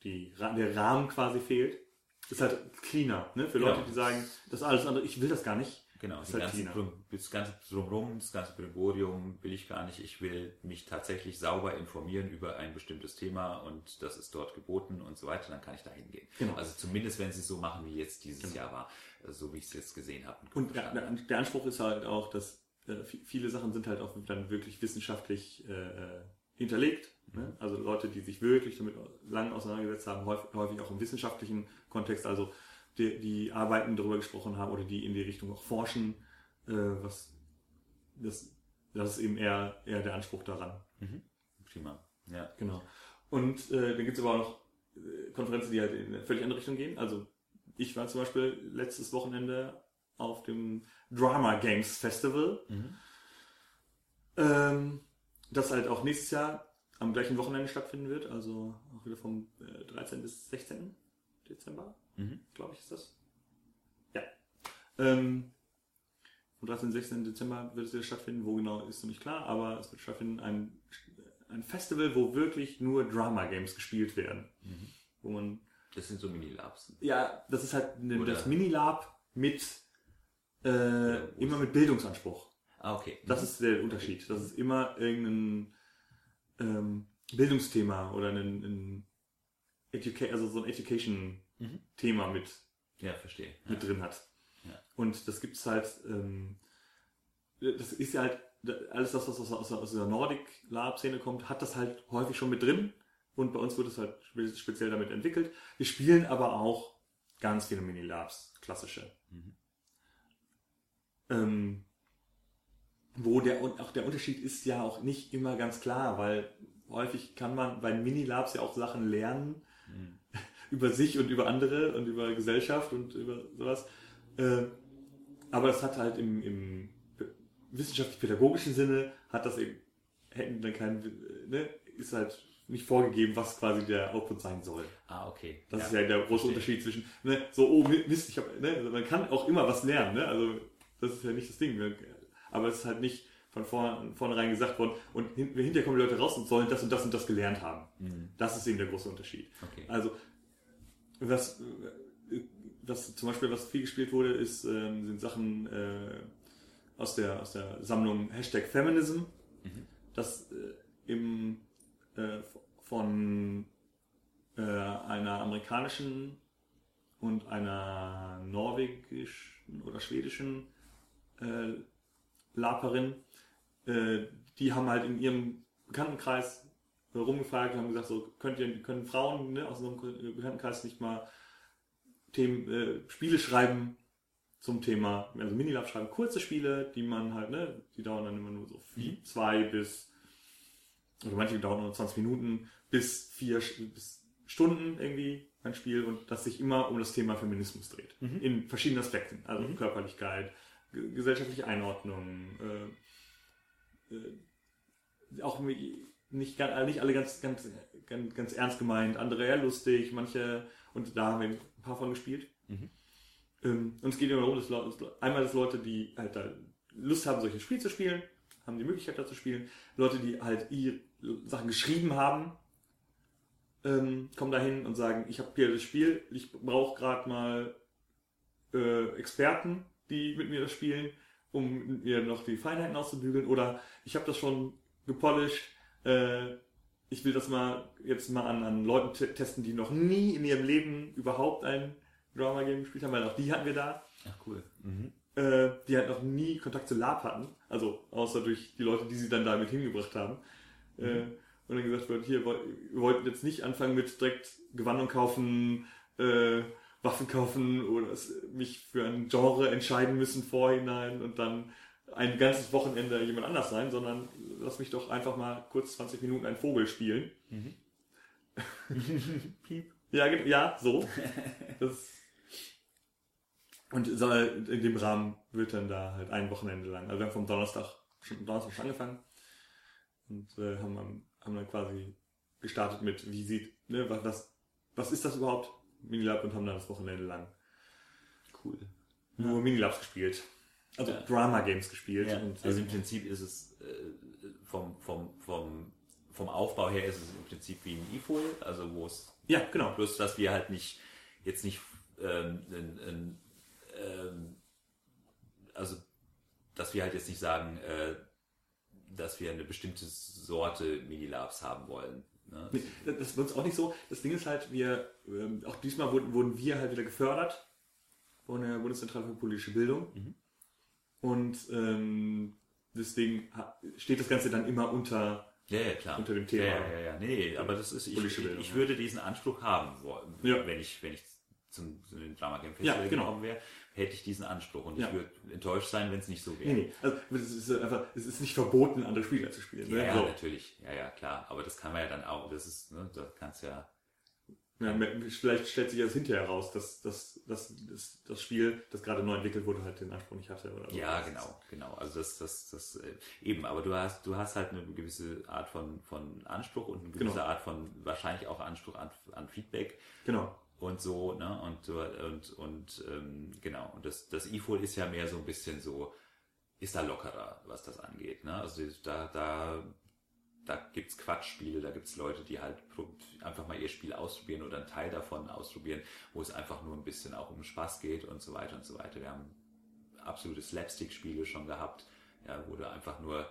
die, der Rahmen quasi fehlt. Ist halt cleaner, ne? Für Leute, genau. die sagen, das alles andere, ich will das gar nicht. Genau, ist halt ganze, das ganze Drumherum, das ganze Brimborium will ich gar nicht. Ich will mich tatsächlich sauber informieren über ein bestimmtes Thema und das ist dort geboten und so weiter, dann kann ich da hingehen. Genau. Also zumindest, wenn sie es so machen, wie jetzt dieses genau. Jahr war, so wie ich es jetzt gesehen habe. Und, der, der, Anspruch ist halt auch, dass äh, viele Sachen sind halt auch dann wirklich wissenschaftlich äh, äh hinterlegt. Ne? Also Leute, die sich wirklich damit lang auseinandergesetzt haben, häufig, häufig auch im wissenschaftlichen Kontext, also die, die, Arbeiten darüber gesprochen haben oder die in die Richtung auch forschen, äh, was das, das ist eben eher, eher der Anspruch daran. Mhm. Prima. Ja. Genau. Und äh, dann gibt es aber auch noch äh, Konferenzen, die halt in eine völlig andere Richtung gehen. Also ich war zum Beispiel letztes Wochenende auf dem Drama Games Festival. Mhm. Ähm, das halt auch nächstes Jahr am gleichen Wochenende stattfinden wird, also auch wieder vom äh, 13. bis 16. Dezember, mhm. glaube ich, ist das. Ja. Ähm, vom 13. bis 16. Dezember wird es wieder stattfinden, wo genau ist noch nicht klar, aber es wird stattfinden ein, ein Festival, wo wirklich nur Drama Games gespielt werden. Mhm. Wo man. Das sind so Mini-Labs. Ja, das ist halt ne, das Mini-Lab mit äh, ja, immer mit Bildungsanspruch. Ah, okay. Das ist der Unterschied. Das ist immer irgendein ähm, Bildungsthema oder ein, ein Educa also so ein Education-Thema mhm. mit, ja, verstehe. mit drin hat. Ja. Und das gibt es halt, ähm, das ist ja halt, alles das, was aus, aus, aus der Nordic Lab-Szene kommt, hat das halt häufig schon mit drin. Und bei uns wird es halt speziell damit entwickelt. Wir spielen aber auch ganz viele Mini-Labs, klassische. Mhm. Ähm, wo der, auch der Unterschied ist ja auch nicht immer ganz klar, weil häufig kann man bei Mini-Labs ja auch Sachen lernen mhm. über sich und über andere und über Gesellschaft und über sowas. Äh, aber das hat halt im, im wissenschaftlich-pädagogischen Sinne, hat das eben, hätten dann keinen, ne, ist halt nicht vorgegeben, was quasi der Output sein soll. Ah, okay. Das ja. ist ja der große Unterschied zwischen, ne, so, oh Mist, ich hab, ne, also man kann auch immer was lernen, ne, also das ist ja nicht das Ding aber es ist halt nicht von vorn, vornherein gesagt worden und hin, hinterher kommen die Leute raus und sollen das und das und das gelernt haben. Mhm. Das ist eben der große Unterschied. Okay. Also was, was zum Beispiel was viel gespielt wurde, ist ähm, sind Sachen äh, aus der aus der Sammlung Hashtag Feminism, mhm. das äh, im äh, von äh, einer amerikanischen und einer norwegischen oder schwedischen äh, Laperin, äh, die haben halt in ihrem Bekanntenkreis rumgefragt und haben gesagt, so könnt ihr, können Frauen ne, aus unserem Bekanntenkreis nicht mal Themen, äh, Spiele schreiben zum Thema, also Minilab schreiben kurze Spiele, die man halt, ne, die dauern dann immer nur so mhm. zwei bis, oder manche dauern nur 20 Minuten, bis vier bis Stunden irgendwie ein Spiel und das sich immer um das Thema Feminismus dreht. Mhm. In verschiedenen Aspekten. Also mhm. Körperlichkeit, gesellschaftliche Einordnung, äh, äh, auch nicht, nicht alle ganz, ganz, ganz, ganz ernst gemeint, andere eher lustig, manche, und da haben wir ein paar von gespielt. Mhm. Ähm, und es geht immer darum, dass Leute, einmal, dass Leute, die halt da Lust haben, solche Spiele zu spielen, haben die Möglichkeit da zu spielen. Leute, die halt ihre Sachen geschrieben haben, ähm, kommen dahin und sagen, ich habe hier das Spiel, ich brauche gerade mal äh, Experten, die mit mir das spielen, um mit mir noch die Feinheiten auszubügeln. Oder ich habe das schon gepolished, äh, ich will das mal jetzt mal an, an Leuten te- testen, die noch nie in ihrem Leben überhaupt ein Drama-Game gespielt haben, weil auch die hatten wir da Ach cool. Mhm. äh, die halt noch nie Kontakt zu Lab hatten, also außer durch die Leute, die sie dann damit hingebracht haben. Äh, und dann gesagt wird, hier, wir wollten jetzt nicht anfangen mit direkt Gewandung kaufen, äh, Waffen kaufen oder mich für ein Genre entscheiden müssen vorhinein und dann ein ganzes Wochenende jemand anders sein, sondern lass mich doch einfach mal kurz 20 Minuten einen Vogel spielen. Piep. Ja, ja, so. Das und in dem Rahmen wird dann da halt ein Wochenende lang. Also wir haben vom Donnerstag schon Donnerstag schon angefangen und äh, haben, haben dann quasi gestartet mit, wie sieht, ne, was, was ist das überhaupt? Minilab und haben dann das Wochenende lang Cool. nur Minilabs gespielt. Also Ja. Drama Games gespielt. Ja, und, also im Prinzip ist es äh, vom, vom, vom, vom Aufbau her ist es im Prinzip wie ein E-Foil, also wo es ja, genau. bloß, dass wir halt nicht jetzt nicht ähm, ein, ein, ähm, also dass wir halt jetzt nicht sagen, äh, dass wir eine bestimmte Sorte Minilabs haben wollen. Ne? Nee, das bei uns auch nicht so. Das Ding ist halt, wir, ähm, auch diesmal wurden, wurden wir halt wieder gefördert von der Bundeszentrale für politische Bildung. Mhm. Und ähm, deswegen steht das Ganze dann immer unter, Ja, ja, klar. Unter dem Thema. Ja, ja, ja. Nee, aber das ist, ich, Bildung, ich würde diesen Anspruch haben wollen, Ja. wenn ich, wenn ich zum, zu den Drama Game Festival Ja, genau. gekommen wäre, hätte ich diesen Anspruch und Ja. ich würde enttäuscht sein, wenn es nicht so wäre. nee, nee, also es ist einfach, es ist nicht verboten, andere Spieler zu spielen. Ja, ne? ja, so. natürlich. Ja, ja, klar. Aber das kann man ja dann auch, das ist, ne, da kannst ja, Ja, vielleicht stellt sich das hinterher raus, dass, dass, dass, dass das Spiel, das gerade neu entwickelt wurde, halt den Anspruch nicht hatte. Oder so. ja, genau, genau. Also das, das, das, äh, eben, aber du hast, du hast halt eine gewisse Art von, von Anspruch und eine gewisse Genau. Art von, wahrscheinlich auch Anspruch an, an Feedback. Genau. Und so, ne? Und und und ähm, genau. Und das das E-Foil ist ja mehr so ein bisschen so, ist da lockerer, was das angeht, ne? Also da da da gibt's Quatschspiele, da gibt's Leute, die halt einfach mal ihr Spiel ausprobieren oder einen Teil davon ausprobieren, wo es einfach nur ein bisschen auch um Spaß geht und so weiter und so weiter. Wir haben absolute Slapstick-Spiele schon gehabt, ja, wo du einfach nur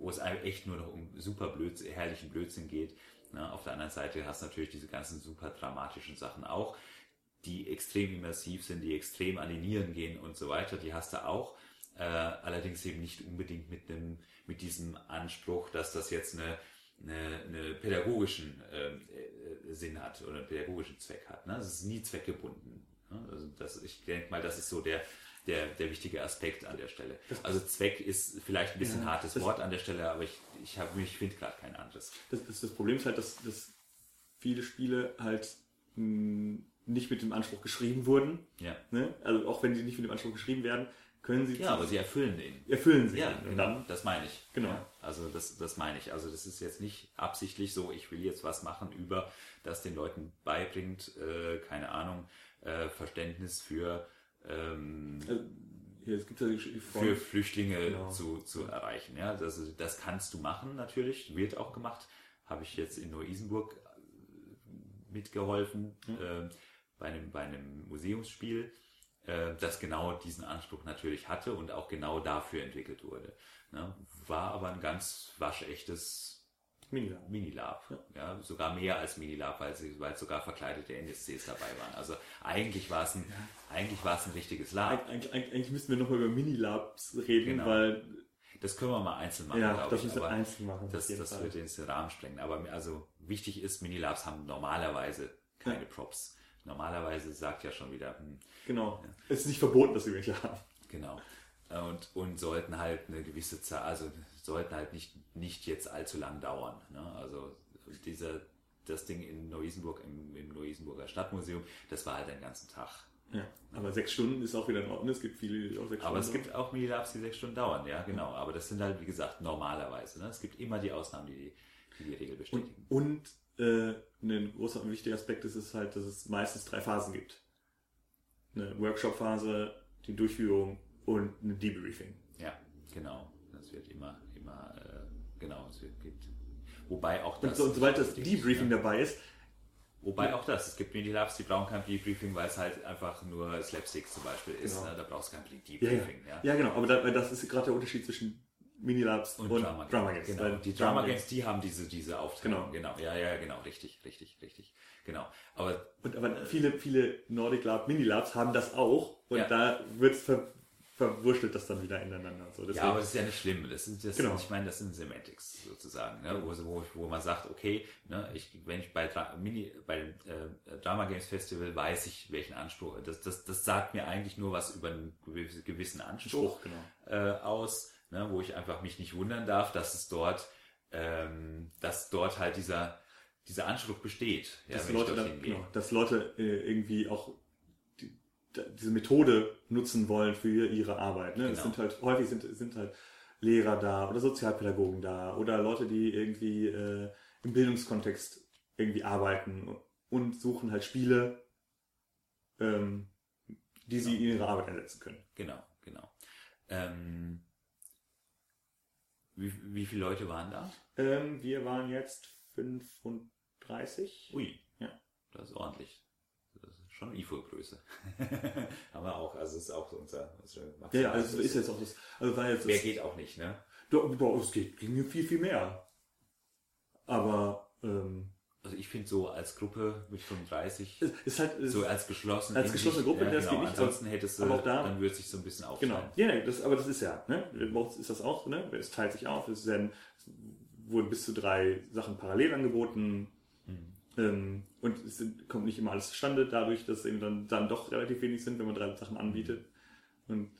wo es echt nur noch um super Blödsinn, herrlichen Blödsinn geht. Ne? Auf der anderen Seite hast du natürlich diese ganzen super dramatischen Sachen auch, die extrem immersiv sind, die extrem an die Nieren gehen und so weiter. Die hast du auch. Äh, allerdings eben nicht unbedingt mit einem, mit diesem Anspruch, dass das jetzt eine, eine, eine pädagogischen ähm, äh, Sinn hat oder einen pädagogischen Zweck hat. Ne? Es ist nie zweckgebunden. Ne? Also das, ich denke mal, das ist so der, der, der wichtige Aspekt an der Stelle. Also Zweck ist vielleicht ein bisschen Ja, hartes Wort an der Stelle, aber ich, ich, hab- ich finde gerade kein anderes. Das, das, das Problem ist halt, dass, dass viele Spiele halt mh, nicht mit dem Anspruch geschrieben wurden. Ja. Ne? Also auch wenn sie nicht mit dem Anspruch geschrieben werden, können sie Ja, aber sie erfüllen den. erfüllen sie. Ja. Und genau, dann, das meine ich. Genau. Ja, also das, das meine ich. Also das ist jetzt nicht absichtlich so, ich will jetzt was machen über, das den Leuten beibringt, äh, keine Ahnung, äh, Verständnis für, ähm, also, hier, es gibt ja für Flüchtlinge Genau. zu, zu erreichen. Ja, das, das kannst du machen natürlich, wird auch gemacht. Habe ich jetzt in Neu-Isenburg äh, mitgeholfen äh, bei, einem, bei einem Museumsspiel, äh, das genau diesen Anspruch natürlich hatte und auch genau dafür entwickelt wurde. Ne? War aber ein ganz waschechtes Minilab. Minilab. Ja. sogar mehr als Minilab, weil, sie, weil sogar verkleidete NSCs dabei waren. Also eigentlich war es ein, eigentlich war es ein richtiges Lab. Eig eigentlich, eigentlich müssten wir nochmal über Minilabs reden, Genau. weil Das können wir mal einzeln machen, ja, glaube das ich. müssen wir einzeln machen. Das, das würde den Rahmen sprengen. Aber also wichtig ist, Minilabs haben normalerweise keine Ja. Props. Normalerweise sagt ja schon wieder, hm, Genau. Es ist nicht verboten, dass wir welche haben. genau. Und, und sollten halt eine gewisse Zeit, also sollten halt nicht, nicht jetzt allzu lang dauern. Ne? Also dieser, das Ding in Neu-Isenburg, im, im Neu-Isenburger Stadtmuseum, das war halt den ganzen Tag. Ja, aber sechs Stunden ist auch wieder in Ordnung. Es gibt viele, die auch sechs Aber es Stunden gibt auch Minilabs, die sechs Stunden dauern, ja, genau. Aber das sind halt, wie gesagt, normalerweise. Ne? Es gibt immer die Ausnahmen, die die, die Regel Und, bestätigen. und äh, ein großer und wichtiger Aspekt ist es halt, dass es meistens drei Phasen gibt. Eine Workshop-Phase, die Durchführung und ein Debriefing. Ja, genau. Das wird immer, immer, äh, genau, es wird, gibt. Wobei auch Und, das. so, und sobald das Debriefing ja. dabei ist, Wobei auch das, es gibt Minilabs, die brauchen kein Debriefing, weil es halt einfach nur Slapstick zum Beispiel ist. Genau. Ne? Da brauchst du kein ja, ja. Debriefing. Ja, ja genau, aber da, das ist gerade der Unterschied zwischen Minilabs und, Und, Drama, Drama Games. Genau. Die Drama Games, die haben diese, diese Aufteilung. Genau. genau. Ja, ja, genau. Richtig, richtig, richtig. Genau. Aber Und aber viele, viele Nordic Lab Minilabs haben das auch und Ja. da wird es ver, verwurschtelt das dann wieder ineinander. So, deswegen- Ja, aber das ist ja nicht schlimm. Das sind, das Genau. ich meine, das sind Semantics sozusagen, ne? wo, wo, wo man sagt, okay, ne, ich, wenn ich bei, Dra Mini, bei dem äh, Drama Games Festival weiß ich, welchen Anspruch, das, das, das sagt mir eigentlich nur was über einen gewiss- gewissen Anspruch Spruch, genau. äh, aus, ne, wo ich einfach mich nicht wundern darf, dass es dort, ähm, dass dort halt dieser, dieser Anspruch besteht, ja, dass Leute, dann, genau, dass Leute äh, irgendwie auch diese Methode nutzen wollen für ihre Arbeit. Ne? Es Genau. sind halt häufig sind, sind halt Lehrer da oder Sozialpädagogen da oder Leute, die irgendwie äh, im Bildungskontext irgendwie arbeiten und suchen halt Spiele, ähm, die sie in ihre Arbeit einsetzen können. Genau, genau. Ähm, wie, wie viele Leute waren da? Ähm, wir waren jetzt 35. Ui, Ja. das ist ordentlich. Ist schon IFO-Größe. Haben wir auch, also es ist auch so unser, unsere Ja, ja, also ist jetzt auch das. Also war jetzt Mehr das, geht auch nicht, ne? Doch, doch, es geht, ging viel, viel mehr. Aber ähm, Also ich finde so als Gruppe mit 35, es ist halt es, so als geschlossen. als geschlossene Gruppe, ja, das genau. geht nicht, Ansonsten hättest du, aber auch da- dann würde es sich so ein bisschen genau. aufteilen. Ja, nee, das, aber das ist ja, ne? Ist das auch, ne? Es teilt sich auf. Es werden, es wurden bis zu drei Sachen parallel angeboten. Ähm, und es sind, kommt nicht immer alles zustande, dadurch, dass eben dann, dann doch relativ wenig sind, wenn man drei Sachen anbietet. Und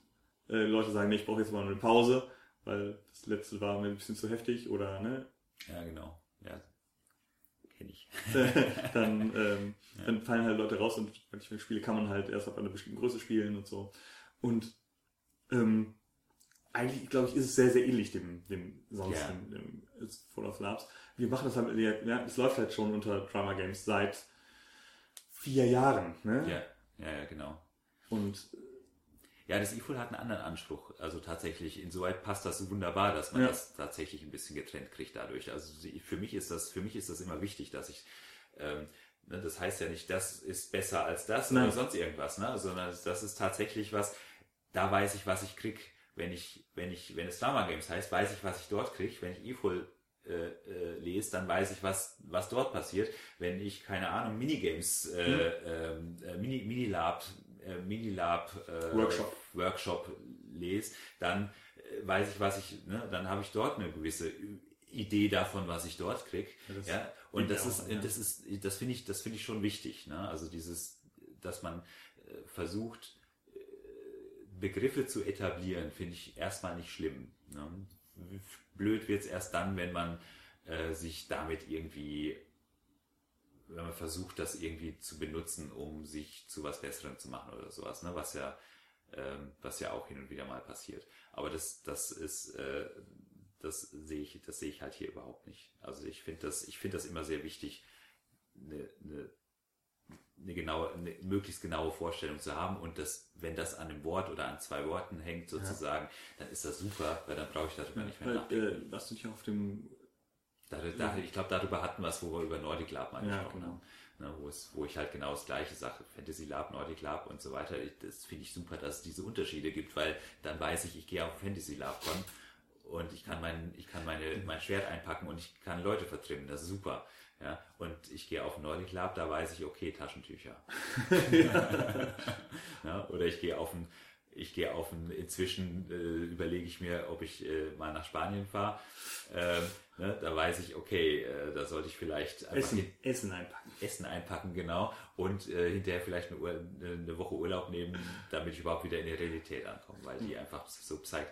äh, Leute sagen, nee, ich brauche jetzt mal eine Pause, weil das letzte war mir ein bisschen zu heftig oder ne, Ja, genau. Ja, kenne ich. dann, ähm, dann fallen halt Leute raus und manche Spiele kann man halt erst ab einer bestimmten Größe spielen und so. Und ähm, eigentlich, glaube ich, ist es sehr, sehr ähnlich dem, dem sonst Ja. dem, dem Full of Labs. Wir machen das halt, ja, es läuft halt schon unter Drama Games seit vier Jahren. Ne? Ja, ja, ja, genau. Und Ja, das IFUL hat einen anderen Anspruch. Also tatsächlich, insoweit passt das wunderbar, dass man Ja. das tatsächlich ein bisschen getrennt kriegt dadurch. Also für mich ist das, für mich ist das immer wichtig, dass ich, ähm, ne, das heißt ja nicht, das ist besser als das Nein. oder sonst irgendwas, ne? sondern das ist tatsächlich was, da weiß ich, was ich krieg. Wenn ich, wenn ich, wenn es Drama Games heißt, weiß ich, was ich dort krieg. Wenn ich IFUL äh, äh, lese, dann weiß ich, was, was dort passiert. Wenn ich, keine Ahnung, Minigames, äh, ähm, äh, Mini, Minilab, äh, Minilab äh, Workshop. Workshop lese, dann äh, weiß ich, was ich, ne, dann habe ich dort eine gewisse Idee davon, was ich dort krieg. Ja, Ja, und das ist, auch, ja. das ist, das finde ich, das finde ich schon wichtig. Ne? Also dieses, dass man äh, versucht, Begriffe zu etablieren, finde ich erstmal nicht schlimm. Ne? Blöd wird's erst dann, wenn man äh, sich damit irgendwie, wenn man versucht, das irgendwie zu benutzen, um sich zu was Besserem zu machen oder sowas, ne? was ja, ähm, was ja auch hin und wieder mal passiert. Aber das, das ist, äh, das sehe ich, das ich halt hier überhaupt nicht. Also ich finde das, ich das immer sehr wichtig, eine, eine, eine genaue, eine möglichst genaue Vorstellung zu haben und das, wenn das an einem Wort oder an zwei Worten hängt sozusagen, dann ist das super, weil dann brauche ich darüber nicht mehr weil, nachdenken. äh, was du dich auf dem Da, da, ich glaube, darüber hatten wir es, wo wir über Nordic Lab mal Ja, gesprochen genau. haben. Ne, wo, es, wo ich halt genau das gleiche sage, Fantasy Lab, Nordic Lab und so weiter. Ich, das finde ich super, dass es diese Unterschiede gibt, weil dann weiß ich, ich gehe auf Fantasy Lab von und ich kann mein, ich kann meine, mein Schwert einpacken und ich kann Leute vertrimmen. Das ist super. Ja, und ich gehe auf Nordic Lab, da weiß ich, okay, Taschentücher. ja, oder ich gehe auf ein ich gehe auf ein, inzwischen äh, überlege ich mir, ob ich äh, mal nach Spanien fahre. Ähm, ne, da weiß ich, okay, äh, da sollte ich vielleicht Essen, Essen einpacken. Essen einpacken, genau. Und äh, hinterher vielleicht eine, Ur eine Woche Urlaub nehmen, damit ich überhaupt wieder in die Realität ankomme, weil die einfach so psych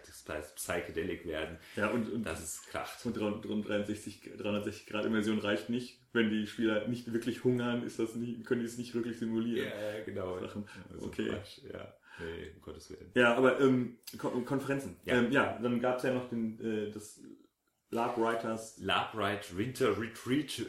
psychedelic werden. Ja, und, und das ist kracht. Und 360, 360 Grad Immersion reicht nicht. Wenn die Spieler nicht wirklich hungern, ist das nicht, können die es nicht wirklich simulieren. Ja, genau. Sachen. Okay. Quatsch, ja. Nee, um Gottes Willen. Ja, aber ähm, Kon Konferenzen. Ja, ähm, ja dann gab es ja noch den, äh, das Lab Writers. Lab Write Winter Retreat.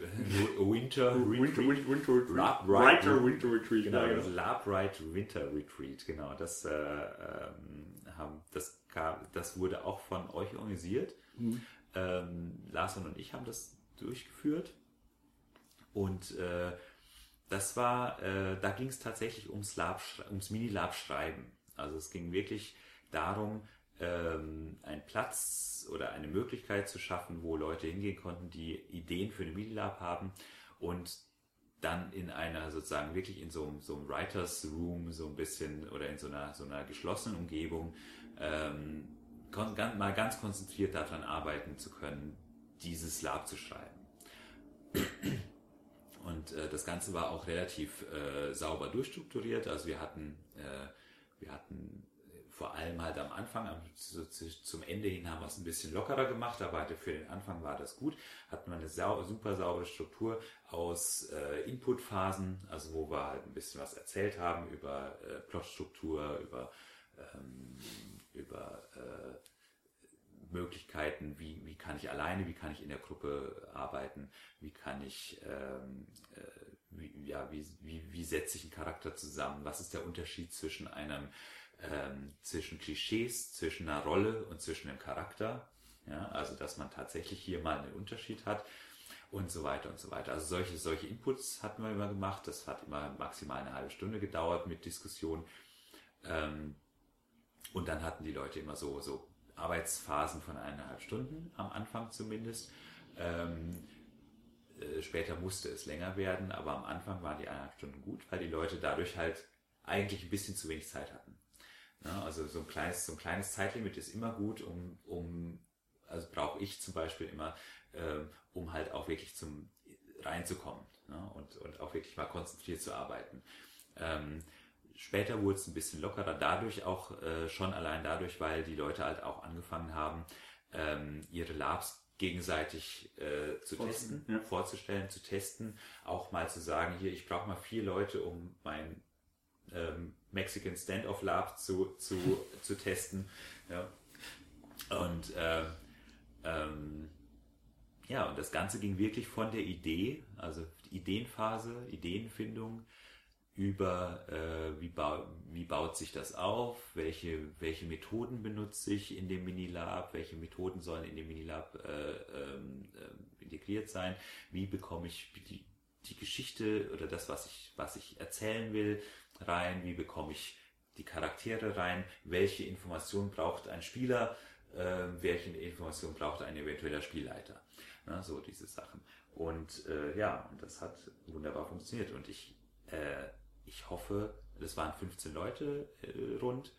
Winter Retreat. Winter, Winter Retreat. Lab Writer Winter Retreat. Genau, ja, das Lab Write Winter Retreat. Genau, das, äh, ähm, haben, das, kam, das wurde auch von euch organisiert. Mhm. Ähm, Larson und ich haben das durchgeführt. Und äh, das war, äh, da ging es tatsächlich ums, Lab, ums Mini-Lab-Schreiben. Also es ging wirklich darum, ähm, einen Platz oder eine Möglichkeit zu schaffen, wo Leute hingehen konnten, die Ideen für eine Mini-Lab haben und dann in einer sozusagen wirklich in so, einem, so einem Writers Room so ein bisschen oder in so einer, so einer geschlossenen Umgebung ähm, mal ganz konzentriert daran arbeiten zu können, dieses Lab zu schreiben. Und äh, das Ganze war auch relativ äh, sauber durchstrukturiert. Also wir hatten, äh, wir hatten vor allem halt am Anfang, so zum Ende hin haben wir es ein bisschen lockerer gemacht, aber für den Anfang war das gut. Hatten wir eine sau super saubere Struktur aus äh, Inputphasen, also wo wir halt ein bisschen was erzählt haben über äh, Plotstruktur, über, ähm, über äh, Möglichkeiten, wie, wie kann ich alleine, wie kann ich in der Gruppe arbeiten, wie kann ich, ähm, äh, wie, ja, wie, wie, wie setze ich einen Charakter zusammen, was ist der Unterschied zwischen einem, ähm, zwischen Klischees, zwischen einer Rolle und zwischen einem Charakter, ja, also dass man tatsächlich hier mal einen Unterschied hat und so weiter und so weiter. Also solche, solche Inputs hatten wir immer gemacht, das hat immer maximal eine halbe Stunde gedauert mit Diskussion. Ähm, und dann hatten die Leute immer so, so Arbeitsphasen von eineinhalb Stunden, am Anfang zumindest. Ähm, äh, später musste es länger werden, aber am Anfang waren die eineinhalb Stunden gut, weil die Leute dadurch halt eigentlich ein bisschen zu wenig Zeit hatten. Ja, also so ein kleines, so ein kleines Zeitlimit ist immer gut, um, um also brauche ich zum Beispiel immer, ähm, um halt auch wirklich zum reinzukommen ne? und, und auch wirklich mal konzentriert zu arbeiten. Ähm, Später wurde es ein bisschen lockerer, dadurch auch äh, schon allein dadurch, weil die Leute halt auch angefangen haben, ähm, ihre Labs gegenseitig äh, zu testen, ja. vorzustellen, zu testen, auch mal zu sagen, hier, ich brauche mal vier Leute, um mein ähm, Mexican Standoff Lab zu, zu, zu testen. Ja. Und äh, ähm, ja, und das Ganze ging wirklich von der Idee, also Ideenphase, Ideenfindung, über äh, wie, bau, wie baut sich das auf, welche, welche Methoden benutze ich in dem Minilab, welche Methoden sollen in dem Minilab äh, ähm, äh, integriert sein, wie bekomme ich die, die Geschichte oder das, was ich, was ich erzählen will, rein, wie bekomme ich die Charaktere rein, welche Informationen braucht ein Spieler, äh, welche Informationen braucht ein eventueller Spielleiter. Na, so diese Sachen. Und äh, ja, das hat wunderbar funktioniert. Und ich äh, ich hoffe, das waren 15 Leute äh, rund.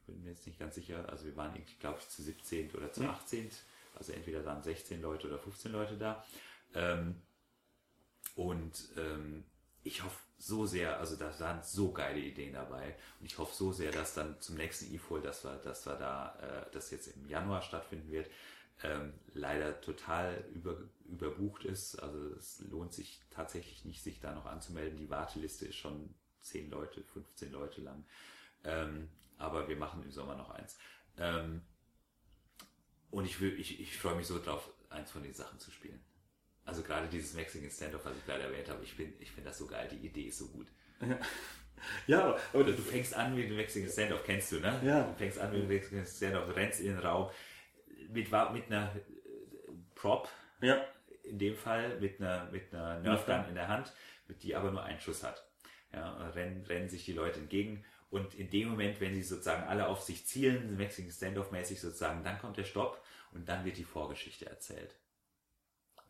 Ich bin mir jetzt nicht ganz sicher. Also wir waren, glaube ich, zu 17 oder zu 18. Also entweder waren 16 Leute oder 15 Leute da. Ähm, und ähm, ich hoffe so sehr, also da waren so geile Ideen dabei. Und ich hoffe so sehr, dass dann zum nächsten E-Fold, dass wir, dass wir da, äh, das jetzt im Januar stattfinden wird, ähm, leider total über, überbucht ist. Also es lohnt sich tatsächlich nicht, sich da noch anzumelden. Die Warteliste ist schon 10 Leute, 15 Leute lang. Ähm, aber wir machen im Sommer noch eins. Ähm, und ich, will, ich, ich freue mich so drauf, eins von den Sachen zu spielen. Also gerade dieses Mexican Standoff, was ich gerade erwähnt habe, ich finde ich find das so geil, die Idee ist so gut. Ja, aber, aber du fängst an mit dem Mexican Standoff, kennst du, ne? Ja. Du fängst an mit dem Mexican Standoff, du rennst in den Raum mit, mit einer äh, Prop, ja. in dem Fall mit einer, mit einer Nerf Gun in der Hand, mit die aber nur einen Schuss hat. Ja, rennen, rennen sich die Leute entgegen. Und in dem Moment, wenn sie sozusagen alle auf sich zielen, Mexican Standoff-mäßig sozusagen, dann kommt der Stopp und dann wird die Vorgeschichte erzählt.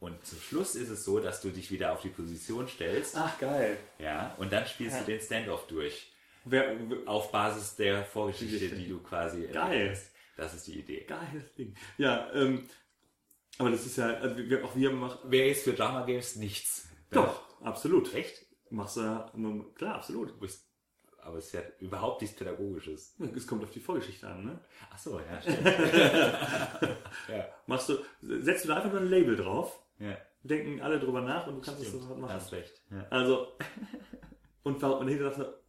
Und zum Schluss ist es so, dass du dich wieder auf die Position stellst. Ach, geil. Ja, und dann spielst ja. du den Standoff durch. Wer, Auf Basis der Vorgeschichte, Geschichte. die du quasi Geil. erlebst. Das ist die Idee. geiles Ding. Ja, ähm, aber das ist ja, also wir, auch wir machen, Wäre jetzt für Drama Games nichts. doch, absolut. Echt? Machst du ja, klar, absolut. Aber es ist ja überhaupt nichts Pädagogisches. Es kommt auf die Vorgeschichte an, ne? Ach so, ja, stimmt. ja, Machst du, setzt du da einfach nur ein Label drauf, ja. denken alle drüber nach und du kannst es Stimmt. sofort machen. Hast recht. Ja. Also, und, und hinterher sagst du,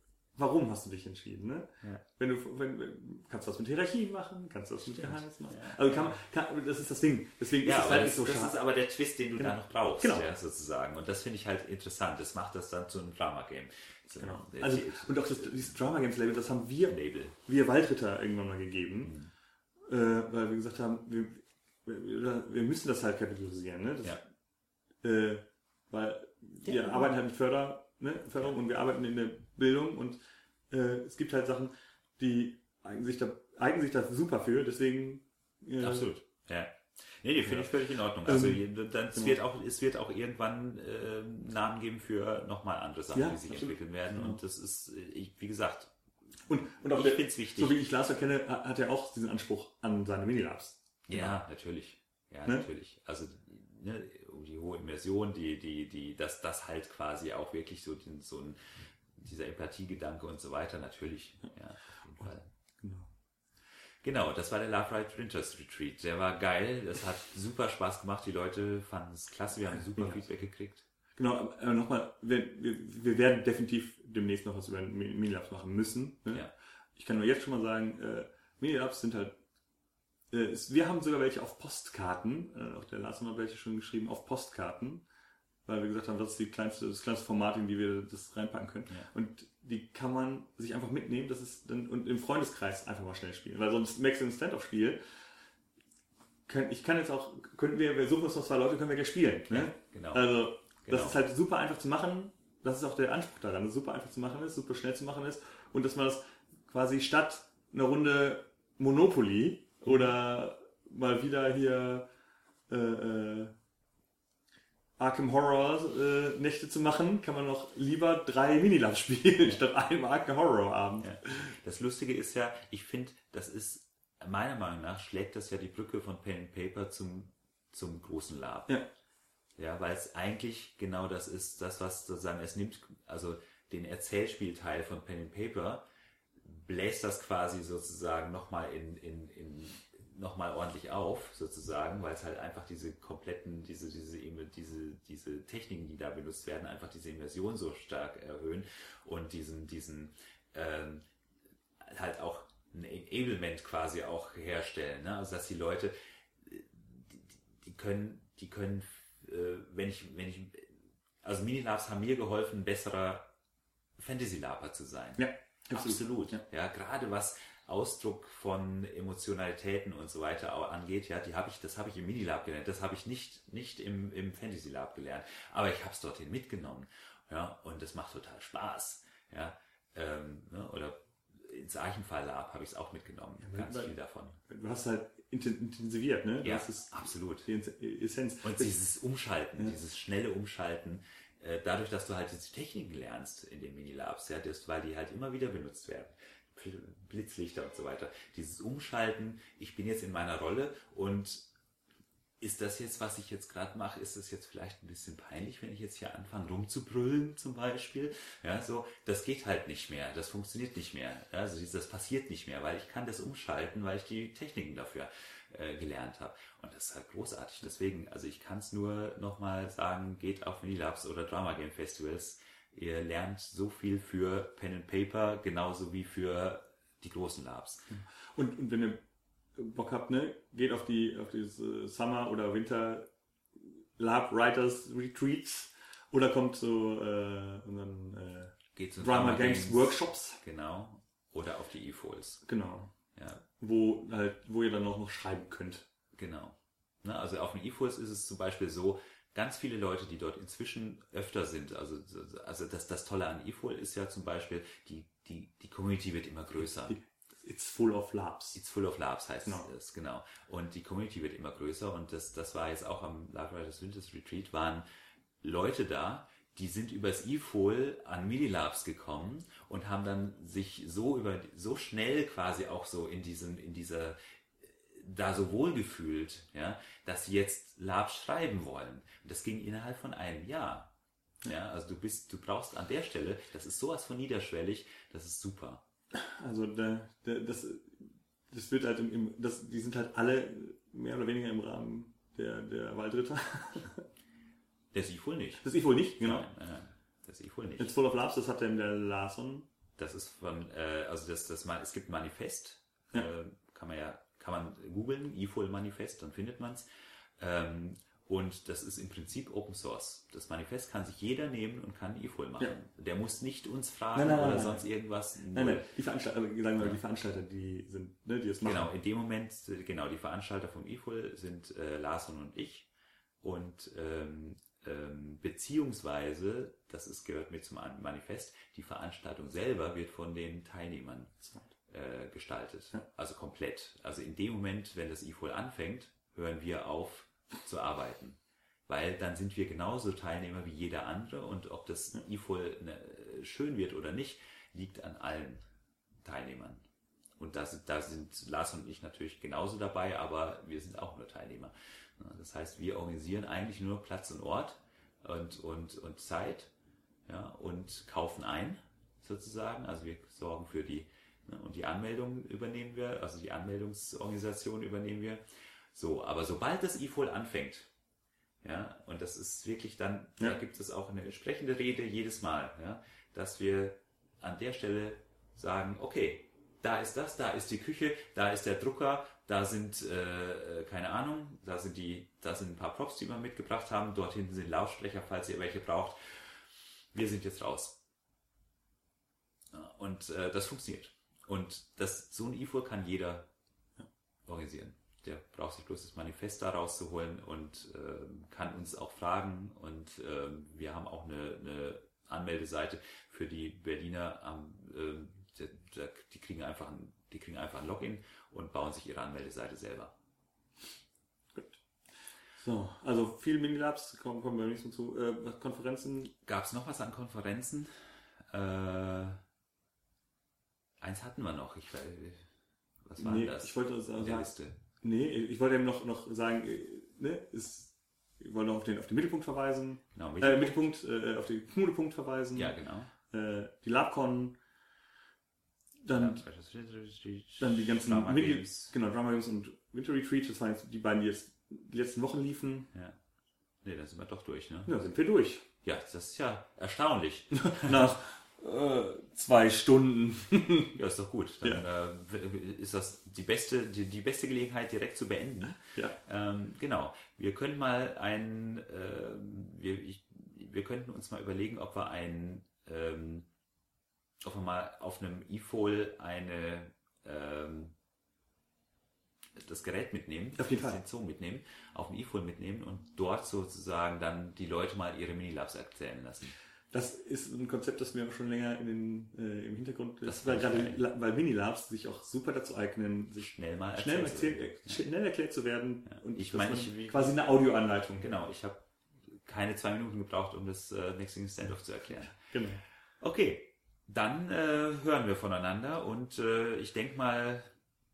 warum hast du dich entschieden, ne? Ja. Wenn du, wenn, kannst du was mit Hierarchie machen, kannst du was mit. Geheimnis machen. Ja. Also kann man, kann, das ist das Ding. Deswegen Ja, ist es halt das, nicht so das ist aber der Twist, den du Genau. da noch brauchst, Genau. ja, sozusagen. Und das finde ich halt interessant. Das macht das dann zu einem Drama-Game. Genau. Also, und auch das, dieses Drama Games Label, das haben wir, Label. wir Waldritter irgendwann mal gegeben, äh, weil wir gesagt haben, wir, wir, wir müssen das halt kategorisieren, ne? Das, Ja. äh, weil wir Ja. arbeiten halt mit Förder, ne? Förderung und wir arbeiten in der Bildung und äh, es gibt halt Sachen, die eignen sich da, eignen sich da super für, deswegen äh, Absolut. Ja. Nee, die finde Ja. ich völlig in Ordnung. Also Ähm, dann, es, genau. wird auch, es wird auch irgendwann äh, Namen geben für nochmal andere Sachen, Ja, die sich absolut. entwickeln werden. Genau. Und das ist, ich, wie gesagt, Und, und auch ich finde es wichtig. so wie ich Lars kenne, ha- hat er auch diesen Anspruch an seine Minilabs. Ja, natürlich. Ja, Ne? natürlich. Also ne, die hohe Immersion, die, die, die, dass das halt quasi auch wirklich so, den, so ein, dieser Empathiegedanke und so weiter, natürlich. Ja. Genau. Genau, das war der Love Ride Winters Retreat. Der war geil, das hat super Spaß gemacht, die Leute fanden es klasse, wir haben super Ja. Feedback gekriegt. Genau, aber nochmal, wir, wir, wir werden definitiv demnächst noch was über Mi- Minilabs machen müssen. Ne? Ja. Ich kann nur jetzt schon mal sagen, äh, Minilabs sind halt, äh, wir haben sogar welche auf Postkarten, äh, auch der Lars hat mal welche schon geschrieben, auf Postkarten, weil wir gesagt haben, das ist die kleinste, das kleinste Format, in die wir das reinpacken können. Ja. Und die kann man sich einfach mitnehmen, das ist dann, und im Freundeskreis einfach mal schnell spielen, weil sonst ein Stand-Up-Spiel, können, ich kann jetzt auch, können wir, wir suchen uns noch zwei Leute, können wir gleich spielen. Ne? Ja, genau. Also, Genau. das ist halt super einfach zu machen. Das ist auch der Anspruch daran, dass es super einfach zu machen ist, super schnell zu machen ist und dass man das quasi statt einer Runde Monopoly oder mal wieder hier äh, äh, Arkham Horror äh, Nächte zu machen, kann man noch lieber drei Minilabs spielen statt einem Arkham Horror Abend. Ja. Das Lustige ist ja, ich finde, das ist, meiner Meinung nach, schlägt das ja die Brücke von Pen and Paper zum, zum großen Lab. Ja. Ja, weil es eigentlich genau das ist, das, was sozusagen, es nimmt, also den Erzählspielteil von Pen and Paper, bläst das quasi sozusagen nochmal in, in, in nochmal ordentlich auf, sozusagen, weil es halt einfach diese kompletten, diese, diese, diese, diese Techniken, die da benutzt werden, einfach diese Immersion so stark erhöhen und diesen, diesen, ähm, halt auch ein Enablement quasi auch herstellen. Ne? Also dass die Leute, die, die können, die können, äh, wenn ich, wenn ich, also Minilabs haben mir geholfen, ein besserer Fantasy-Laber zu sein. Ja, Absolut. Ja. Ja, gerade was Ausdruck von Emotionalitäten und so weiter angeht, ja, die habe ich, das habe ich im Minilab gelernt, das habe ich nicht, nicht im, im Fantasy Lab gelernt, aber ich habe es dorthin mitgenommen, ja, und das macht total Spaß, ja, ähm, ne, oder ins Archenfall Lab habe ich es auch mitgenommen, ganz weil- viel davon. Du hast halt inten- intensiviert, ne? Ja, Das ist absolut. die Essenz. Und dieses Umschalten, Ja. dieses schnelle Umschalten, äh, dadurch, dass du halt diese Techniken lernst in den Minilabs, ja, das, weil die halt immer wieder benutzt werden. Bl- Blitzlichter und so weiter. Dieses Umschalten, ich bin jetzt in meiner Rolle und ist das jetzt, was ich jetzt gerade mache, ist das jetzt vielleicht ein bisschen peinlich, wenn ich jetzt hier anfange rumzubrüllen zum Beispiel? Ja, so, das geht halt nicht mehr, das funktioniert nicht mehr. Also das passiert nicht mehr, weil ich kann das umschalten, weil ich die Techniken dafür äh, gelernt habe. Und das ist halt großartig. Deswegen, also ich kann es nur nochmal sagen, geht auf Minilabs oder Drama Game Festivals. Ihr lernt so viel für Pen and Paper, genauso wie für die großen Labs. Und, und wenn ihr Bock habt, ne, geht auf die auf diese Summer oder Winter Lab Writers Retreats oder kommt zu äh, unseren äh, Geht zu Drama Games Workshops. Genau. Oder auf die E-Foils. Genau. Ja, Wo halt, wo ihr dann auch noch schreiben könnt. Genau. Ne, also auf dem eForce ist es zum Beispiel so, ganz viele Leute, die dort inzwischen öfter sind, also, also das, das Tolle an eFoil ist ja zum Beispiel, die, die, die Community wird immer größer. It's full of labs. It's full of labs heißt Genau. es, genau. Und die Community wird immer größer und das, das war jetzt auch am Love Riders Winters Retreat, waren Leute da, die sind übers eFohl an Minilabs gekommen und haben dann sich so über so schnell quasi auch so in diesem in dieser da so wohlgefühlt, ja, dass sie jetzt Labs schreiben wollen. Und das ging innerhalb von einem Jahr. Ja, also du bist, du brauchst an der Stelle, das ist sowas von niederschwellig, das ist super. Also der, der, das, das wird halt im, im das, die sind halt alle mehr oder weniger im Rahmen der, der Waldritter. Das ich wohl nicht. Das ich wohl nicht, genau. Nein, nein, das ich wohl nicht. Jetzt Full of Labs, das hat denn der Larson. Das ist von, äh, also das, das, Ma- es gibt ein Manifest, Ja. äh, kann man ja, kann man googeln, eFohl Manifest, dann findet man's. Ähm, und das ist im Prinzip Open Source. Das Manifest kann sich jeder nehmen und kann eFohl machen. Ja. Der muss nicht uns fragen Nein, nein, oder nein. sonst irgendwas. Nein, nein, die Veranstalter, also sagen wir mal, die Veranstalter, die sind, ne, die das machen. Genau, in dem Moment, äh, genau, die Veranstalter vom eFohl sind äh, Larson und ich. Und ähm, ähm, beziehungsweise, das ist, gehört mit zum An- Manifest, die Veranstaltung selber wird von den Teilnehmern äh, gestaltet. Ja. Also komplett. Also in dem Moment, wenn das eFohl anfängt, hören wir auf zu arbeiten. Weil dann sind wir genauso Teilnehmer wie jeder andere und ob das eFohl ne, schön wird oder nicht, liegt an allen Teilnehmern. Und da sind, da sind Lars und ich natürlich genauso dabei, aber wir sind auch nur Teilnehmer. Das heißt, wir organisieren eigentlich nur Platz und Ort und, und, und Zeit ja, und kaufen ein, sozusagen. Also wir sorgen für die, und die Anmeldung übernehmen wir, also die Anmeldungsorganisation übernehmen wir. So, aber sobald das eFohl anfängt, ja, und das ist wirklich dann, Ja. da gibt es auch eine entsprechende Rede jedes Mal, ja, dass wir an der Stelle sagen, okay, da ist das, da ist die Küche, da ist der Drucker, da sind, äh, äh, keine Ahnung, da sind die, da sind ein paar Props, die wir mitgebracht haben, dort hinten sind Lautsprecher, falls ihr welche braucht. Wir sind jetzt raus. Und äh, das funktioniert. Und das, so ein IFUR kann jeder organisieren. Der braucht sich bloß das Manifest da rauszuholen und ähm, kann uns auch fragen. Und ähm, wir haben auch eine, eine Anmeldeseite für die Berliner. am ähm, der- die kriegen einfach ein, die kriegen einfach ein Login und bauen sich ihre Anmeldeseite selber. So, also viel Minilabs, kommen, kommen wir nicht so zu. Äh, Konferenzen, Gab es noch was an Konferenzen? Äh, eins hatten wir noch. Ich, weiß- was war nee, das? ich wollte sagen, der Liste. nee, ich wollte eben noch, noch sagen, äh, ne, ist, ich wollte noch auf den, auf den Mittelpunkt verweisen, Genau, äh, Mittelpunkt, äh, auf den Knudepunkt verweisen, ja, genau. äh, die LabCon, dann, dann die ganzen Drama Mini- Games. genau, Drama Games und Winter Retreat, das waren jetzt die beiden, die jetzt die letzten Wochen liefen. Ja. Nee, dann sind wir doch durch, ne? Ja, sind wir durch. Ja, das ist ja erstaunlich. Nach äh, zwei Stunden. Ja, ist doch gut. Dann äh, ist das die beste, die, die beste Gelegenheit, direkt zu beenden. ja. Ähm, genau. Wir können mal ein, ähm, wir, ich, wir könnten uns mal überlegen, ob wir ein, ähm, ob wir mal auf einem eFohl eine, ähm, das Gerät mitnehmen, Auf jeden Fall. Sensor mitnehmen, auf dem eFohl mitnehmen und dort sozusagen dann die Leute mal ihre Minilabs erzählen lassen. Das ist ein Konzept, das mir auch schon länger in den, äh, im Hintergrund Das ist, weil gerade weil Minilabs sich auch super dazu eignen, sich Schnell mal schnell, erzählen zu erzählt, äh, schnell erklärt zu werden. Und Ich meine, ich- quasi eine Audioanleitung. Genau, ich habe keine zwei Minuten gebraucht, um das äh, Mixing Standoff zu erklären. Genau. Okay, dann äh, hören wir voneinander und äh, ich denke mal,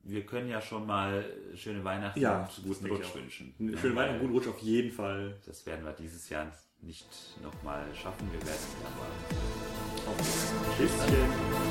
wir können ja schon mal schöne Weihnachten Ja, und guten Rutsch wünschen. Schönen Ja, Weihnachten, guten Rutsch auf jeden Fall. Das werden wir dieses Jahr nicht nochmal schaffen. Wir werden es aber Tschüsschen.